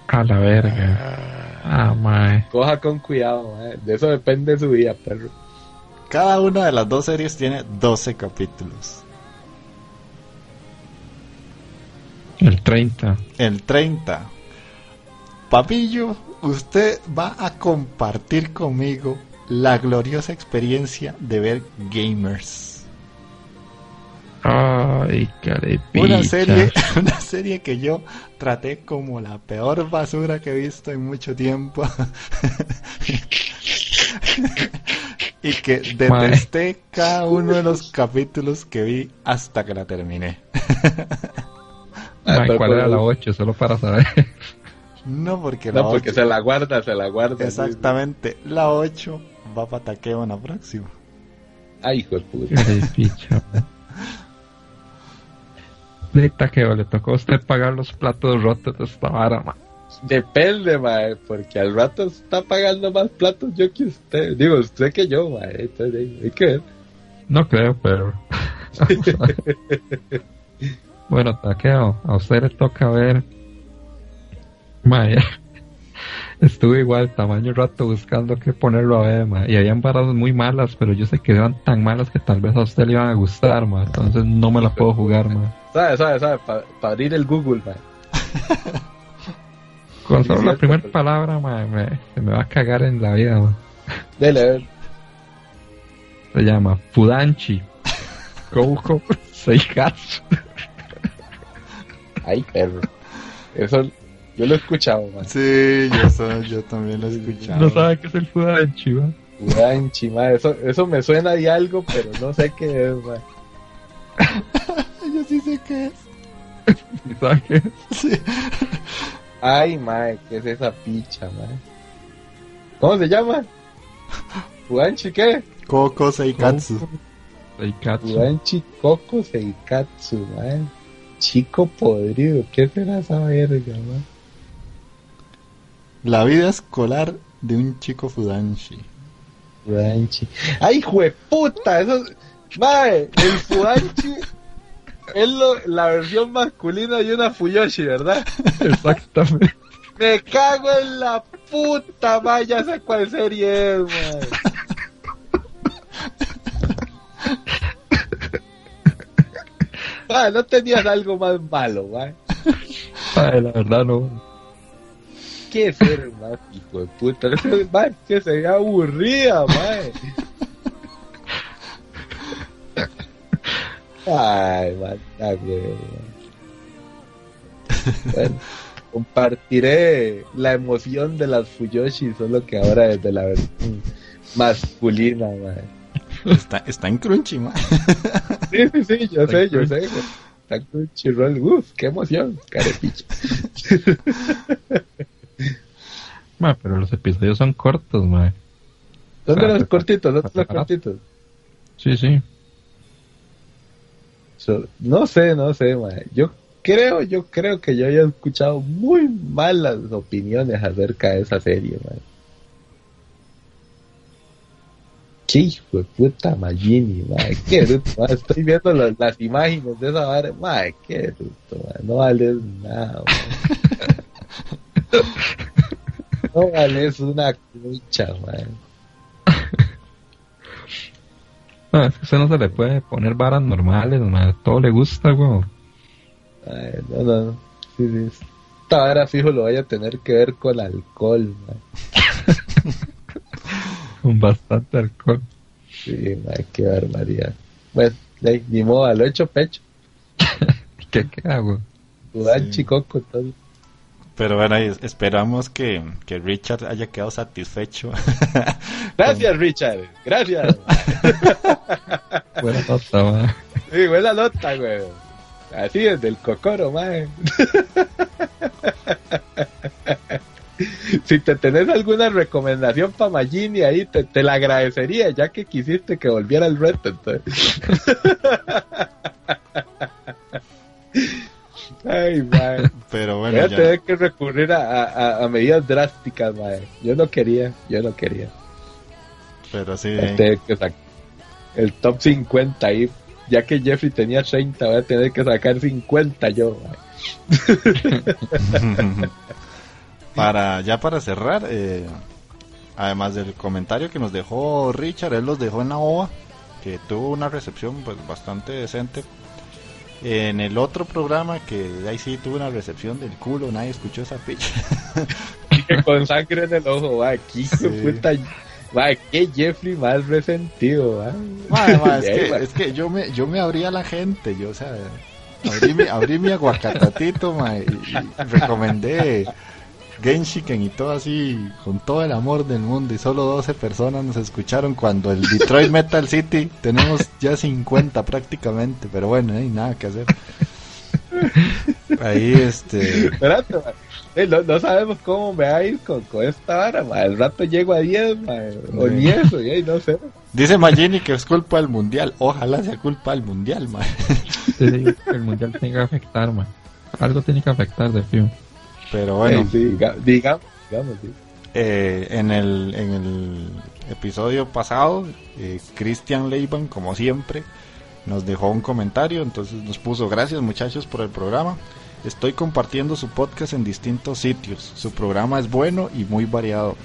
A la verga. Ah, mae.
Coja con cuidado, mae. De eso depende su vida, perro.
Cada una de las dos series tiene 12 capítulos.
El 30.
El 30. Papillo, usted va a compartir conmigo la gloriosa experiencia de ver Gamers.
Ay, qué
Una serie, una serie que yo traté como la peor basura que he visto en mucho tiempo. y que detesté cada uno de los capítulos que vi hasta que la terminé.
Pero-
¿Cuál era la 8? Solo para saber.
No porque la
No, porque se la guarda, se la guarda. sí,
Exactamente, la 8 va para taqueo en la próxima.
Ay, hijo de puta.
Neta que le tocó a usted pagar los platos rotos de esta vara, ma.
Depende, mae, porque al rato está pagando más platos yo que usted. Digo, usted que yo, mae. Entonces, hay- hay que ver.
No creo, pero. bueno, Taqueo, a usted le toca ver. Maya. Estuve igual, tamaño rato buscando qué ponerlo a ver, ma. Y habían varas muy malas, pero yo sé que eran tan malas que tal vez a usted le iban a gustar, ma. Entonces no me la puedo jugar, ma.
¿Sabe, sabe, sabe? Para abrir el Google, mae.
Con solo la primera
pero-
palabra, mae, me- se me va a cagar en la vida, mae.
Dele, a ver.
Se llama Fudanchi. Kouko Seikatsu.
Ay, perro. Eso yo lo he escuchado, man.
Sí, yo, so- yo también lo he escuchado.
No sabe qué es el Fudanchi, mae.
Udanchi, man. Eso, eso me suena de algo, pero no sé qué es, man.
Yo sí sé qué es.
¿Y sabe qué es?
Sí.
Ay, man, ¿qué es esa picha, man? ¿Cómo se llama? Udanchi, ¿qué?
Coco Seikatsu.
Seikatsu.
Udanchi Coco Seikatsu, man. Chico podrido, ¿qué será esa verga, man?
La vida escolar de un chico Fudanshi.
Fudanchi. ¡Ay, jueputa! Eso. Mae, el Fudanchi es lo- la versión masculina de una Fuyoshi, ¿verdad?
Exactamente.
Me cago en la puta, mae. Ya sé cuál serie es, mae. Mae, no tenías algo más malo, mae.
Ay, la verdad no.
¿Qué ser más hijo de puta? Mae, que se ve aburrida, mae. Ay, güey. Bueno, compartiré la emoción de las Fuyoshi, solo que ahora desde la versión masculina, mae.
Está, está en Crunchy, man.
Sí, sí, sí, yo sé, yo sé. güey. Está Crunchyroll, uff, qué emoción, carepicha.
Mae, pero los episodios son cortos, mae.
Son de
Ah,
los cortitos, son de los cortitos.
Sí, sí.
So, no sé, no sé, mae. Yo creo, yo creo que yo había escuchado muy malas opiniones acerca de esa serie. Qué hijo de puta Magini, mae. Qué bruto, mae. Estoy viendo las, las imágenes de esa vara, mae. Qué bruto, mae. No vales nada. No vales una cucha.
No, es que a usted no se le puede poner varas normales, mae. Todo le gusta, weón.
Ay, no, no, no. Sí, sí. Esta vara fijo lo vaya a tener que ver con alcohol, mae.
Con bastante alcohol.
Sí, mae, qué barbaridad. Bueno, de ahí, ni modo, lo hecho pecho.
¿Qué, qué hago?
Jugar
Sí.
chicoco, todo.
Pero bueno, esperamos que, que Richard haya quedado satisfecho.
Gracias, Richard. Gracias.
Buena nota, mae.
Sí, buena nota, güey. Así desde el cocoro, mae. Si te tenés alguna recomendación para Magini ahí, te, te la agradecería, ya que quisiste que volviera el reto, entonces. Ay, mae.
Pero
Voy
bueno,
a
ya.
tener que recurrir a, a- a medidas drásticas, mae. Yo no quería, yo no quería.
Pero sí.
Voy a tener que sacar el top 50 ahí. Ya que Jeffrey tenía 30, voy a tener que sacar 50 yo, mae.
para ya para cerrar, eh, además del comentario que nos dejó Richard, él los dejó en la OVA, que tuvo una recepción pues bastante decente. En el otro programa, que ahí sí tuvo una recepción del culo, nadie escuchó esa picha.
Con sangre en el ojo, hijo de
Sí.
puta. Mae, qué Jeffrey más resentido, mae,
es, que,
mae.
es que yo me, yo me abrí a la gente, yo, o sea, abrí mi, abrí mi aguacatatito, y recomendé Genshiken y todo así, con todo el amor del mundo, y solo 12 personas nos escucharon cuando el Detroit Metal City tenemos ya 50 prácticamente, pero bueno, no hay nada que hacer. Ahí, este,
Espérate. Eh, no, no sabemos cómo me va a ir con, con esta vara. Al rato llego a 10, mae. O
Sí.
ni eso, y ahí no sé.
dice Magini que es culpa del mundial, ojalá sea culpa del mundial.
Sí, sí, el mundial tiene que afectar, mae. Algo tiene que afectar de fijo.
Pero bueno.
Sí, diga- digamos, digamos, sí.
Eh, en, el, en el episodio pasado, eh, Christian Leiban, como siempre, nos dejó un comentario, entonces nos puso gracias muchachos por el programa. Estoy compartiendo su podcast en distintos sitios. Su programa es bueno y muy variado.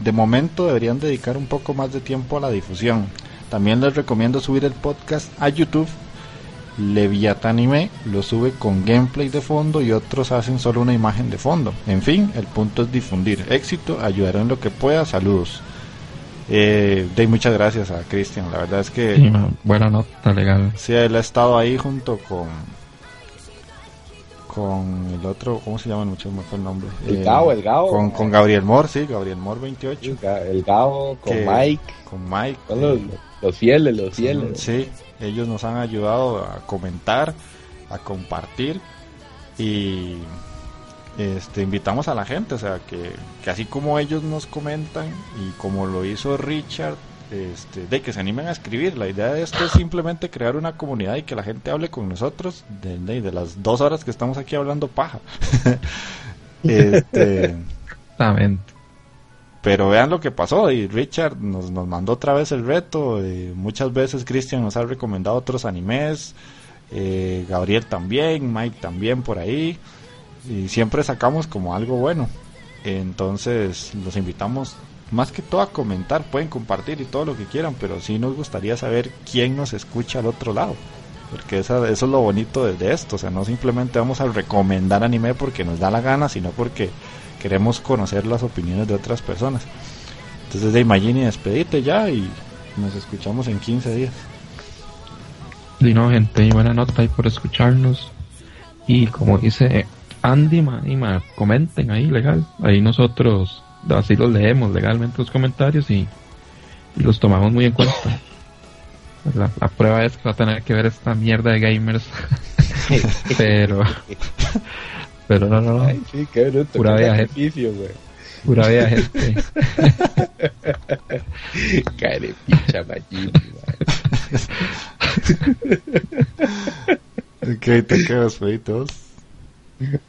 De momento deberían dedicar un poco más de tiempo a la difusión. También les recomiendo subir el podcast a YouTube Leviatanime lo sube con gameplay de fondo y otros hacen solo una imagen de fondo. En fin, el punto es difundir. Éxito, ayudaré en lo que pueda. Saludos. Eh, de muchas gracias a Cristian. La verdad es que
Sí, buena nota, legal.
Sí, él ha estado ahí junto con con el otro, ¿cómo se llama? Mucho me fue el nombre.
El
Eh,
Gao, el Gao.
Con, con Gabriel Moore, sí, Gabriel Moore 28.
El Ga- El Gao con
que-
Mike.
Con Mike.
Son los, los fieles, los fieles.
Sí, ellos nos han ayudado a comentar, a compartir y este invitamos a la gente, o sea, que, que así como ellos nos comentan y como lo hizo Richard, este, de que se animen a escribir. La idea de esto es simplemente crear una comunidad y que la gente hable con nosotros de, de- de las dos horas que estamos aquí hablando paja. este,
Exactamente.
pero vean lo que pasó y Richard nos, nos mandó otra vez el reto. eh, muchas veces Christian nos ha recomendado otros animes. eh, Gabriel también, Mike también por ahí. Y siempre sacamos como algo bueno. Entonces los invitamos más que todo a comentar. Pueden compartir y todo lo que quieran, pero sí nos gustaría saber quién nos escucha al otro lado. Porque esa- eso es lo bonito de, esto. O sea, no simplemente vamos a recomendar anime porque nos da la gana, sino porque queremos conocer las opiniones de otras personas. Entonces, de Imagine, despedite ya y nos escuchamos en 15 días.
Y no, gente, y buena nota ahí por escucharnos. Y como dice Andy, ma, comenten ahí, legal. Ahí nosotros así los leemos legalmente los comentarios y, y los tomamos muy en cuenta. La, la prueba es que va a tener que ver esta mierda de gamers. pero, pero no, no, no.
Ay, sí, qué bruto.
Pura
qué
viaje.
sacrificio, güey.
Pura vida, gente.
Carepicha, Magini,
Ok, te quedas, feitos.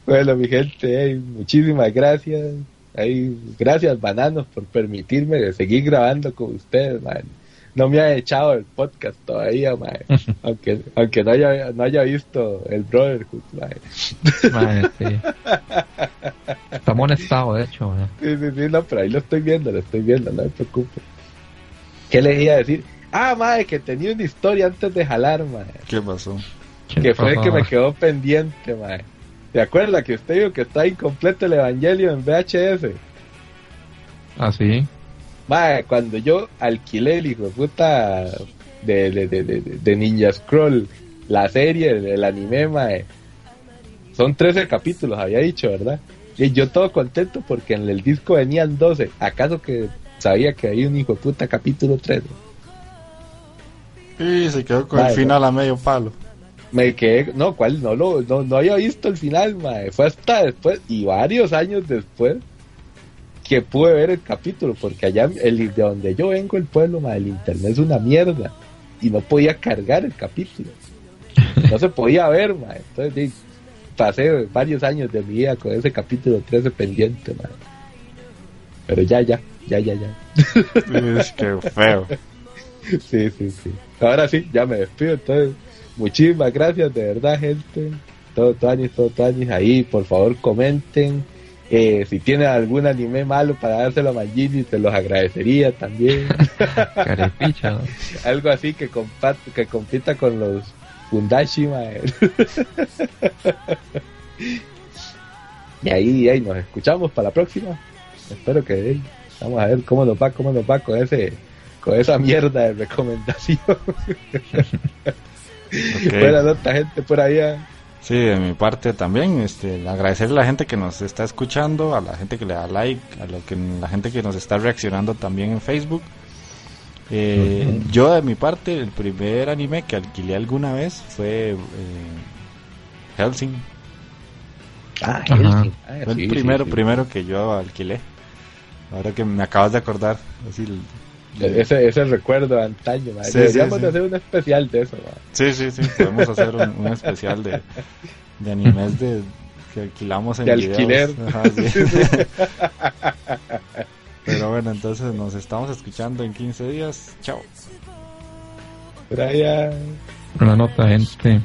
Bueno, mi gente, ey, muchísimas gracias. Ey, gracias, bananos, por permitirme seguir grabando con ustedes, man. No me ha echado el podcast todavía, man. aunque, aunque no haya, no haya visto el Brotherhood, man.
Sí. Está molestado, de hecho.
Sí, sí, sí, no, pero ahí lo estoy viendo, lo estoy viendo, no me preocupe. ¿Qué les iba a decir? Ah, madre, que tenía una historia antes de jalar, madre.
¿Qué pasó?
¿Qué
Que fue
pasó?
que me quedó pendiente, madre. ¿Te acuerdas que usted dijo que está incompleto el Evangelio en VHS?
Ah, sí.
Madre, cuando yo alquilé el hijo de puta de, de, de, de, de Ninja Scroll, la serie, el anime, madre, son 13 capítulos, había dicho, ¿verdad? Y yo todo contento porque en el disco venían 12. ¿Acaso que sabía que había un hijo de puta capítulo 13?
Y se quedó con el final a medio palo.
Me quedé, no, ¿cuál? No lo, no, no había visto el final, mae. Fue hasta después, y varios años después, que pude ver el capítulo, porque allá, el, de donde yo vengo, el pueblo, mae, el internet es una mierda. Y no podía cargar el capítulo. No se podía ver, mae. Entonces, pasé varios años de mi vida con ese capítulo 13 pendiente, mae. Pero ya, ya, ya, ya, ya.
Es que feo.
Sí, sí, sí. Ahora sí, ya me despido. Entonces, muchísimas gracias, de verdad, gente. Todo Tuanis, todo Tuanis. Ahí, por favor, comenten. Eh, si tienen algún anime malo para dárselo a Magini, se los agradecería también.
Carepicha. ¿no?
Algo así que, compa- que compita con los Fundashi, y ahí, ahí nos escuchamos para la próxima. Espero que eh, vamos a ver cómo nos va, cómo nos va con ese, con esa mierda de recomendación.
Ok.
Buena nota, gente, por allá.
Sí, de mi parte también, este, agradecerle a la gente que nos está escuchando, a la gente que le da like, a lo que, la gente que nos está reaccionando también en Facebook. Eh, Yo de mi parte, el primer anime que alquilé alguna vez fue eh, Helsing.
Ah. Helsing. Ah,
Fue
sí,
el primero,
sí.
primero que yo alquilé. Ahora que me acabas de acordar. Así, el-
Ese, ese recuerdo de antaño.
Sí,
Deberíamos
sí, sí.
de hacer un especial de eso, mae.
Sí, sí, sí, podemos hacer un, un especial de, de animes de, que alquilamos en
De alquiler.
Ajá, sí. Pero bueno, entonces nos estamos escuchando en 15 días. Chao.
Allá.
Una nota, gente.